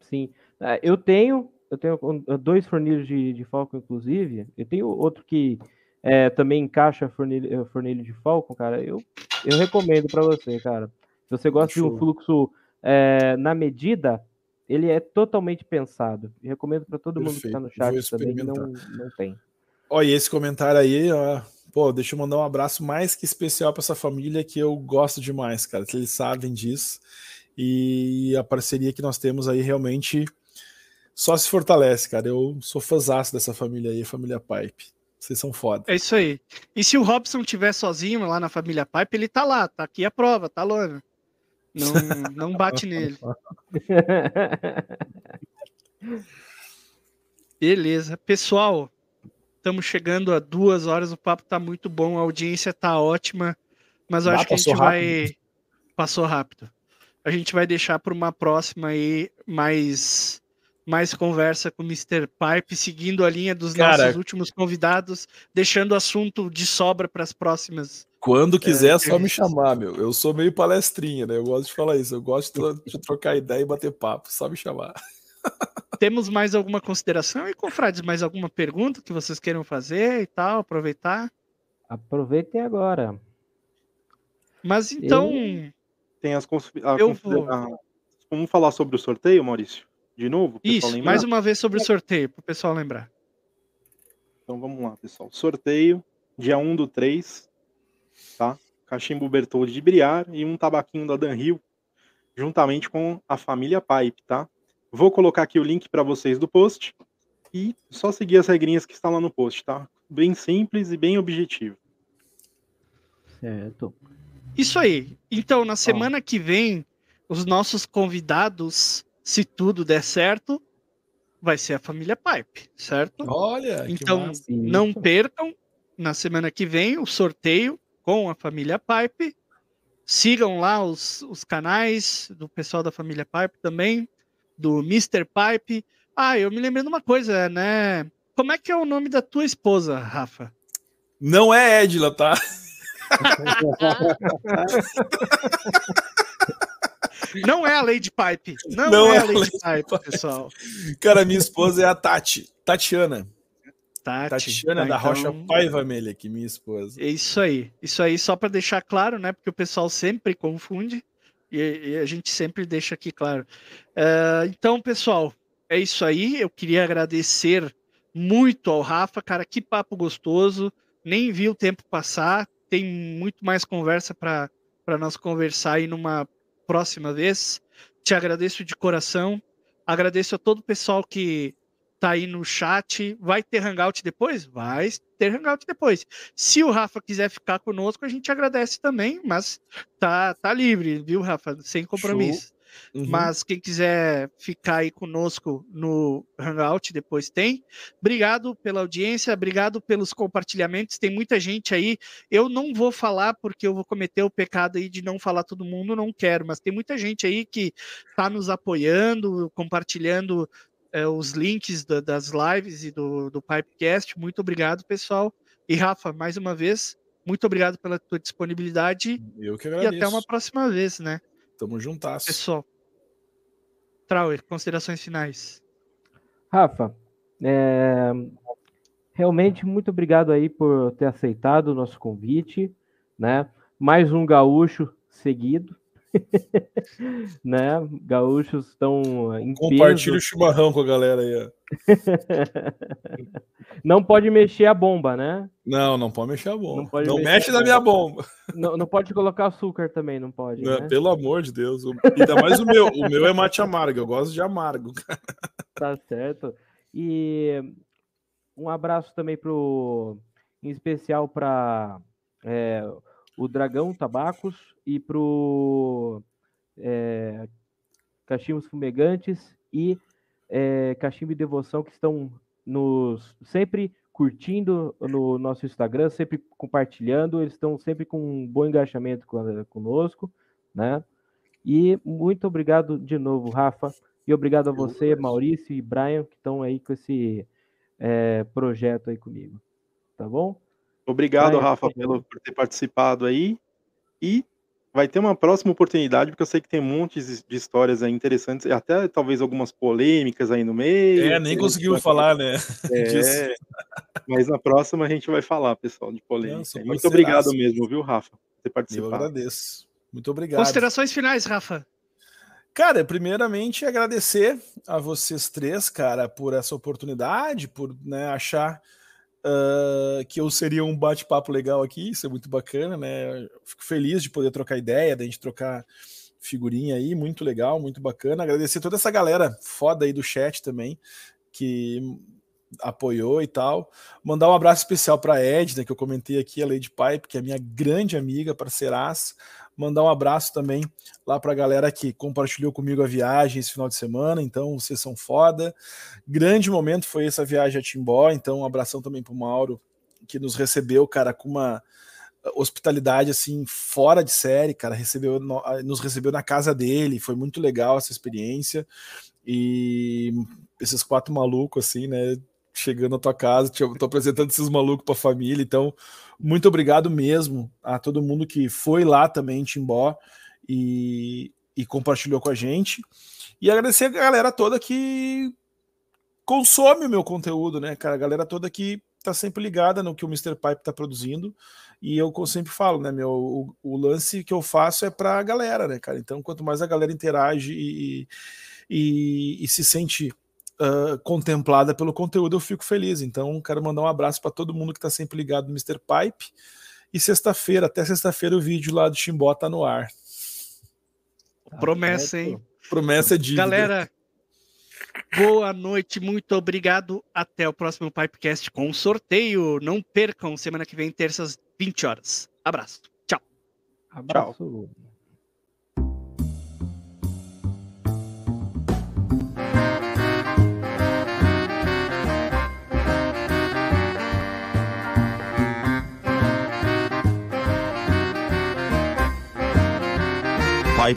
Sim. É, eu tenho, eu tenho dois fornilhos de, de Falcon, inclusive. Eu tenho outro que é, também encaixa fornilho, fornilho de Falcon, cara. Eu, eu recomendo para você, cara. Se você gosta de um fluxo é, na medida, ele é totalmente pensado. E recomendo para todo mundo que está no Perfeito, chat também, que não, não tem. Olha, e esse comentário aí, ó. Pô, deixa eu mandar um abraço mais que especial para essa família que eu gosto demais, cara. Eles sabem disso. E a parceria que nós temos aí realmente só se fortalece, cara. Eu sou fãzaço dessa família aí, a família Pipe. Vocês são foda. É isso aí. E se o Robson tiver sozinho lá na família Pipe, ele tá lá, tá aqui a prova, tá longe. Não, não bate nele. Beleza. Pessoal, estamos chegando a duas horas, o papo tá muito bom, a audiência tá ótima, mas eu Ah, acho que a gente vai. Passou rápido. A gente vai deixar para uma próxima aí mais. Mais conversa com o Mr. Pipe, seguindo a linha dos Cara. nossos últimos convidados, deixando o assunto de sobra para as próximas. Quando quiser, é só me chamar, meu. Eu sou meio palestrinha, né? Eu gosto de falar isso. Eu gosto de trocar ideia e bater papo. Só me chamar. Temos mais alguma consideração e, confrades, mais alguma pergunta que vocês queiram fazer e tal, aproveitar? Aproveitem agora. Mas então, Tem as cons- Eu vou- a- Vamos falar sobre o sorteio, Maurício? De novo? isso, lembrar? mais uma vez sobre o sorteio, para o pessoal lembrar. Então vamos lá, pessoal. Sorteio, dia 1 do 3, tá? Cachimbo Bertoldi de Briar e um tabaquinho da Dan Hill, juntamente com a família Pipe, tá? Vou colocar aqui o link para vocês do post e só seguir as regrinhas que estão lá no post, tá? Bem simples e bem objetivo. Certo. Isso aí. Então, na semana que vem, os nossos convidados, se tudo der certo, vai ser a família Pipe, certo? Olha, Então, não percam na semana que vem o sorteio com a família Pipe. Sigam lá os, os canais do pessoal da família Pipe também, do Mr. Pipe. Ah, eu me lembrei de uma coisa, né? Como é que é o nome da tua esposa, Rafa? Não é Edila, tá? Não é a Lady Pipe. Não, Não é, é a Lady Lady Pipe, Pipe. pessoal. Cara, minha esposa é a Tati. Tatiana. Tati. Tatiana Tá, da Rocha então- Paiva Melha, que minha esposa. É Isso aí, isso aí, só para deixar claro, né? Porque o pessoal sempre confunde e, e a gente sempre deixa aqui claro. Eh, então, pessoal, é isso aí. Eu queria agradecer muito ao Rafa, cara, que papo gostoso. Nem vi o tempo passar. Tem muito mais conversa para nós conversar aí numa próxima vez. Te agradeço de coração. Agradeço a todo o pessoal que tá aí no chat. Vai ter hangout depois? Vai ter hangout depois. Se o Rafa quiser ficar conosco, a gente agradece também, mas tá, tá livre, viu, Rafa? Sem compromisso. Uhum. Mas quem quiser ficar aí conosco no Hangout, depois tem. Obrigado pela audiência, obrigado pelos compartilhamentos. Tem muita gente aí. Eu não vou falar porque eu vou cometer o pecado aí de não falar todo mundo, não quero, mas tem muita gente aí que tá nos apoiando, compartilhando eh, os links da- das lives e do, do Pipecast. Muito obrigado, pessoal. E Rafa, mais uma vez, muito obrigado pela tua disponibilidade Eu que e agradeço. até uma próxima vez, né? Tamo juntasso. Pessoal. Trauer, considerações finais. Rafa, é, realmente muito obrigado aí por ter aceitado o nosso convite, né? Mais um gaúcho seguido, né? Gaúchos estão em Compartilha o peso. chimarrão com a galera aí, ó. Não pode mexer a bomba, né? Não, não pode mexer a bomba. Não Não, mexe na minha bomba. Não, não pode colocar açúcar também, não pode, Não, né? Pelo amor de Deus. O- Ainda mais o meu. O meu é mate amargo. Eu gosto de amargo. Tá certo. E um abraço também pro em especial para é, o Dragão Tabacos e para o é, Cachimbos Fumegantes e é, Cachimbo e Devoção que estão nos sempre curtindo no nosso Instagram, sempre compartilhando, eles estão sempre com um bom engajamento conosco, né? E muito obrigado de novo, Rafa, e obrigado a você, Maurício e Brian, que estão aí com esse é, projeto aí comigo. Tá bom? Obrigado, Rafa, pelo, por ter participado aí. E vai ter uma próxima oportunidade, porque eu sei que tem um monte de histórias aí interessantes, e até talvez algumas polêmicas aí no meio. É, nem conseguiu falar, né? É, mas na próxima a gente vai falar, pessoal, de polêmica. Não, Muito obrigado mesmo, viu, Rafa, por ter participado. Eu agradeço. Muito obrigado. Considerações finais, Rafa. Cara, primeiramente agradecer a vocês três, cara, por essa oportunidade, por né, achar uh, que eu seria um bate-papo legal aqui, isso é muito bacana, né? fico feliz de poder trocar ideia, da gente trocar figurinha aí, muito legal, muito bacana. Agradecer toda essa galera foda aí do chat também, que apoiou e tal. Mandar um abraço especial para a Edna, que eu comentei aqui, a Lady Pipe, que é minha grande amiga, parceiraça. Mandar um abraço também lá para a galera que compartilhou comigo a viagem esse final de semana. Então, vocês são foda. Grande momento foi essa viagem a Timbó. Então, um abração também para o Mauro, que nos recebeu, cara, com uma hospitalidade assim fora de série, cara, recebeu nos recebeu na casa dele, foi muito legal essa experiência. E esses quatro malucos assim, né, chegando à tua casa, te, tô apresentando esses malucos para a família, então muito obrigado mesmo a todo mundo que foi lá também em Timbó e, e compartilhou com a gente. E agradecer a galera toda que consome o meu conteúdo, né, cara? A galera toda que tá sempre ligada no que o Mr. Pipe tá produzindo. E eu sempre falo, né, meu, o, o lance que eu faço é pra galera, né, cara? Então, quanto mais a galera interage e, e, e se sente uh, contemplada pelo conteúdo, eu fico feliz. Então, quero mandar um abraço para todo mundo que está sempre ligado no Mr. Pipe. E sexta-feira, até sexta-feira, o vídeo lá do Chimbó tá no ar. Tá Promessa, hein? Promessa de Galera, boa noite, muito obrigado. Até o próximo Pipecast com sorteio. Não percam, semana que vem, terças, 20 horas. Abraço. Tchau. Abraço. Tchau.